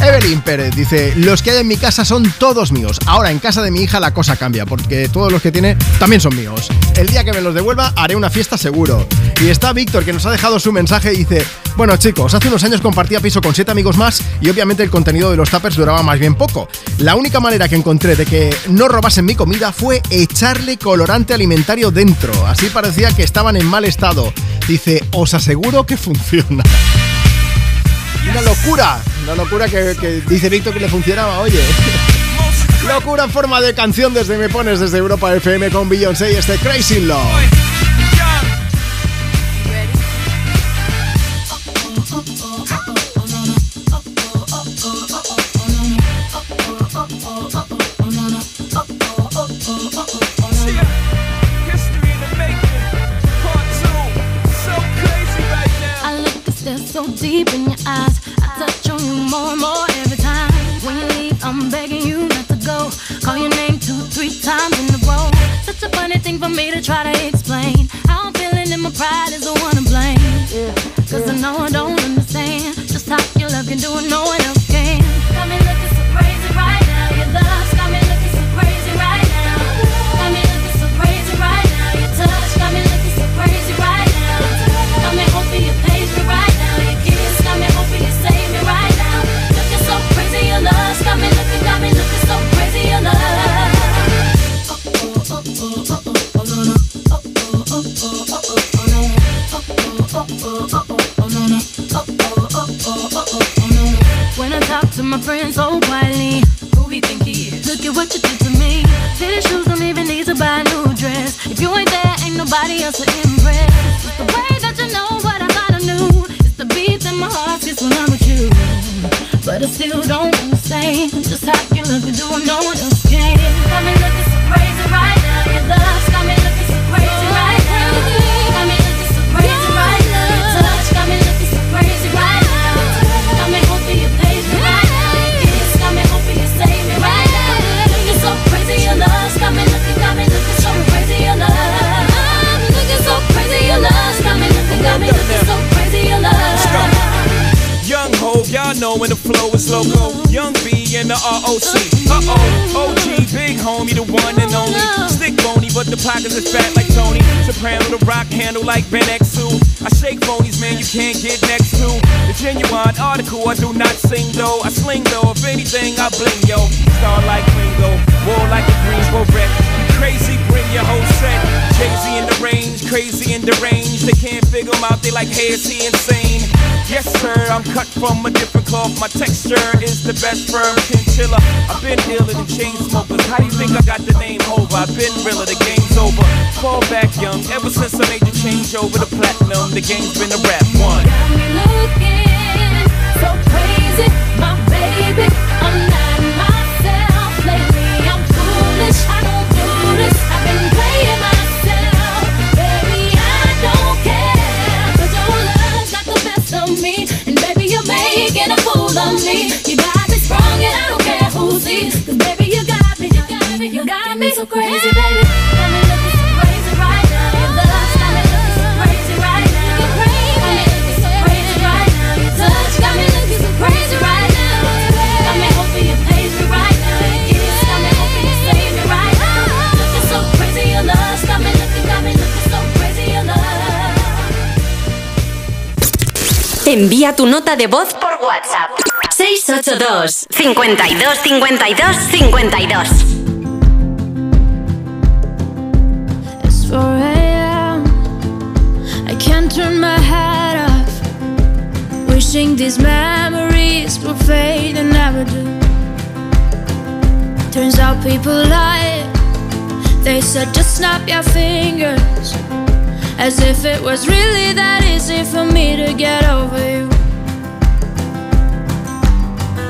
Evelyn Pérez dice, los que hay en mi casa son todos míos. Ahora en casa de mi hija la cosa cambia porque todos los que tiene también son míos. El día que me los devuelva haré una fiesta seguro. Y está Víctor que nos ha dejado su mensaje y dice, bueno chicos, hace unos años compartía piso con siete amigos más y obviamente el contenido de los tuppers duraba más bien poco. La única manera que encontré de que no robasen mi comida fue echarle colorante alimentario dentro. Así parecía que estaban en mal estado. Dice, os aseguro que funciona. Una locura, una locura que, dice Víctor que le funcionaba, oye. locura en forma de canción desde Me Pones, desde Europa FM con Beyoncé y este Crazy Love. Try to explain. How I'm feeling in my pride but the pockets is fat like Tony. Soprano, the rock handle like Ben X2. I shake phonies, man, you can't get next to. The genuine article, I do not sing though. I sling though, if anything, I bling yo. Star like Ringo, war like a Greensboro wreck. Crazy, bring your whole set. Jay-Z in the range, crazy in the range. They can't figure him out, they like, hey, is he insane? I'm cut from a different cloth. My texture is the best firm chinchilla. I've been iller than chain smokers. How do you think I got the name over? I've been realer, the game's over. Fall back young, ever since I made the change over to platinum, the game's been a rap one. Got me looking so crazy, my baby. I'm You got me so crazy, baby. Right right right right. Envía tu nota de voz por WhatsApp. 682 52 52 52 It's 4 a.m. I can't turn my head off. Wishing these memories will fade and never do. Turns out people lie. They said just snap your fingers. As if it was really that easy for me to get over you.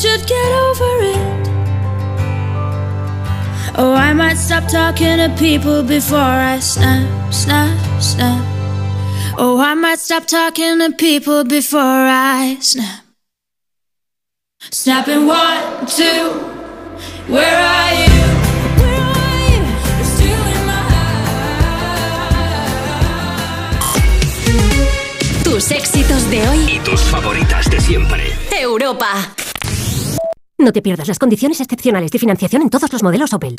Should get over it. Oh, I might stop talking to people before I snap, snap, snap. Oh, I might stop talking to people before I snap. Snapping one, two. Where are you? Where are you? You're in my Tus éxitos de hoy. Y tus favoritas de siempre. Europa. No te pierdas las condiciones excepcionales de financiación en todos los modelos Opel.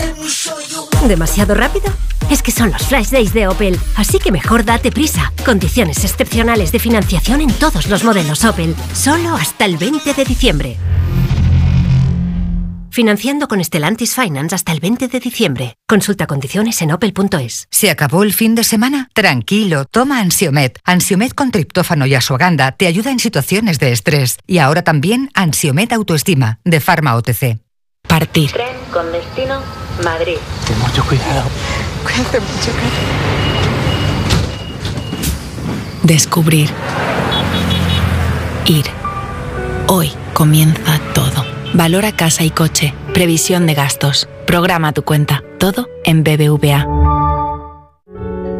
¿Demasiado rápido? Es que son los Flash Days de Opel, así que mejor date prisa. Condiciones excepcionales de financiación en todos los modelos Opel, solo hasta el 20 de diciembre. Financiando con Stellantis Finance hasta el 20 de diciembre. Consulta condiciones en opel.es. ¿Se acabó el fin de semana? Tranquilo, toma Ansiomet. Ansiomet con triptófano y asuaganda te ayuda en situaciones de estrés. Y ahora también Ansiomet Autoestima, de Pharma OTC. Partir. Tren con destino Madrid. Ten mucho cuidado. Cuídate mucho, Descubrir. Ir. Hoy comienza todo. Valora casa y coche. Previsión de gastos. Programa tu cuenta. Todo en BBVA.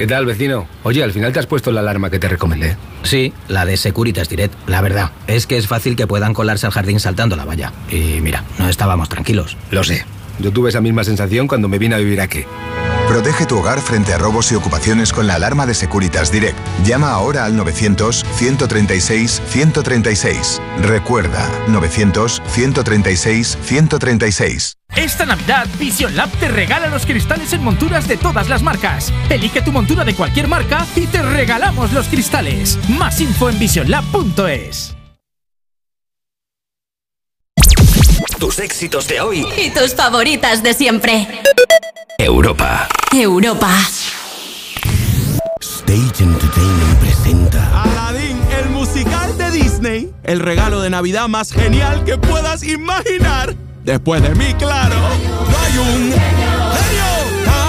¿Qué tal, vecino? Oye, al final te has puesto la alarma que te recomendé. Sí, la de Securitas Direct. La verdad, es que es fácil que puedan colarse al jardín saltando la valla. Y mira, no estábamos tranquilos. Lo sé. Yo tuve esa misma sensación cuando me vine a vivir aquí. Protege tu hogar frente a robos y ocupaciones con la alarma de Securitas Direct. Llama ahora al 900-136-136. Recuerda, 900-136-136. Esta Navidad, Vision Lab te regala los cristales en monturas de todas las marcas. Elige tu montura de cualquier marca y te regalamos los cristales. Más info en visionlab.es. Tus éxitos de hoy. Y tus favoritas de siempre. Europa. Europa. Stage Entertainment presenta Aladdin, el musical de Disney. El regalo de Navidad más genial que puedas imaginar. Después de mí, claro, no hay un genio tan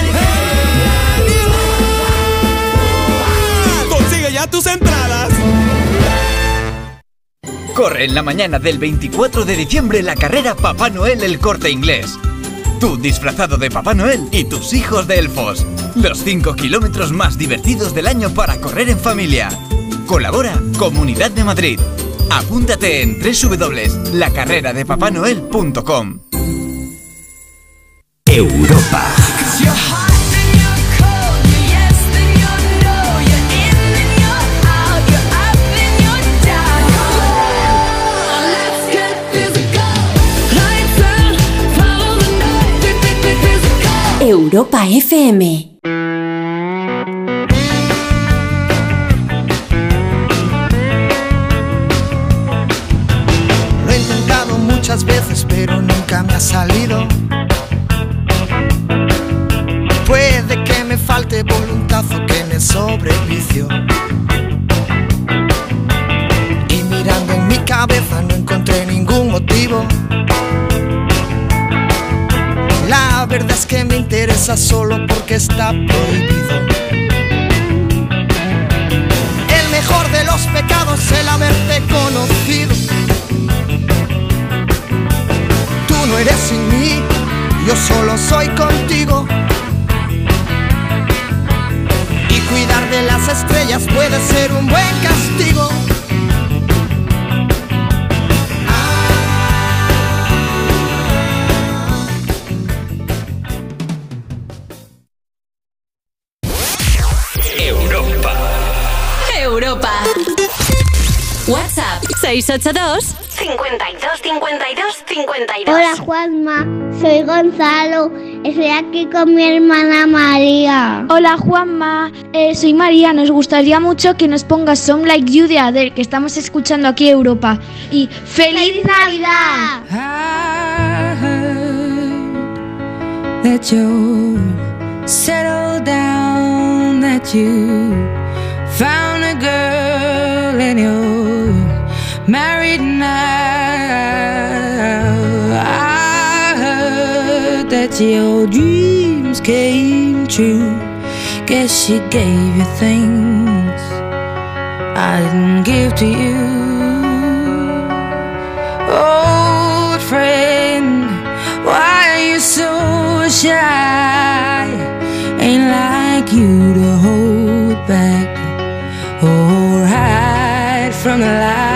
genio. Consigue ya tus entradas. Corre en la mañana del 24 de diciembre la carrera Papá Noel el Corte Inglés. Tú disfrazado de Papá Noel y tus hijos de elfos. Los 5 kilómetros más divertidos del año para correr en familia. Colabora Comunidad de Madrid. Apúntate en www.lacarreradepapanoel.com. Europa. Europa FM. Lo he intentado muchas veces, pero nunca me ha salido. Puede que me falte voluntad o que me sobrevicio. Y mirando en mi cabeza no encontré ningún motivo. La verdad es que me interesa solo porque está prohibido. El mejor de los pecados es el haberte conocido. Tú no eres sin mí, yo solo soy contigo. Y cuidar de las estrellas puede ser un buen castigo. 682 52 52 52. Hola Juanma, soy Gonzalo, estoy aquí con mi hermana María. Hola Juanma, Eh, soy María. Nos gustaría mucho que nos pongas Song Like You de Adele, que estamos escuchando aquí en Europa. Y ¡Feliz, Navidad! that you settled down, that you found a girl and you're married now. I heard that your dreams came true. Guess she gave you things I didn't give to you. Old friend, why are you so shy? Ain't like you to hold back or hide from the light.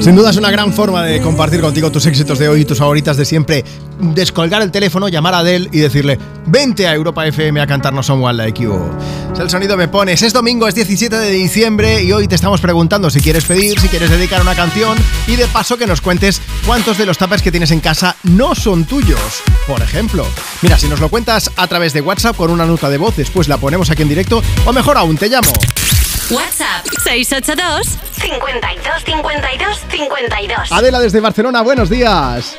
Sin duda es una gran forma de compartir contigo tus éxitos de hoy y tus favoritas de siempre. Descolgar el teléfono, llamar a Adele y decirle, vente a Europa FM a cantarnos Someone Like You. El sonido me pones, es domingo, es 17 de diciembre y hoy te estamos preguntando si quieres pedir, si quieres dedicar una canción y de paso que nos cuentes cuántos de los tuppers que tienes en casa no son tuyos. Por ejemplo, mira, si nos lo cuentas a través de WhatsApp con una nota de voz, después la ponemos aquí en directo o mejor aún, te llamo. WhatsApp 682 52 52 52. Adela desde Barcelona, buenos días.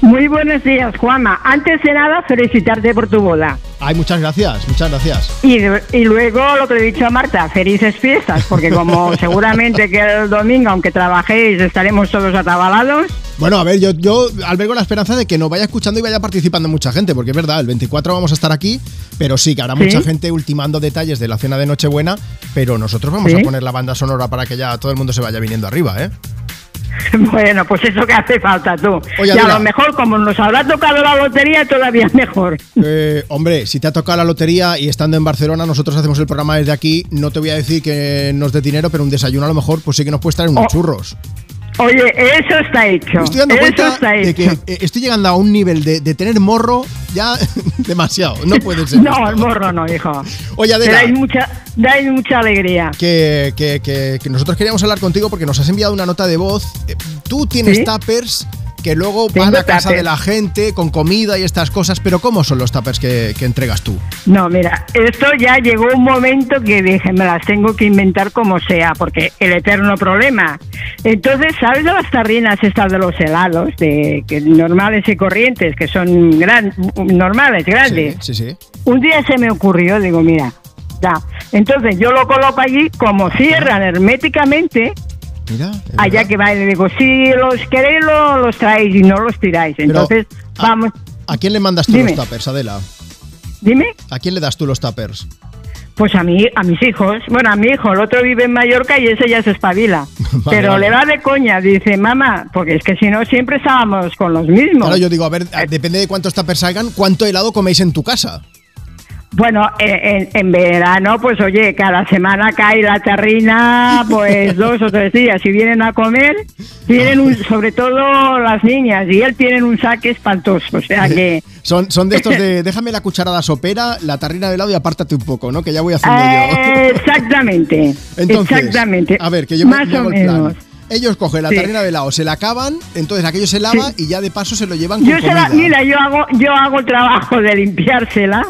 Muy buenos días, Juanma. Antes de nada, felicitarte por tu boda. Ay, muchas gracias, muchas gracias. Y, y luego lo que le he dicho a Marta, felices fiestas, porque como seguramente que el domingo, aunque trabajéis, estaremos todos atabalados. Bueno, a ver, yo, yo albergo la esperanza de que nos vaya escuchando y vaya participando mucha gente, porque es verdad, el 24 vamos a estar aquí, pero sí que habrá ¿Sí? mucha gente ultimando detalles de la cena de Nochebuena, pero nosotros vamos ¿Sí? a poner la banda sonora para que ya todo el mundo se vaya viniendo arriba, ¿eh? Bueno, pues eso que hace falta tú. Oye, y a lo mejor, como nos habrá tocado la lotería, todavía mejor. Eh, hombre, si te ha tocado la lotería y estando en Barcelona, nosotros hacemos el programa desde aquí, no te voy a decir que nos dé dinero, pero un desayuno a lo mejor, pues sí que nos puedes traer unos Oh. churros. Oye, eso está hecho. Estoy dando eso cuenta de que eh, estoy llegando a un nivel de, de tener morro ya demasiado. No puede ser. No, el morro no, hijo. Oye, Adela. dais mucha, dais mucha alegría. que, que- que- que nosotros queríamos hablar contigo porque nos has enviado una nota de voz. Eh, Tú tienes ¿Sí? tuppers que luego van a casa de la gente con comida y estas cosas, pero ¿cómo son los tuppers que, que entregas tú? No, mira, esto ya llegó un momento que dije, me las tengo que inventar como sea, porque el eterno problema. Entonces, ¿sabes de las tarrinas estas de los helados, de que normales y corrientes, que son gran, normales, grandes? Sí, sí. Un día se me ocurrió, digo, mira, ya. Entonces yo lo coloco allí, como cierran herméticamente, Mira. allá que va, y le digo, si los queréis, lo- los traéis y no los tiráis. Entonces, vamos, ¿A quién le mandas tú Dime. los tuppers, Adela? dime. ¿A quién le das tú los tuppers? Pues a mí, a mis hijos. Bueno, a mi hijo, el otro vive en Mallorca y ese ya se espabila. Pero vale. le va de coña, dice, mamá, porque es que si no siempre estábamos con los mismos. Claro, yo digo, a ver, depende de cuántos tuppers salgan, ¿cuánto helado coméis en tu casa? Bueno, en, en- en verano, pues oye, cada semana cae la terrina, pues dos o tres días. Si vienen a comer, tienen un, sobre todo las niñas, y él tienen un saque espantoso. O sea que. Son, son de estos de déjame la cucharada sopera, la tarrina de helado y apártate un poco, ¿no? Que ya voy haciendo Eh, yo. exactamente. Entonces, exactamente. a ver, que yo me- Más me hago o el plan. menos. Ellos cogen la Sí. tarrina de helado, se la acaban, entonces aquello se lava y ya de paso se lo llevan con Yo se la- comida. mira, yo hago, yo hago el trabajo de limpiársela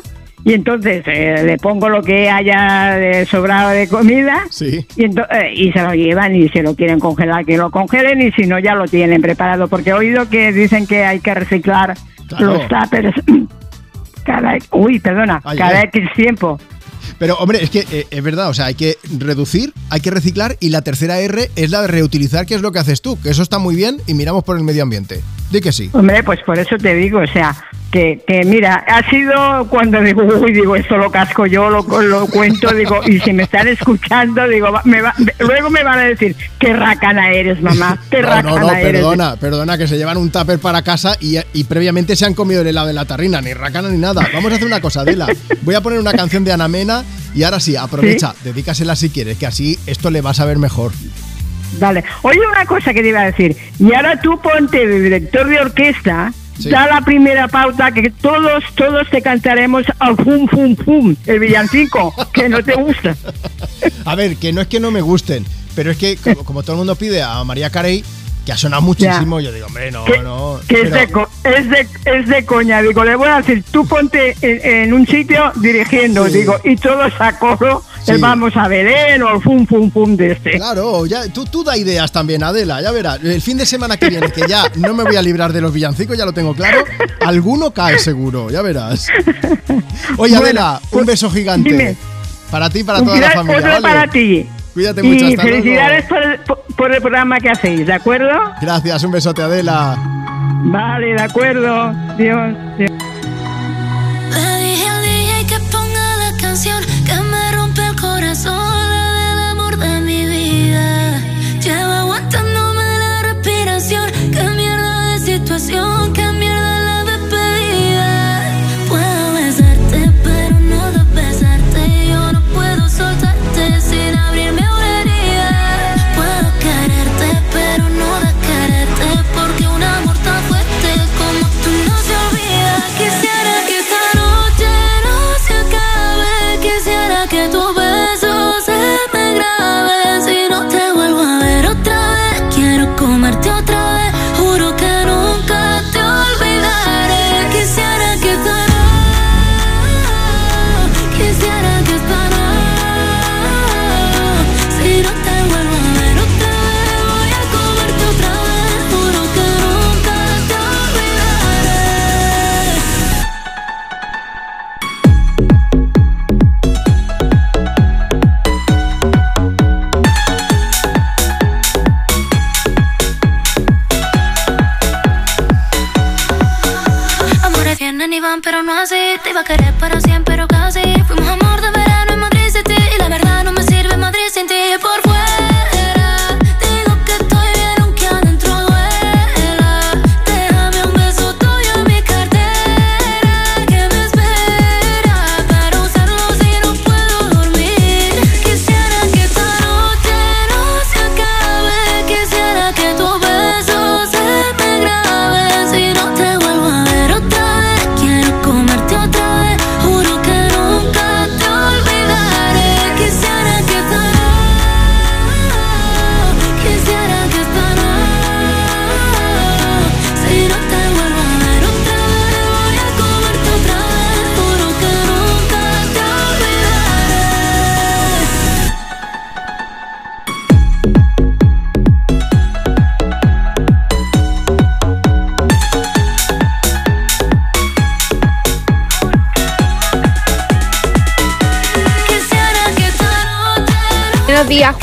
y entonces eh, le pongo lo que haya de sobrado de comida Sí. y, eh, y se lo llevan y si lo quieren congelar que lo congelen y si no ya lo tienen preparado porque he oído que dicen que hay que reciclar Claro. los tuppers cada uy perdona Ay, cada. X tiempo Pero hombre, es que eh, es verdad, o sea, hay que reducir, hay que reciclar y la tercera R es la de reutilizar, que es lo que haces tú, que eso está muy bien y miramos por el medio ambiente. Di que sí. Hombre, pues por eso te digo, o sea, que, que mira, ha sido cuando digo, uy, digo, esto lo casco yo, lo, lo cuento, digo, y si me están escuchando, digo, va- me va- luego me van a decir, qué racana eres, mamá, qué No, racana no, no, eres. perdona, perdona, que se llevan un tupper para casa y, y previamente se han comido el helado de la tarrina, ni racana ni nada. Vamos a hacer una cosa, Adela. Voy a poner una canción de Ana Mena y ahora sí, aprovecha, dedícasela si quieres, que así esto le va a saber mejor. Vale. Oye, una cosa que te iba a decir, y ahora tú ponte de director de orquesta, Sí. da la primera pauta que todos, todos te cantaremos al fum, fum, fum, el villancico, que no te gusta. A ver, que no es que no me gusten, pero es que como, como todo el mundo pide a María Carey, que ha sonado muchísimo, yo digo, hombre, no, que, no. que es, de, es, de, es de coña, digo, le voy a decir, tú ponte en, en un sitio dirigiendo, Sí. digo, y todos a coro, Sí. el vamos a Belén o el fum, fum, fum de este. Claro, ya, tú, tú da ideas también, Adela, ya verás. El fin de semana que viene, que ya no me voy a librar de los villancicos, ya lo tengo claro, alguno cae seguro, ya verás. Oye, Bueno, Adela, un pues, beso gigante. dime. Para ti y para toda la familia. otro ¿vale? para ti. Cuídate mucho, Y hasta felicidades el, por el programa que hacéis, ¿de acuerdo? Gracias, un besote, Adela. Vale, de acuerdo. Dios, Dios.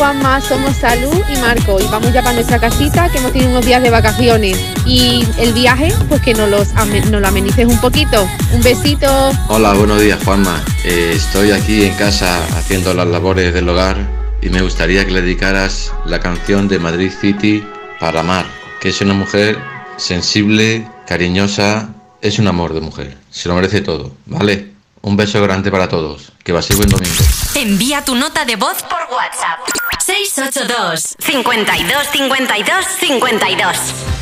Juanma. Somos Salud y Marco. Y vamos ya para nuestra casita, que hemos tenido unos días de vacaciones. Y el viaje, pues que nos, los, nos lo amenices un poquito. Un besito. Hola, buenos días Juanma. Eh, estoy aquí en casa haciendo las labores del hogar y me gustaría que le dedicaras la canción de Madrid City para Mar, que es una mujer sensible, cariñosa, es un amor de mujer. Se lo merece todo, ¿vale? Un beso grande para todos. Que paséis buen domingo. Envía tu nota de voz por WhatsApp. 682 52 52 52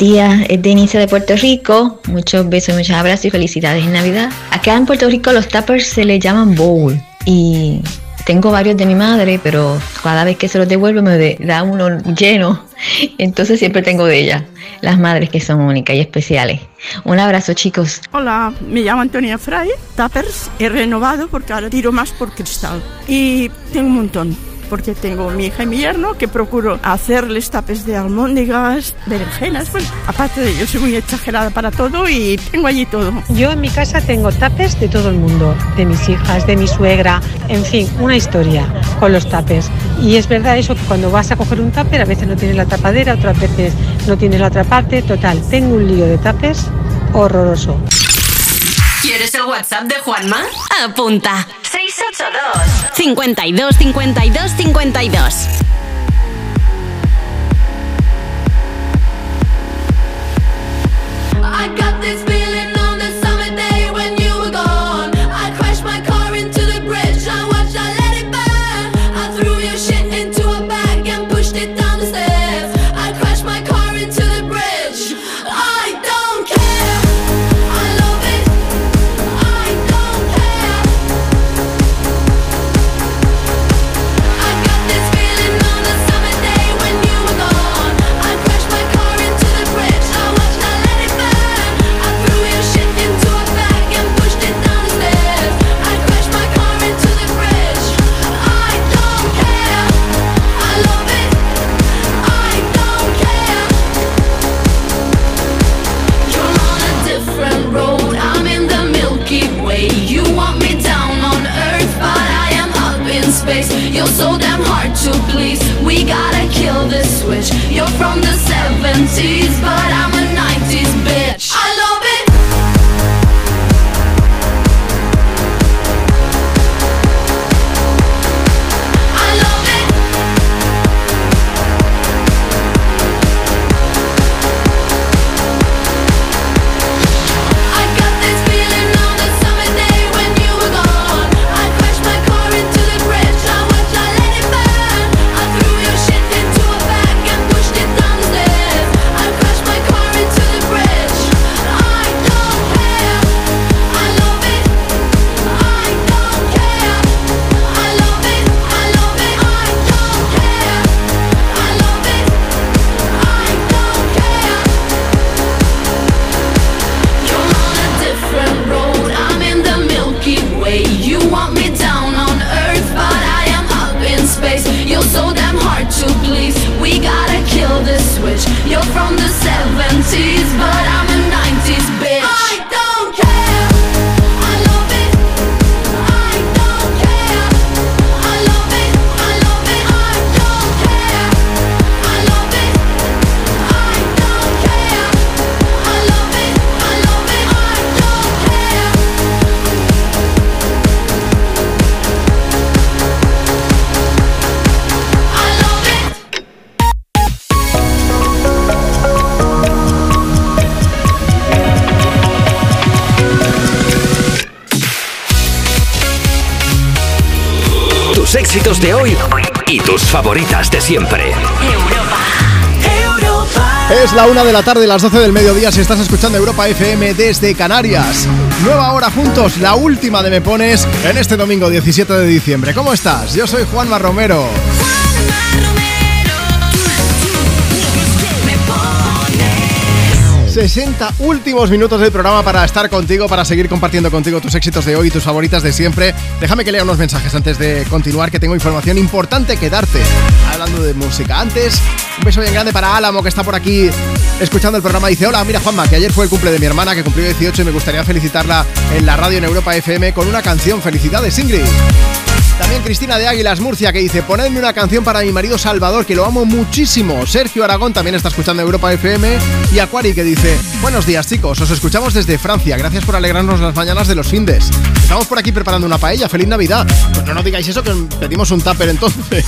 días. Es Denise de Puerto Rico. Muchos besos, muchos abrazos y felicidades en Navidad. Acá en Puerto Rico los tuppers se les llaman bowl y tengo varios de mi madre, pero cada vez que se los devuelvo me da uno lleno. Entonces siempre tengo de ella. Las madres que son únicas y especiales. Un abrazo, chicos. Hola, me llamo Antonia Fray, Tappers, he renovado porque ahora tiro más por cristal. Y tengo un montón, porque tengo mi hija y mi yerno que procuro hacerles tapes de almóndigas, berenjenas. Bueno, aparte de yo soy muy exagerada para todo y tengo allí todo. Yo en mi casa tengo tapes de todo el mundo, de mis hijas, de mi suegra, en fin, una historia con los tapes. Y es verdad eso que cuando vas a coger un tupper a veces no tienes la tapadera, otras veces no tienes la otra parte. Total, tengo un lío de tapes horroroso. ¿Quieres el WhatsApp de Juanma? Apunta. 682 52 52 52. From the 70s, but I'm éxitos de hoy y tus favoritas de siempre. Es la una de la tarde, las 12 del mediodía, si estás escuchando Europa FM desde Canarias. Nueva hora juntos, la última de Me Pones en este domingo 17 de diciembre. ¿Cómo estás? Yo soy Juanma Romero. 60 últimos minutos del programa para estar contigo, para seguir compartiendo contigo tus éxitos de hoy tus favoritas de siempre. Déjame que lea unos mensajes antes de continuar, que tengo información importante que darte. Hablando de música. Antes, un beso bien grande para Álamo, que está por aquí escuchando el programa. Dice, hola, mira Juanma, que ayer fue el cumple de mi hermana, que cumplió 18 y me gustaría felicitarla en la radio en Europa FM con una canción. Felicidades, Ingrid. También Cristina de Águilas Murcia que dice, ponedme una canción para mi marido Salvador, que lo amo muchísimo. Sergio Aragón también está escuchando Europa FM. Y Aquari que dice, buenos días chicos, os escuchamos desde Francia. Gracias por alegrarnos las mañanas de los findes. Estamos por aquí preparando una paella. ¡Feliz Navidad! Pues no digáis eso, que pedimos un tupper entonces.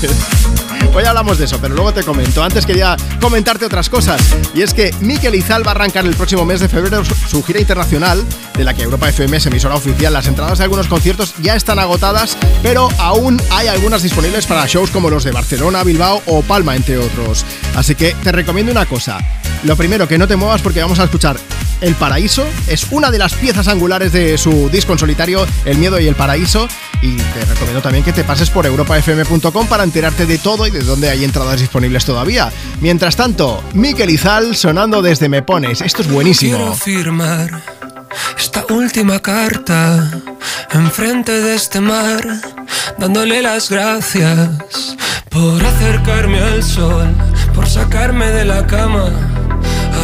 Hoy hablamos de eso, pero luego te comento. Antes quería comentarte otras cosas. Y es que Miquel Izal va a arrancar el próximo mes de febrero su gira internacional, de la que Europa FM es emisora oficial. Las entradas de algunos conciertos ya están agotadas, pero aún hay algunas disponibles para shows como los de Barcelona, Bilbao o Palma, entre otros. Así que te recomiendo una cosa. Lo primero, que no te muevas porque vamos a escuchar El Paraíso. Es una de las piezas angulares de su disco en solitario, El Miedo y el Paraíso. Y te recomiendo también que te pases por europafm.com para enterarte de todo y de dónde hay entradas disponibles todavía. Mientras tanto, Miquel Izal sonando desde Me Pones. Esto es buenísimo. Quiero firmar esta última carta enfrente de este mar, dándole las gracias por acercarme al sol, por sacarme de la cama,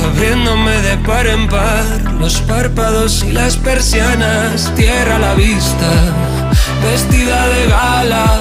abriéndome de par en par los párpados y las persianas, tierra a la vista, vestida de gala,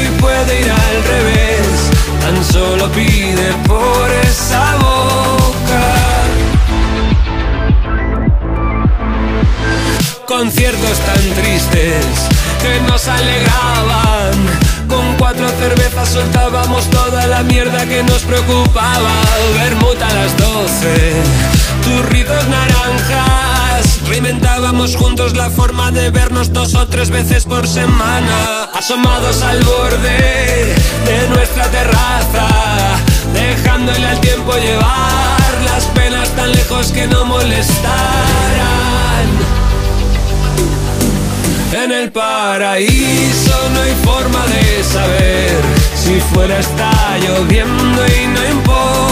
y puede ir al revés. Tan solo pide por esa boca. Conciertos tan tristes que nos alegraban. Con cuatro cervezas soltábamos toda la mierda que nos preocupaba. Vermut a las doce, turritos naranjas. Reinventábamos juntos la forma de vernos dos o tres veces por semana. Asomados al borde de nuestra terraza, dejándole al tiempo llevar las penas tan lejos que no molestaran. En el paraíso no hay forma de saber si fuera está lloviendo y no importa.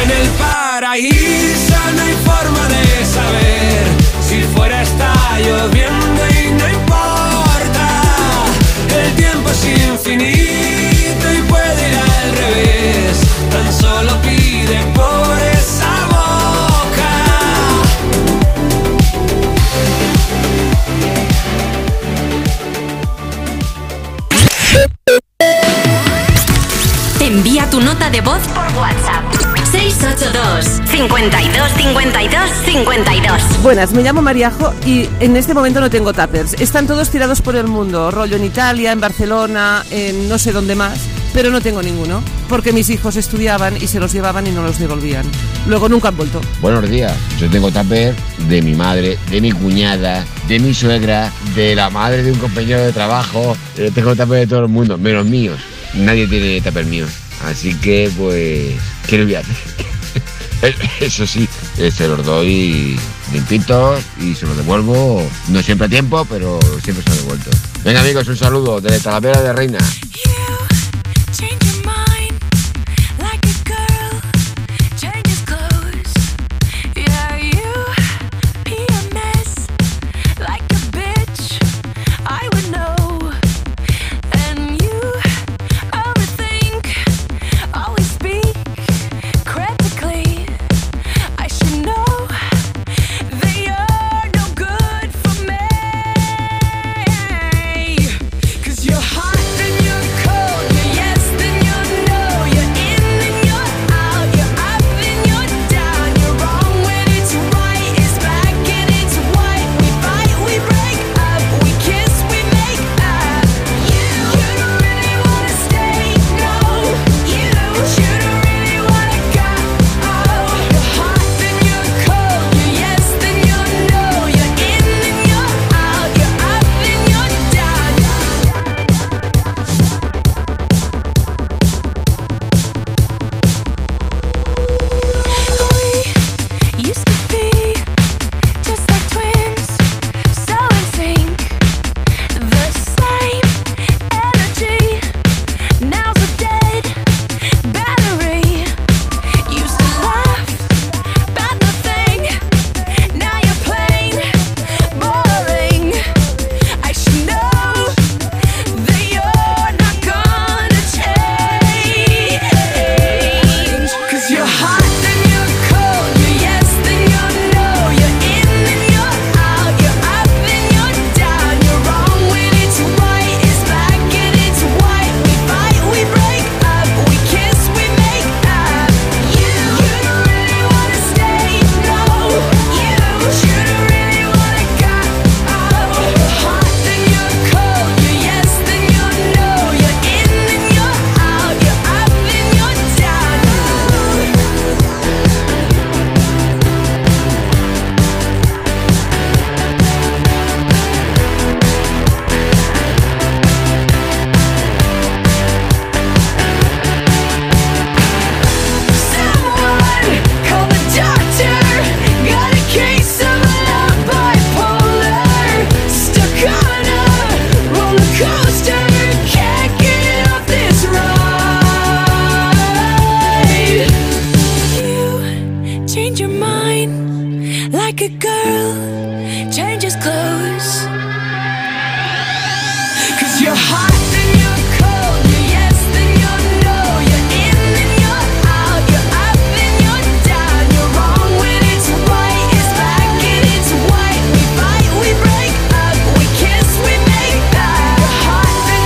En el paraíso no hay forma de saber si fuera está lloviendo y no importa. El tiempo es infinito y puede ir al revés. Tan solo pide por esa boca. Envía tu nota de voz por WhatsApp. 682 52 52 52 Buenas, me llamo Mariajo y en este momento no tengo tuppers. Están todos tirados por el mundo, rollo en Italia, en Barcelona, en no sé dónde más, pero no tengo ninguno, porque mis hijos estudiaban y se los llevaban y no los devolvían. Luego nunca han vuelto. Buenos días, yo tengo tupper de mi madre, de mi cuñada, de mi suegra, de la madre de un compañero de trabajo. Eh, tengo tupper de todo el mundo, menos míos. Nadie tiene tupper mío. Así que, pues, ¿qué le voy a hacer? Eso sí, eh, se los doy limpitos y se los devuelvo, no siempre a tiempo, pero siempre se los devuelto. Venga amigos, un saludo desde Talavera de Reina.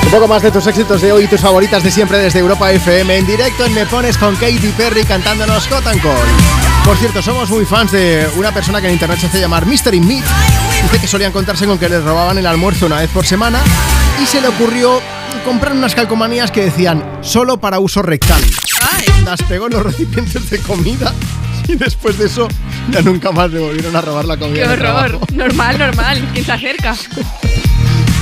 Un poco más de tus éxitos de hoy y tus favoritas de siempre desde Europa FM en directo en Me Pones con Katy Perry cantándonos Hot and Cold. Por cierto, somos muy fans de una persona que en internet se hace llamar Mystery Meat. Dice que solían contarse con que les robaban el almuerzo una vez por semana y se le ocurrió comprar unas calcomanías que decían solo para uso rectal. Las pegó en los recipientes de comida y después de eso ya nunca más le volvieron a robar la comida. Qué horror. Normal, normal. ¿Quién se acerca?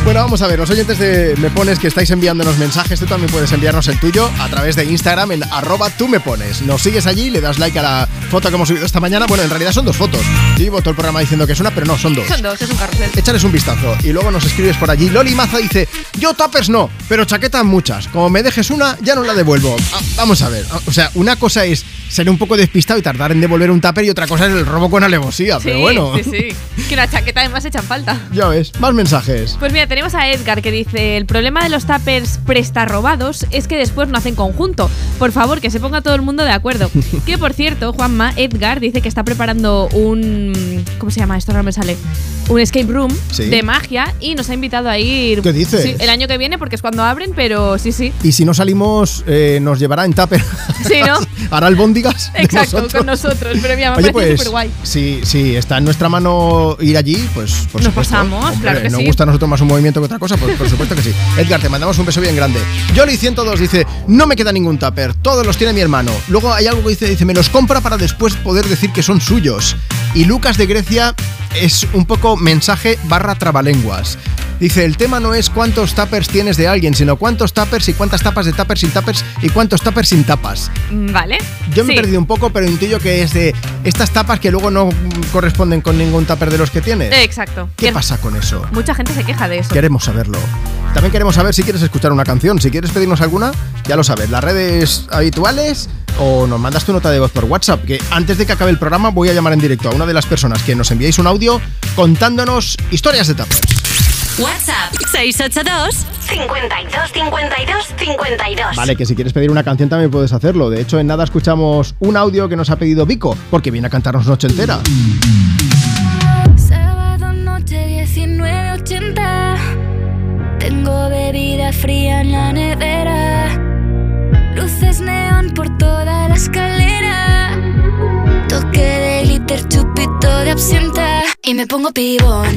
Bueno, vamos a ver, los oyentes de Me Pones que estáis enviándonos mensajes, tú también puedes enviarnos el tuyo a través de Instagram en arroba tú me pones. Nos sigues allí, le das like a la foto que hemos subido esta mañana. Bueno, en realidad son dos fotos. Yo llevo todo el programa diciendo que es una, pero no, son dos. Son dos, es un carrusel. Échales un vistazo y luego nos escribes por allí. Loli Maza dice, yo tapers no, pero chaquetas muchas. Como me dejes una, ya no la devuelvo. Ah, vamos a ver, o sea, una cosa es ser un poco despistado y tardar en devolver un tupper y otra cosa es el robo con alevosía, pero bueno. Sí, sí. Que una chaqueta además echan falta. Ya ves, más mensajes. Pues mira, tenemos a Edgar que dice: El problema de los tuppers presta robados es que después no hacen conjunto. Por favor, que se ponga todo el mundo de acuerdo. que por cierto, Juanma, Edgar dice que está preparando un. ¿Cómo se llama esto? No me sale. Un escape room Sí. de magia y nos ha invitado a ir. ¿Qué dices? Sí, el año que viene, porque es cuando abren, pero sí, sí. Y si no salimos, eh, nos llevará en tupper. Sí, ¿no? Hará albóndigas Exacto, nosotros. con nosotros. Pero mira, me Oye, parece pues, súper guay. si, si está en nuestra mano ir allí, pues por Nos supuesto. pasamos, Hombre, claro que nos sí. gusta a nosotros más un movimiento que otra cosa, pues por supuesto que sí. Edgar, te mandamos un beso bien grande. Jolly102 dice, no me queda ningún tupper, todos los tiene mi hermano. Luego hay algo que dice, dice, me los compra para después poder decir que son suyos. Y Lucas de Grecia es un poco mensaje barra trabalenguas. Dice, el tema no es cuántos tuppers tienes de alguien, sino cuántos tuppers y cuántas tapas de tuppers sin tuppers y cuántos tuppers sin tapas. Mm, Vale. Yo me he perdido un poco, pero intuyo que es de estas tapas que luego no corresponden con ningún tupper de los que tienes. Exacto. ¿Qué pasa con eso? Mucha gente se queja de eso. Queremos saberlo. También queremos saber si quieres escuchar una canción. Si quieres pedirnos alguna, ya lo sabes. Las redes habituales o nos mandas tu nota de voz por WhatsApp. Que antes de que acabe el programa voy a llamar en directo a una de las personas que nos enviáis un audio contándonos historias de tapas. WhatsApp 682 52 52 52. Vale, que si quieres pedir una canción también puedes hacerlo. De hecho, en nada escuchamos un audio que nos ha pedido Vico, porque viene a cantarnos noche entera. Sábado noche 1980. Tengo bebida fría en la nevera. Luces neón por toda la escalera. Toque de glitter, chupito de absenta. Y me pongo pibón.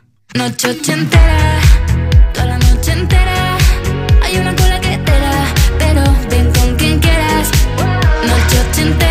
Noche ochentera, toda la noche entera. Hay una cola que te da, pero ven con quien quieras. Noche ochentera,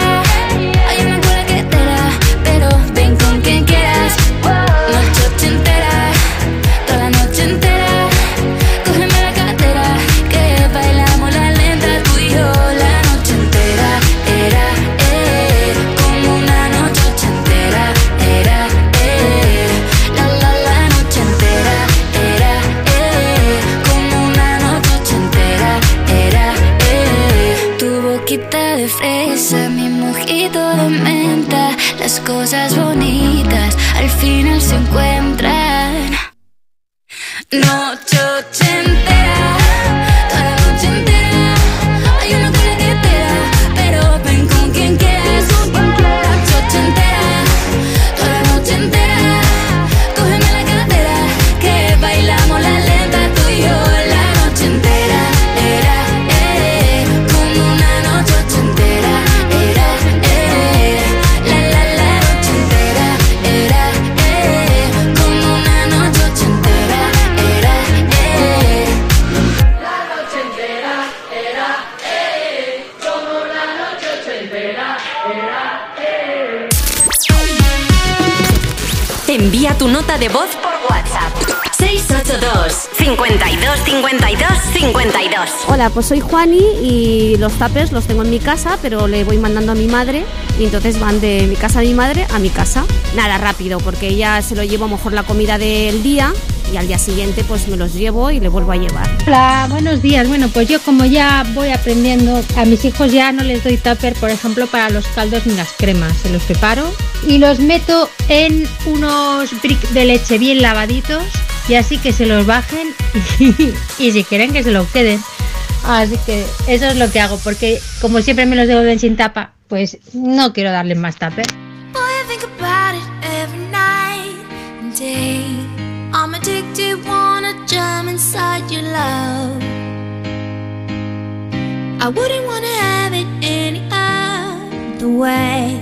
Noche de voz por WhatsApp. 682 52 52 52 Hola, pues soy Juani y los tuppers los tengo en mi casa, pero le voy mandando a mi madre y entonces van de mi casa a mi madre a mi casa. Nada, rápido, porque ella se lo llevo a lo mejor la comida del día y al día siguiente pues me los llevo y le vuelvo a llevar. Hola, buenos días. Bueno, pues yo como ya voy aprendiendo, a mis hijos ya no les doy tupper, por ejemplo, para los caldos ni las cremas. Se los preparo y los meto en unos bricks de leche bien lavaditos y así que se los bajen y, si quieren que se los queden. Así que eso es lo que hago, porque como siempre me los devuelven sin tapa, pues no quiero darles más tupper. Boy, I'm addicted, wanna jump inside your love. I wouldn't wanna have it any other way.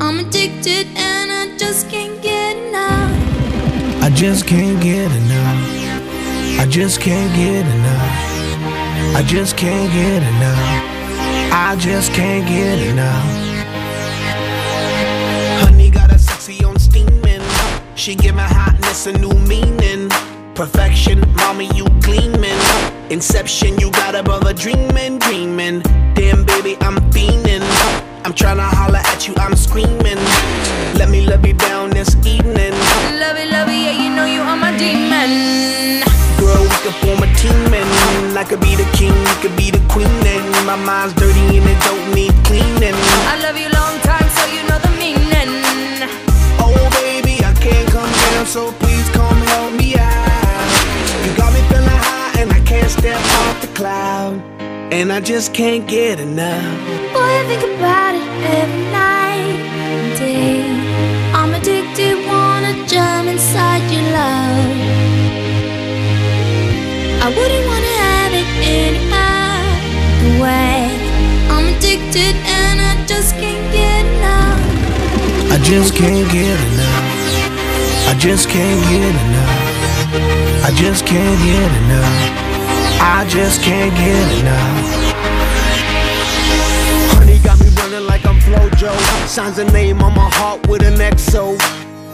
I'm addicted and I just can't get enough. I just can't get enough. I just can't get enough. I just can't get enough. I just can't get enough. She give my hotness a new meaning. Perfection, mommy, you gleaming. Inception, you got a brother dreaming, dreaming. Damn, baby, I'm fiending. I'm tryna holler at you, I'm screaming. Let me love you down this evening. Love it, love it, yeah, you know you are my demon. Girl, we could form a team and I could be the king, you could be the queen and my mind's dirty and it don't need cleaning. I love you so please come help me out. You got me feeling high and I can't step off the cloud. And I just can't get enough. Boy, I think about it every night and day. I'm addicted, wanna jump inside your love. I wouldn't wanna have it any other way. I'm addicted and I just can't get enough. I just can't get enough. I just can't get enough. I just can't get enough. I just can't get enough. Honey got me running like I'm Flojo. Signs a name on my heart with an XO.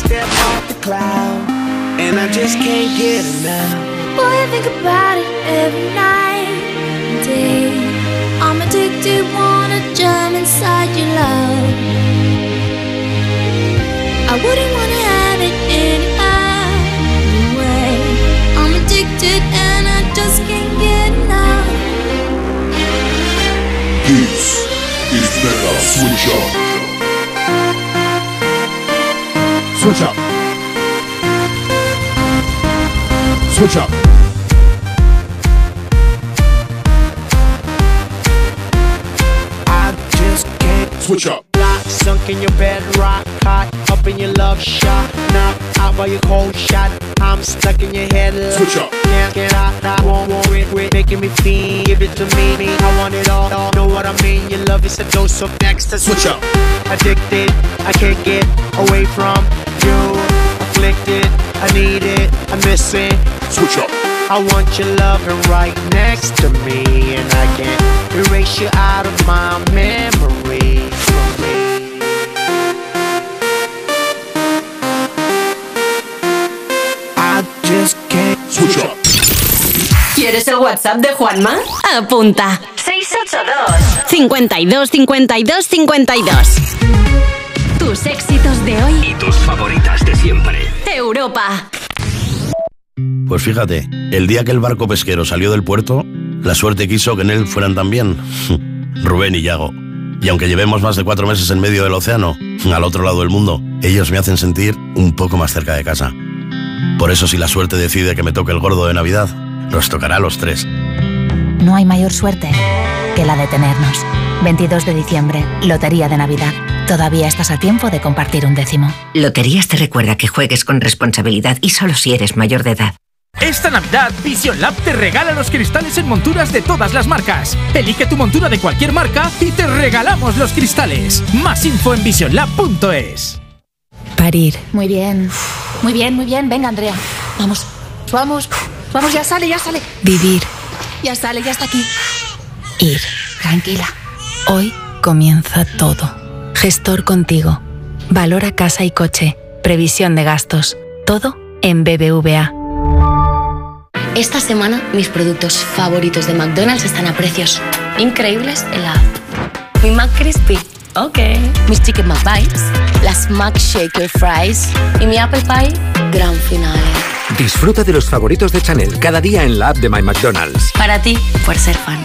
step off the cloud. And I just can't get enough. Boy, I think about it every night and day. I'm addicted, wanna jump inside your love. I wouldn't wanna have it any other way. I'm addicted and I just can't get enough. This is Mega Switch Up. Switch up. Switch up. I just can't switch up. Lock, sunk in your bed, rock hot, up in your love shot, knock out by your cold shot. I'm stuck in your head. like- Switch up. Can't get out, I won't want it, quit making me feel. Give it to me, me. I want it all, all. Know what I mean? Your love is a dose of next. Switch up. Addicted, I can't get away from do. Afflicted, I need it, I miss it. Switch up. I want your loving right next to me, and I can't erase you out of my memory. I just can't switch up. ¿Quieres el WhatsApp de Juanma? Apunta. 682 52 52 52 tus éxitos de hoy. Y tus favoritas de siempre. Europa. Pues fíjate, el día que el barco pesquero salió del puerto, la suerte quiso que en él fueran también Rubén y Yago. Y aunque llevemos más de cuatro meses en medio del océano, al otro lado del mundo, ellos me hacen sentir un poco más cerca de casa. Por eso si la suerte decide que me toque el gordo de Navidad, nos tocará a los tres. No hay mayor suerte que la de tenernos. 22 de diciembre, Lotería de Navidad. Todavía estás a tiempo de compartir un décimo. Loterías te recuerda que juegues con responsabilidad y solo si eres mayor de edad. Esta Navidad, Vision Lab te regala los cristales en monturas de todas las marcas. Elige tu montura de cualquier marca y te regalamos los cristales. Más info en visionlab.es. Parir. Muy bien. Muy bien, muy bien. Venga, Andrea. Vamos. Vamos. Vamos, ya sale, ya sale. Vivir. Ya sale, ya está aquí. Ir. Tranquila. Hoy comienza todo. Gestor contigo. Valora casa y coche. Previsión de gastos. Todo en BBVA. Esta semana mis productos favoritos de McDonald's están a precios increíbles en la app. Mi McCrispy, ok. Mis Chicken McBites, las McShaker Fries y mi Apple Pie, gran finale. Disfruta de los favoritos de Chanel cada día en la app de My McDonald's. Para ti, por ser fan.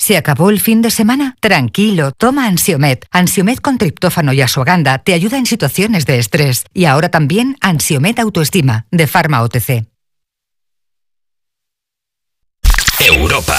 ¿Se acabó el fin de semana? Tranquilo, toma Ansiomet. Ansiomet con triptófano y asuaganda te ayuda en situaciones de estrés. Y ahora también Ansiomet Autoestima, de Pharma OTC. Europa.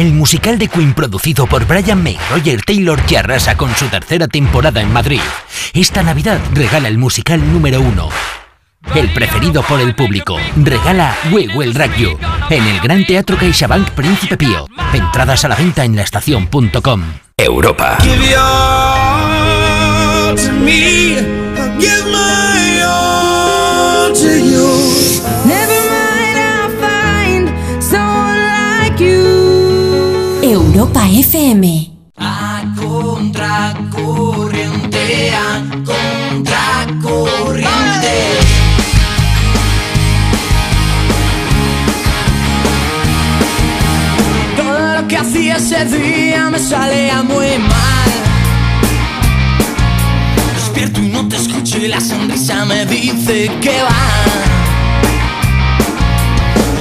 el musical de Queen producido por Brian May, Roger Taylor que arrasa con su tercera temporada en Madrid. Esta Navidad regala el musical número uno. El preferido por el público. Regala We Will Rock You en el Gran Teatro CaixaBank Príncipe Pío. Entradas a la venta en laestacion.com. Europa. Europa FM. A contracorriente, a contracorriente. Todo lo que hacía ese día me salía muy mal. Despierto y no te escucho y la sonrisa me dice que va.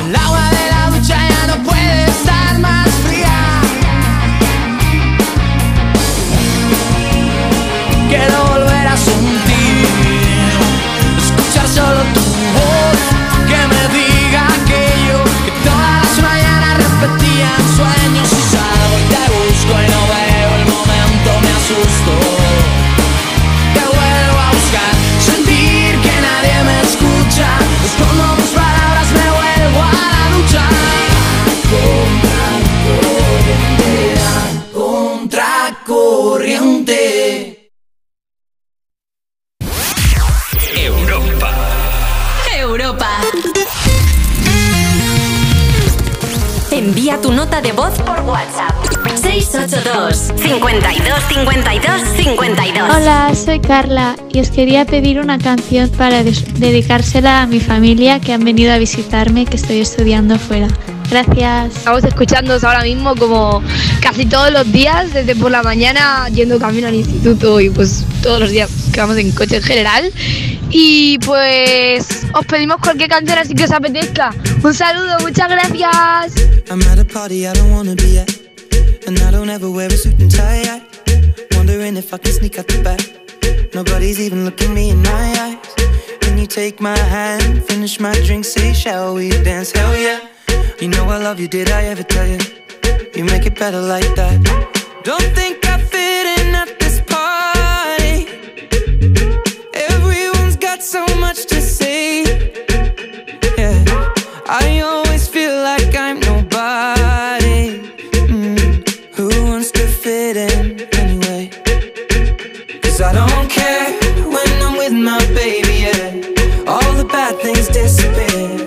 El agua de la ducha ya no puede Quiero volver a sentir, escuchar solo tu voz, que me diga aquello que todas las mañanas repetía en sueños. Y salgo y te busco y no veo el momento, me asusto. Te vuelvo a buscar, sentir que nadie me escucha. Escondo mis palabras, me vuelvo a la ducha. Contracorriente. Europa. Tu nota de voz por WhatsApp. 682 52 52 52. Hola, soy Carla y os quería pedir una canción para dedicársela a mi familia que han venido a visitarme, que estoy estudiando fuera. Gracias. Estamos escuchándonos ahora mismo como casi todos los días, desde por la mañana yendo camino al instituto y pues todos los días que vamos en coche en general. Y pues os pedimos cualquier canción así que os apetezca. Un saludo, muchas gracias. I'm at a party I don't wanna be at. And I don't ever wear a suit and tie. I wondering if I can sneak out the back. Nobody's even looking me in my eyes. Can you take my hand, finish my drink, say, shall we dance? Hell yeah. You know I love you, did I ever tell you? You make it better like that. Don't think I fit in at this party. Everyone's got so much to say. Yeah, I always feel like I'm nobody. Mm, Who wants to fit in anyway? Cause I don't care when I'm with my baby, yeah. All the bad things disappear.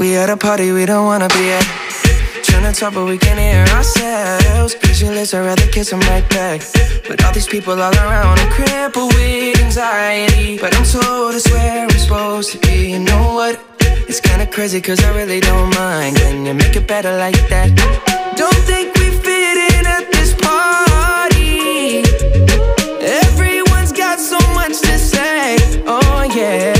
We at a party we don't wanna be at. Trying to talk, but we can't hear ourselves. Pictureless, I'd rather kiss them right back. But all these people all around, I'm crippled with anxiety. But I'm told it's where I'm supposed to be. You know what? It's kinda crazy, cause I really don't mind. Can you make it better like that? Don't think we fit in at this party. Everyone's got so much to say. Oh, yeah,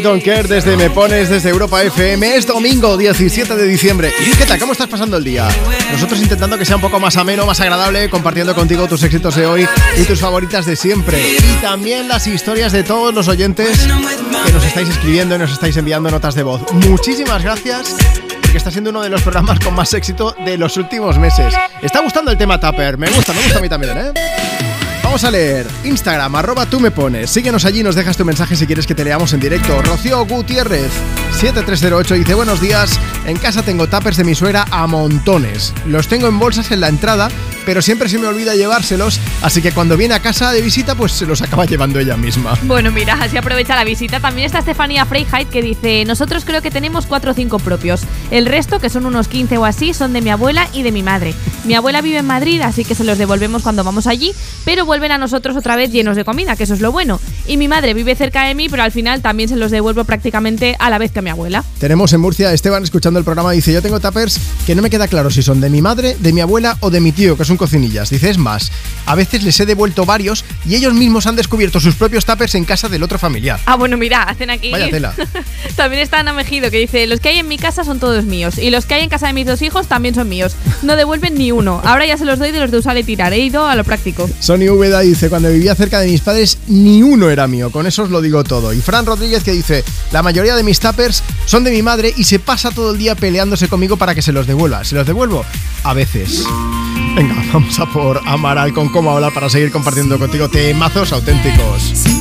I Don't Care desde Me Pones, desde Europa FM. Es domingo 17 de diciembre. ¿Qué tal? ¿Cómo estás pasando el día? Nosotros intentando que sea un poco más ameno, más agradable, compartiendo contigo tus éxitos de hoy y tus favoritas de siempre. Y también las historias de todos los oyentes que nos estáis escribiendo y nos estáis enviando notas de voz. Muchísimas gracias. Porque está siendo uno de los programas con más éxito de los últimos meses. ¿Está gustando el tema Tupper? Me gusta, me gusta a mí también, ¿eh? Vamos a leer Instagram, arroba tú me pones. Síguenos allí, nos dejas tu mensaje si quieres que te leamos en directo. Rocío Gutiérrez, 7308, dice Buenos días, en casa tengo tuppers de mi suegra a montones. Los tengo en bolsas en la entrada, pero siempre se me olvida llevárselos, así que cuando viene a casa de visita, pues se los acaba llevando ella misma. Bueno, mira, así aprovecha la visita. También está Estefanía Freiheit que dice: Nosotros creo que tenemos 4 o 5 propios. El resto, que son unos 15 o así, son de mi abuela y de mi madre. Mi abuela vive en Madrid, así que se los devolvemos cuando vamos allí, pero vuelven a nosotros otra vez llenos de comida, que eso es lo bueno. Y mi madre vive cerca de mí, pero al final también se los devuelvo prácticamente a la vez que a mi abuela. Tenemos en Murcia Esteban escuchando el programa. Dice: Yo tengo tuppers que no me queda claro si son de mi madre, de mi abuela o de mi tío, que son cocinillas. Dice: Es más, a veces les he devuelto varios y ellos mismos han descubierto sus propios tuppers en casa del otro familiar. Ah, bueno, mira, hacen aquí. Vaya tela. también está Ana Mejido que dice: Los que hay en mi casa son todos míos. Y los que hay en casa de mis dos hijos también son míos. No devuelven ni uno. Ahora ya se los doy de los de usar y tirar. He ido a lo práctico. Sony Dice, cuando vivía cerca de mis padres, ni uno era mío. Con eso os lo digo todo. Y Fran Rodríguez que dice, la mayoría de mis tuppers son de mi madre y se pasa todo el día peleándose conmigo para que se los devuelva. ¿Se los devuelvo? A veces. Venga, vamos a por Amaral con cómo hablar para seguir compartiendo contigo temazos auténticos.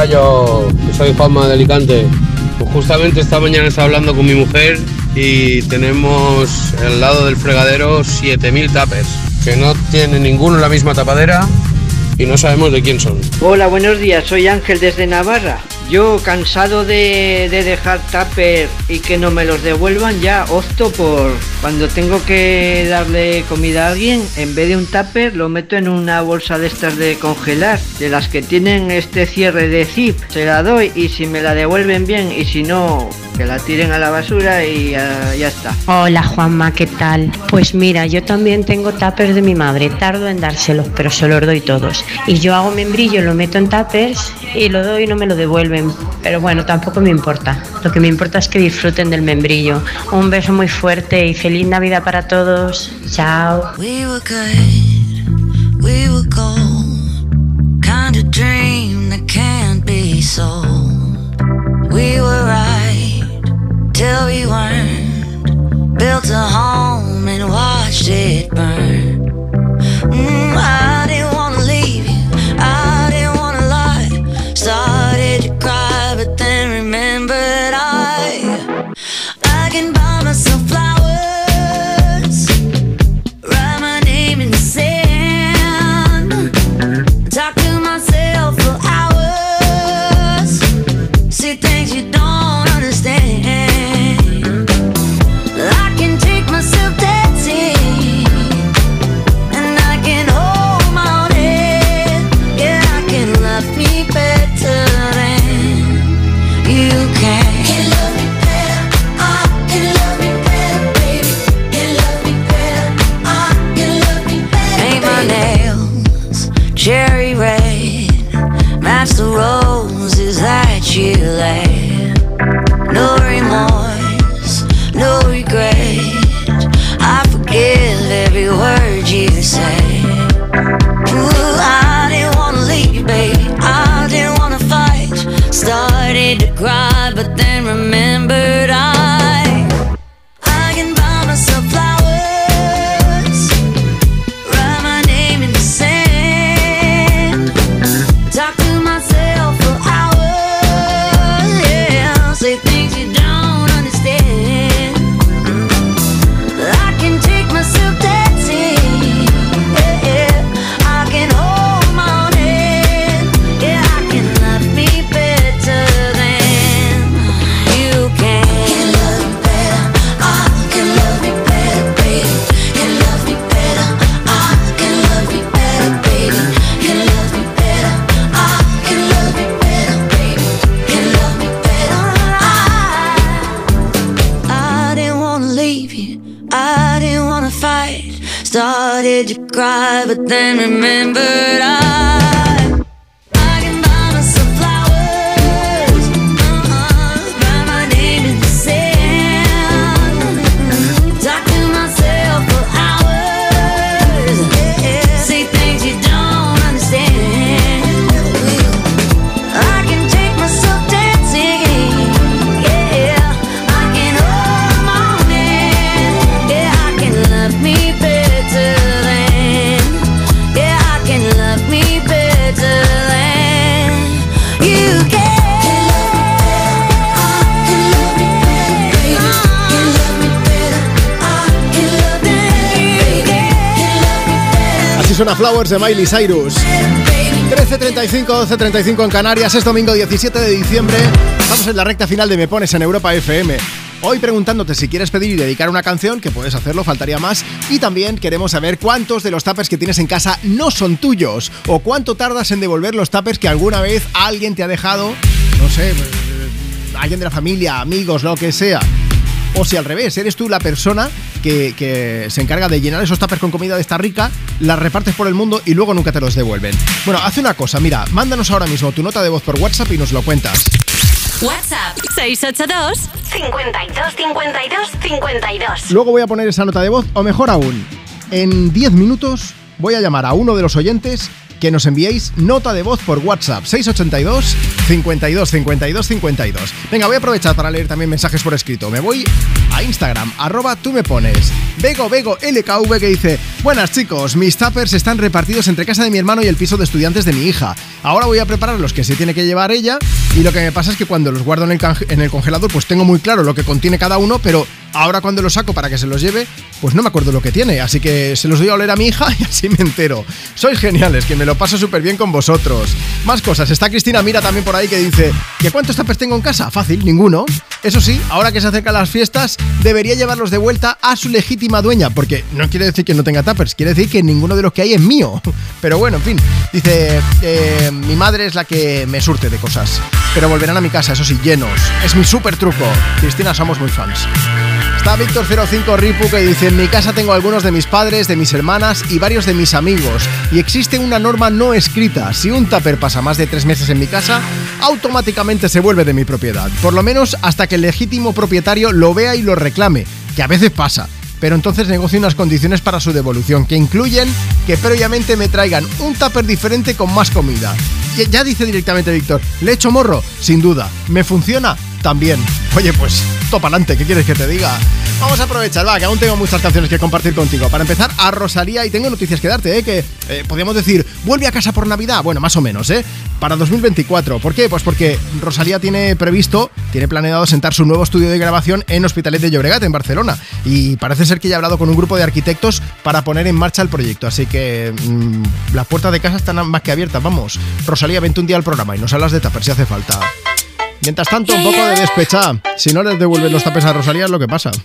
Buenos días, Tocayo. Yo soy Juanma de Alicante. Pues justamente esta mañana estaba hablando con mi mujer y tenemos al lado del fregadero 7000 tapers, que no tienen ninguno la misma tapadera y no sabemos de quién son. Hola, buenos días, soy Ángel desde Navarra. Yo, cansado de, de dejar tupper y que no me los devuelvan, ya opto por cuando tengo que darle comida a alguien, en vez de un tupper, lo meto en una bolsa de estas de congelar, de las que tienen este cierre de zip. Se la doy y si me la devuelven bien y si no, que la tiren a la basura y ya, está. Hola Juanma, ¿qué tal? Pues mira, yo también tengo tuppers de mi madre, tardo en dárselos, pero se los doy todos. Y yo hago membrillo, lo meto en tuppers y lo doy y no me lo devuelven. Pero bueno, tampoco me importa. Lo que me importa es que disfruten del membrillo. Un beso muy fuerte y feliz Navidad para todos. Chao. We were good, we were gold. Kind of dream that can't be sold. We were right till we weren't. Built a home and watched it burn. Mm, I then remember suena Flowers de Miley Cyrus. 13.35, 12.35 en Canarias, es domingo 17 de diciembre. Estamos en la recta final de Me Pones en Europa FM. Hoy preguntándote si quieres pedir y dedicar una canción, que puedes hacerlo, faltaría más. Y también queremos saber cuántos de los tuppers que tienes en casa no son tuyos. O cuánto tardas en devolver los tuppers que alguna vez alguien te ha dejado, no sé, eh, alguien de la familia, amigos, lo que sea. O si al revés, eres tú la persona que, que se encarga de llenar esos tuppers con comida de esta rica, las repartes por el mundo y luego nunca te los devuelven. Bueno, haz una cosa, mira, mándanos ahora mismo tu nota de voz por WhatsApp y nos lo cuentas. WhatsApp 682 52 52 52. Luego voy a poner esa nota de voz, o mejor aún, en 10 minutos voy a llamar a uno de los oyentes que nos enviéis nota de voz por WhatsApp 682 52 52 52. Venga, voy a aprovechar para leer también mensajes por escrito. Me voy a Instagram, arroba tú me pones. Vego Vego LKV que dice: Buenas chicos, mis tuppers están repartidos entre casa de mi hermano y el piso de estudiantes de mi hija. Ahora voy a preparar los que se tiene que llevar ella. Y lo que me pasa es que cuando los guardo en el, canje- en el congelador, pues tengo muy claro lo que contiene cada uno, pero ahora cuando los saco para que se los lleve, pues no me acuerdo lo que tiene. Así que se los doy a oler a mi hija y así me entero. Sois geniales, que me lo paso súper bien con vosotros. Más cosas. Está Cristina Mira también por ahí que dice: ¿Que cuántos tuppers tengo en casa? Fácil, ninguno. Eso sí, ahora que se acercan las fiestas, debería llevarlos de vuelta a su legítima dueña, porque no quiere decir que no tenga tuppers, quiere decir que ninguno de los que hay es mío. Pero bueno, en fin, dice, eh, mi madre es la que me surte de cosas, pero volverán a mi casa, eso sí, llenos. Es mi súper truco. Cristina, somos muy fans. Está Víctor05 Ripu que dice, en mi casa tengo algunos de mis padres, de mis hermanas y varios de mis amigos. Y existe una norma no escrita. Si un tupper pasa más de tres meses en mi casa, automáticamente se vuelve de mi propiedad. Por lo menos hasta que el legítimo propietario lo vea y lo reclame, que a veces pasa. Pero entonces negocio unas condiciones para su devolución, que incluyen que previamente me traigan un tupper diferente con más comida. Ya dice directamente Víctor, ¿le echo morro? Sin duda. ¿Me funciona? También. Oye, pues, topa adelante, ¿qué quieres que te diga? Vamos a aprovechar, va, que aún tengo muchas canciones que compartir contigo. Para empezar, a Rosalía, y tengo noticias que darte, ¿eh? Que eh, podríamos decir, vuelve a casa por Navidad. Bueno, más o menos, ¿eh? Para 2024. ¿Por qué? Pues porque Rosalía tiene previsto, tiene planeado sentar su nuevo estudio de grabación en Hospitalet de Llobregat, en Barcelona. Y parece ser que ya ha hablado con un grupo de arquitectos para poner en marcha el proyecto. Así que mm, las puertas de casa están más que abiertas, vamos. Rosalía, vente un día al programa y nos hablas de tapar si hace falta. Mientras tanto, un poco de despecha. Si no les devuelven los tapes a Rosalía, es lo que pasa.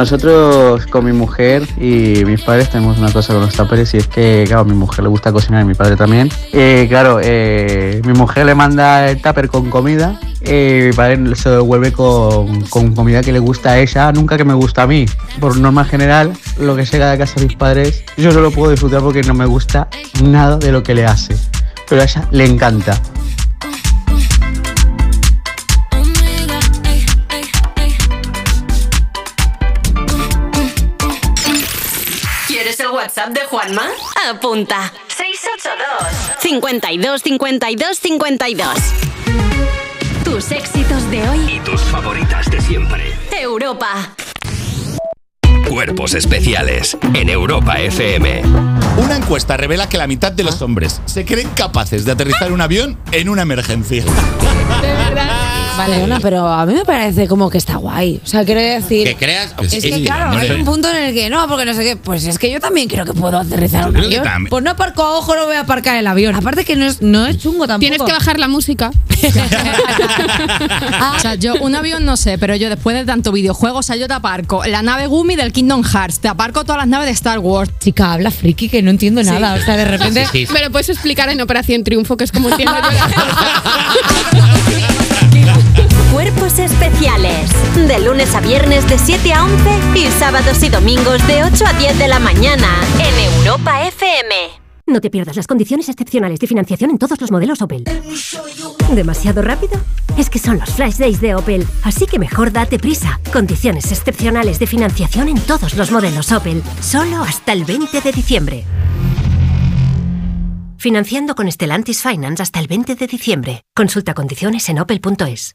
Nosotros con mi mujer y mis padres tenemos una cosa con los tuppers y es que, claro, a mi mujer le gusta cocinar y a mi padre también. Eh, claro, eh, mi mujer le manda el tupper con comida y mi padre se devuelve con, con comida que le gusta a ella, nunca que me gusta a mí. Por norma general, lo que llega de casa de mis padres, yo solo puedo disfrutar porque no me gusta nada de lo que le hace. Pero a ella le encanta. Juanma? Apunta. 682 52 52 52. Tus éxitos de hoy. Y tus favoritas de siempre. Europa. Cuerpos especiales en Europa FM. Una encuesta revela que la mitad de los hombres se creen capaces de aterrizar un avión en una emergencia. Perdona, pero a mí me parece como que está guay. O sea, quiero decir. Que creas. Es que claro, hay un punto en el que no, porque no sé qué. Pues es que yo también creo que puedo aterrizar un avión. Pues no aparco a ojo, no voy a aparcar el avión. Aparte que no es, no es chungo tampoco. Tienes que bajar la música. O sea, yo un avión no sé, pero yo después de tanto videojuego, o sea, yo te aparco la nave Gumi del Kingdom Hearts, te aparco todas las naves de Star Wars. Chica, habla friki que no entiendo nada. O sea, de repente. Me lo puedes explicar en Operación Triunfo, que es como entiendo yo la Especiales. De lunes a viernes de 7 a 11 y sábados y domingos de 8 a 10 de la mañana en Europa FM. No te pierdas las condiciones excepcionales de financiación en todos los modelos Opel. ¿Demasiado rápido? Es que son los Flash Days de Opel, así que mejor date prisa. Condiciones excepcionales de financiación en todos los modelos Opel, solo hasta el 20 de diciembre. Financiando con Stellantis Finance hasta el 20 de diciembre. Consulta condiciones en opel.es.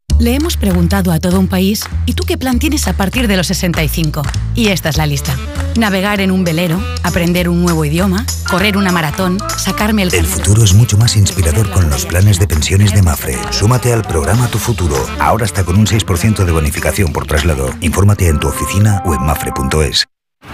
Le hemos preguntado a todo un país, ¿y tú qué plan tienes a partir de los 65? Y esta es la lista. Navegar en un velero, aprender un nuevo idioma, correr una maratón, sacarme el... El futuro es mucho más inspirador con los planes de pensiones de Mafre. Súmate al programa Tu Futuro. Ahora está con un 6% de bonificación por traslado. Infórmate en tu oficina o en mafre.es.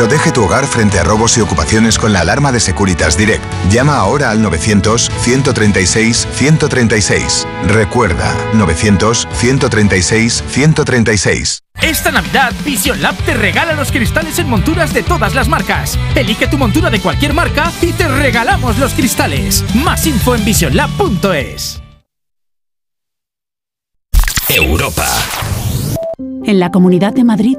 Protege tu hogar frente a robos y ocupaciones con la alarma de Securitas Direct. Llama ahora al 900-136-136. Recuerda, 900-136-136. Esta Navidad, Vision Lab te regala los cristales en monturas de todas las marcas. Elige tu montura de cualquier marca y te regalamos los cristales. Más info en visionlab.es. Europa. En la Comunidad de Madrid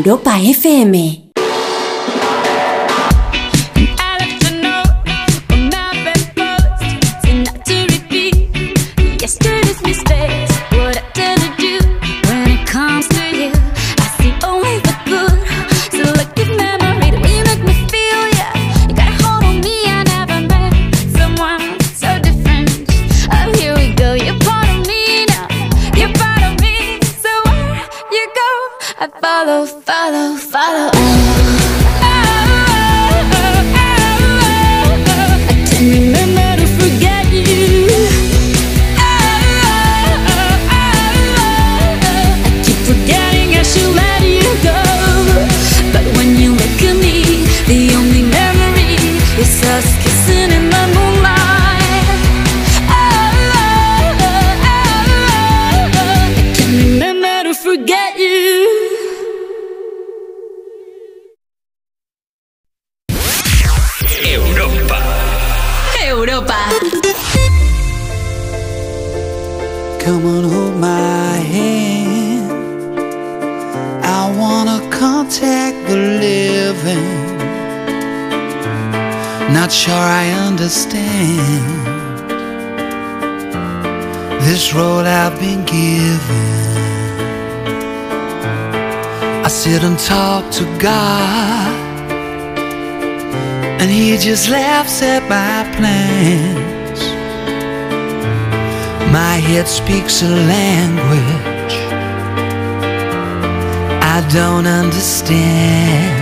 Europa FM. Follow, follow, follow. Europa. Come on, hold my hand. I wanna contact the living. Not sure I understand this road I've been given. I sit and talk to God, and He just laughs at my plans. My head speaks a language I don't understand.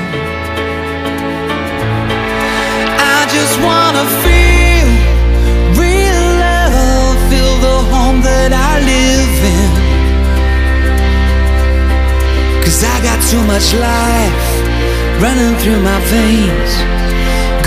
I just wanna feel real love, feel the home that I live in. Cause I got too much life running through my veins,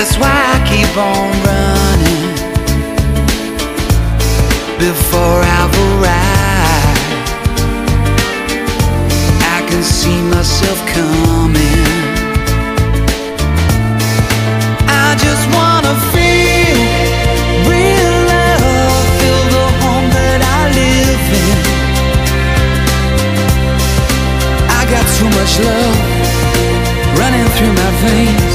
That's why I keep on running before I've arrived. I can see myself coming. I just wanna feel real love, feel the home that I live in. I got too much love running through my veins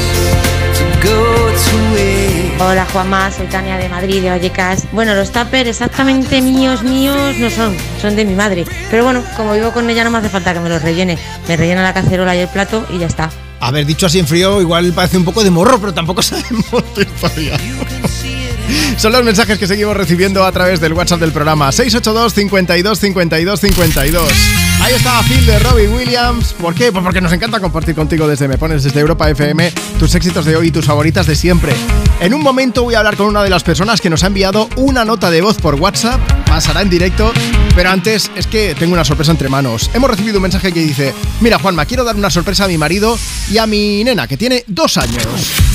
Hola Juanma, soy Tania de Madrid, de Vallecas. Bueno, los tuppers exactamente míos, míos no son, son de mi madre. Pero bueno, como vivo con ella no me hace falta que me los rellene. Me rellena la cacerola y el plato y ya está. A ver, dicho así en frío, igual parece un poco de morro, pero tampoco sabemos tu historia. Son los mensajes que seguimos recibiendo a través del WhatsApp del programa 682 52 52 52. Ahí está Phil de Robbie Williams. ¿Por qué? Pues porque nos encanta compartir contigo desde Me Pones desde Europa FM tus éxitos de hoy y tus favoritas de siempre. En un momento voy a hablar con una de las personas que nos ha enviado una nota de voz por WhatsApp. Pasará en directo. Pero antes es que tengo una sorpresa entre manos. Hemos recibido un mensaje que dice: Mira, Juanma, quiero dar una sorpresa a mi marido y a mi nena, que tiene dos años.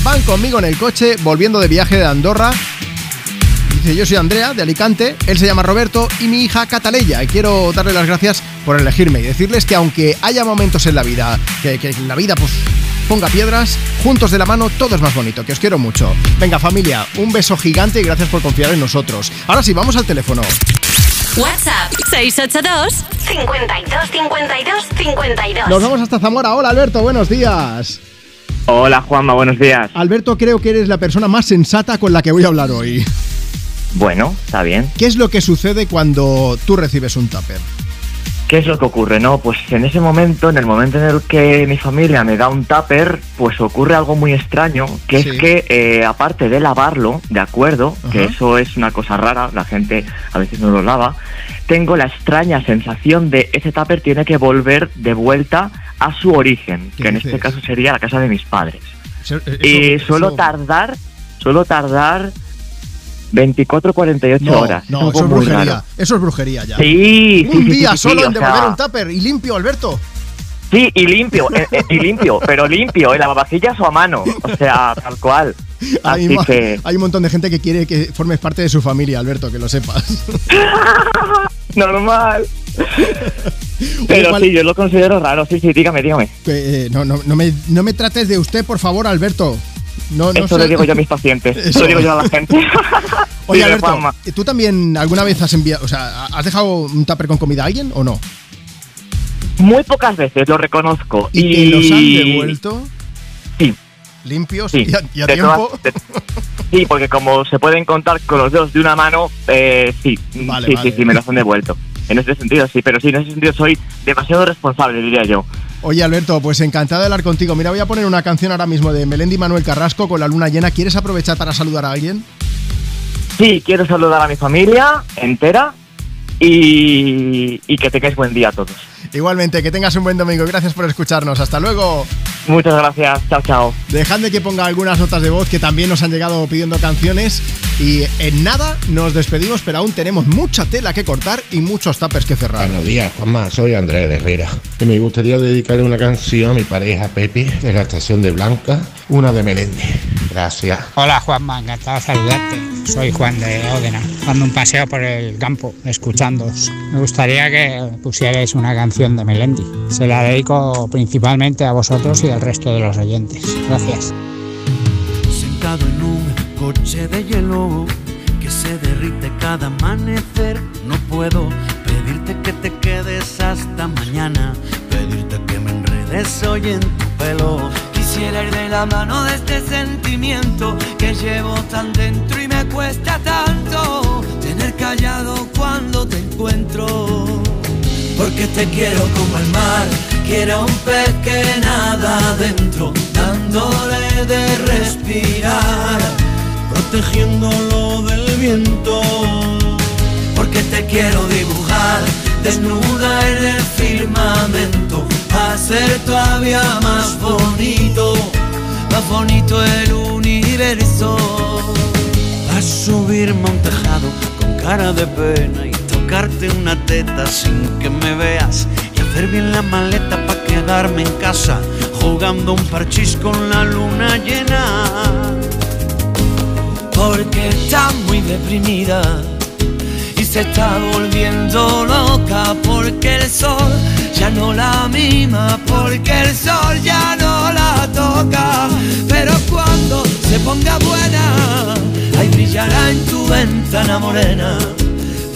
Van conmigo en el coche volviendo de viaje de Andorra Dice, yo soy Andrea, de Alicante, él se llama Roberto y mi hija Cataleya. Y quiero darle las gracias por elegirme y decirles que aunque haya momentos en la vida, que, que la vida pues ponga piedras, juntos de la mano todo es más bonito, que os quiero mucho. Venga familia, un beso gigante y gracias por confiar en nosotros. Ahora sí, vamos al teléfono. WhatsApp 682 52 52 52. Nos vamos hasta Zamora. Hola Alberto, buenos días. Hola Juanma, buenos días. Alberto, creo que eres la persona más sensata con la que voy a hablar hoy. Bueno, está bien. ¿Qué es lo que sucede cuando tú recibes un tupper? ¿Qué es lo que ocurre? No, pues en ese momento, en el momento en el que mi familia me da un tupper, pues ocurre algo muy extraño, que Sí. es que eh, aparte de lavarlo, de acuerdo, que eso es una cosa rara, la gente a veces no lo lava, tengo la extraña sensación de ese tupper tiene que volver de vuelta a su origen, ¿Qué que en dices? este caso sería la casa de mis padres. Eso- eh, y suelo eso- tardar, suelo tardar 24, 48 No, horas. no, eso es brujería. raro. Eso es brujería ya. Sí, sí, Un sí, día sí, solo en devolver sea- un tupper y limpio, Alberto. Sí, y limpio, eh, eh, y limpio, pero limpio, en lavavajillas o a mano, o sea, tal cual. Hay, Así que, hay un montón de gente que quiere que formes parte de su familia, Alberto, que lo sepas. normal. Pero ¿cuál- sí, yo lo considero raro, sí, sí, dígame, dígame. Eh, no, no, no, me, no me trates de usted, por favor, Alberto. No, no Eso sé- le digo yo a mis pacientes, eso, lo digo yo a la gente. Oye, Alberto. ¿tú también alguna vez has enviado, o sea, has dejado un tupper con comida a alguien o no? Muy pocas veces, lo reconozco. ¿Y, te los han devuelto? Sí. ¿Limpios Sí, y a, y tiempo? todas- de- sí, porque como se pueden contar con los dedos de una mano, eh, sí, Vale, sí, vale. sí, sí, me los han devuelto. En ese sentido, sí, pero sí, en ese sentido soy demasiado responsable, diría yo. Oye, Alberto, pues encantado de hablar contigo. Mira, voy a poner una canción ahora mismo de Melendi Manuel Carrasco con la luna llena. ¿Quieres aprovechar para saludar a alguien? Sí, quiero saludar a mi familia entera y, y que tengáis buen día a todos. Igualmente, que tengas un buen domingo. Gracias por escucharnos. Hasta luego. Muchas gracias. Chao, chao. Dejadme que ponga algunas notas de voz que también nos han llegado pidiendo canciones. Y en nada nos despedimos, pero aún tenemos mucha tela que cortar y muchos tapers que cerrar. Buenos días, Juanma. Soy Andrés de Herrera. Y me gustaría dedicarle una canción a mi pareja Pepe de la estación de Blanca, una de Melendi. Gracias. Hola Juanma, encantado de saludarte. Soy Juan de Ódena, dando un paseo por el campo, escuchándoos. Me gustaría que pusierais una canción de Melendi. Se la dedico principalmente a vosotros y al resto de los oyentes. Gracias. Sentado en un coche de hielo que se derrite cada amanecer, no puedo pedirte que te quedes hasta mañana, pedirte que me enredes hoy en tu pelo. Quisiera ir de la mano de este sentimiento que llevo tan dentro y me cuesta tanto tener callado cuando te encuentro. Porque te quiero como el mar, quiero un pez que nada adentro, dándole de respirar, protegiéndolo del viento. Porque te quiero dibujar desnuda en el firmamento, hacer todavía más bonito, más bonito el universo. A subirme a un tejado con cara de pena y tocarte una teta sin que me veas y hacer bien la maleta para quedarme en casa jugando un parchís con la luna llena. Porque está muy deprimida y se está volviendo loca porque el sol ya no la mima, porque el sol ya no la toca. Pero cuando se ponga buena, ahí brillará en tu ventana morena.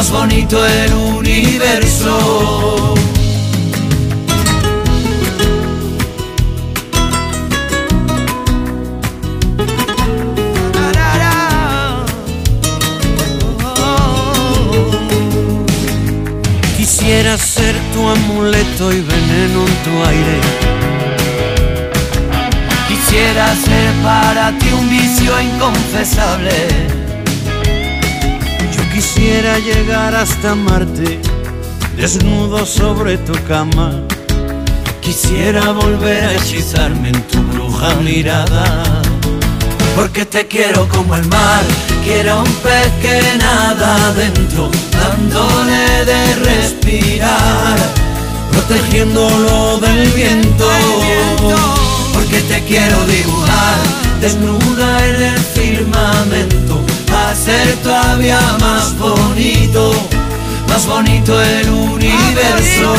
más bonito el universo. Quisiera ser tu amuleto y veneno en tu aire. Quisiera ser para ti un vicio inconfesable. Quisiera llegar hasta Marte, desnudo sobre tu cama. Quisiera volver a hechizarme en tu bruja mirada. Porque te quiero como el mar, quiero un pez que nada adentro, dándole de respirar, protegiéndolo del viento. Porque te quiero dibujar desnuda en el firmamento, hacer todavía más bonito, más bonito el universo.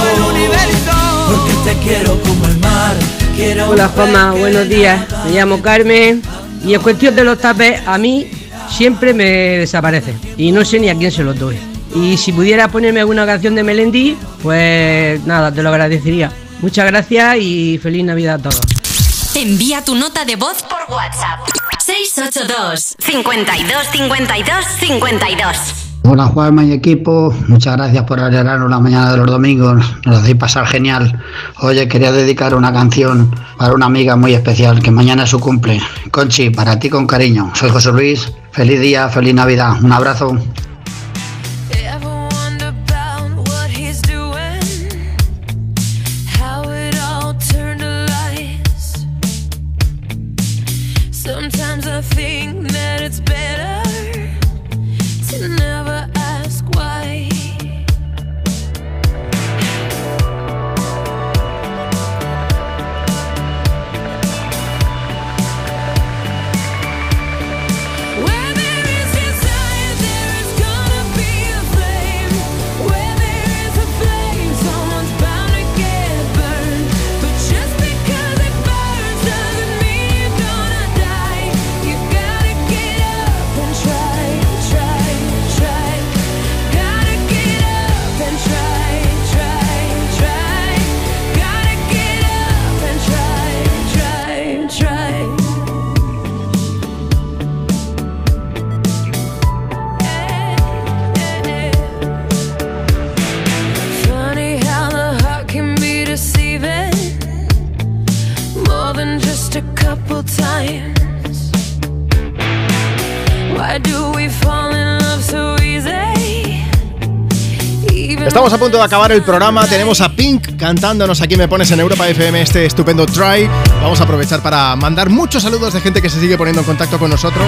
Porque te quiero como el mar, quiero Hola Juanma, buenos días. Me llamo Carmen y en cuestión de los tapes a mí siempre me desaparece y no sé ni a quién se los doy. Y si pudiera ponerme alguna canción de Melendi, pues nada, te lo agradecería. Muchas gracias y feliz Navidad a todos. Envía tu nota de voz por WhatsApp. 682 52 52 52 Hola Juanma y equipo, muchas gracias por alegrarnos la mañana de los domingos, nos hacéis pasar genial. Oye, quería dedicar una canción para una amiga muy especial, que mañana es su cumple. Conchi, para ti con cariño. Soy José Luis, feliz día, feliz Navidad, un abrazo. A acabar el programa. Tenemos a Pink cantándonos aquí Me Pones en Europa FM este estupendo try. Vamos a aprovechar para mandar muchos saludos de gente que se sigue poniendo en contacto con nosotros.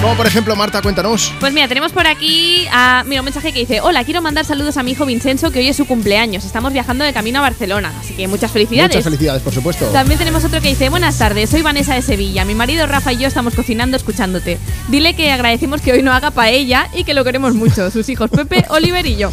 Como por ejemplo, Marta, cuéntanos. Pues mira, tenemos por aquí a, mira, un mensaje que dice: Hola, quiero mandar saludos a mi hijo Vincenzo, que hoy es su cumpleaños. Estamos viajando de camino a Barcelona, así que muchas felicidades. Muchas felicidades, por supuesto. También tenemos otro que dice: Buenas tardes, soy Vanessa de Sevilla. Mi marido Rafa y yo estamos cocinando escuchándote. Dile que agradecemos que hoy no haga paella y que lo queremos mucho. Sus hijos Pepe, Oliver y yo.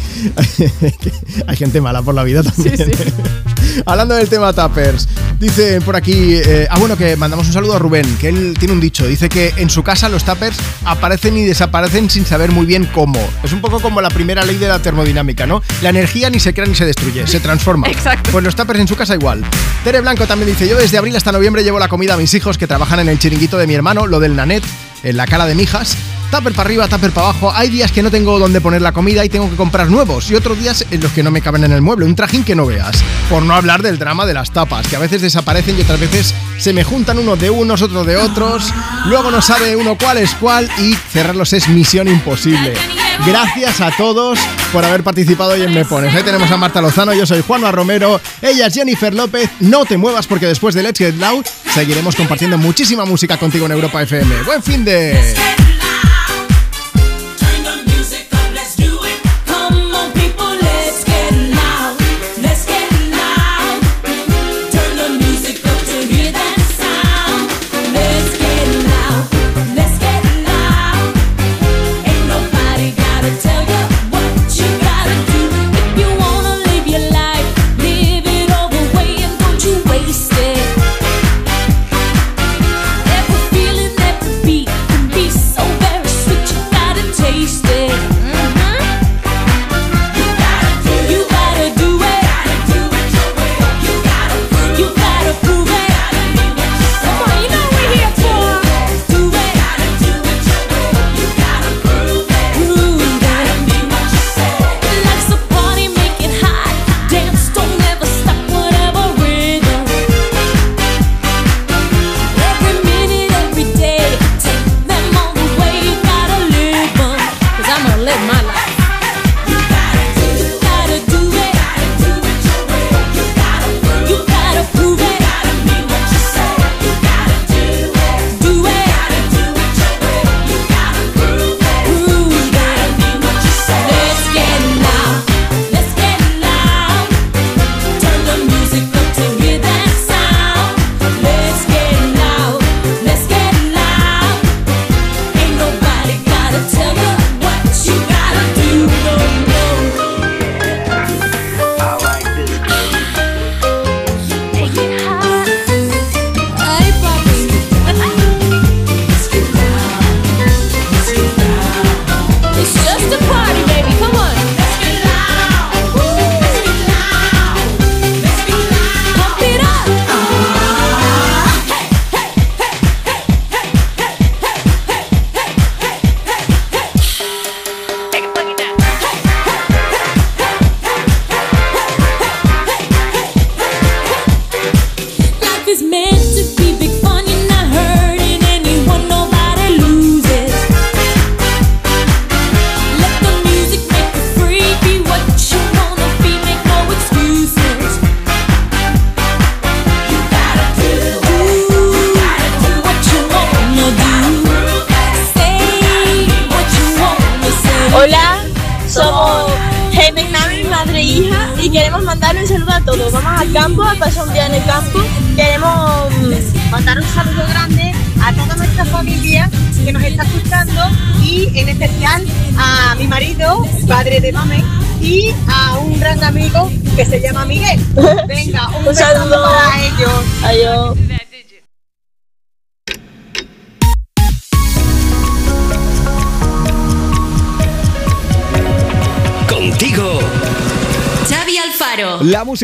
Hay gente mala por la vida también. Hablando del tema Tappers, dice por aquí, eh, ah bueno, que mandamos un saludo a Rubén, que él tiene un dicho, dice que en su casa los Tappers aparecen y desaparecen sin saber muy bien cómo. Es un poco como la primera ley de la termodinámica, ¿no? La energía ni se crea ni se destruye, se transforma. Exacto. Pues los Tappers en su casa igual. Tere Blanco también dice, yo desde abril hasta noviembre llevo la comida a mis hijos que trabajan en el chiringuito de mi hermano, lo del Nanet, en la cara de mijas. Tupper para arriba, tupper para abajo. Hay días que no tengo dónde poner la comida y tengo que comprar nuevos. Y otros días en los que no me caben en el mueble. Un trajín que no veas. Por no hablar del drama de las tapas, que a veces desaparecen y otras veces se me juntan unos de unos, otros de otros. Luego no sabe uno cuál es cuál y cerrarlos es misión imposible. Gracias a todos por haber participado hoy en Me Pones. Ahí tenemos a Marta Lozano, yo soy Juanma Romero, ella es Jennifer López. No te muevas porque después de Let's Get Loud seguiremos compartiendo muchísima música contigo en Europa FM. Buen fin de...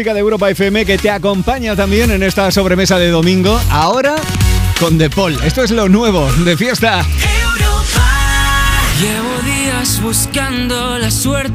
de Europa FM que te acompaña también en esta sobremesa de domingo. Ahora con The Paul. Esto es lo nuevo de fiesta. Llevo días buscando la suerte.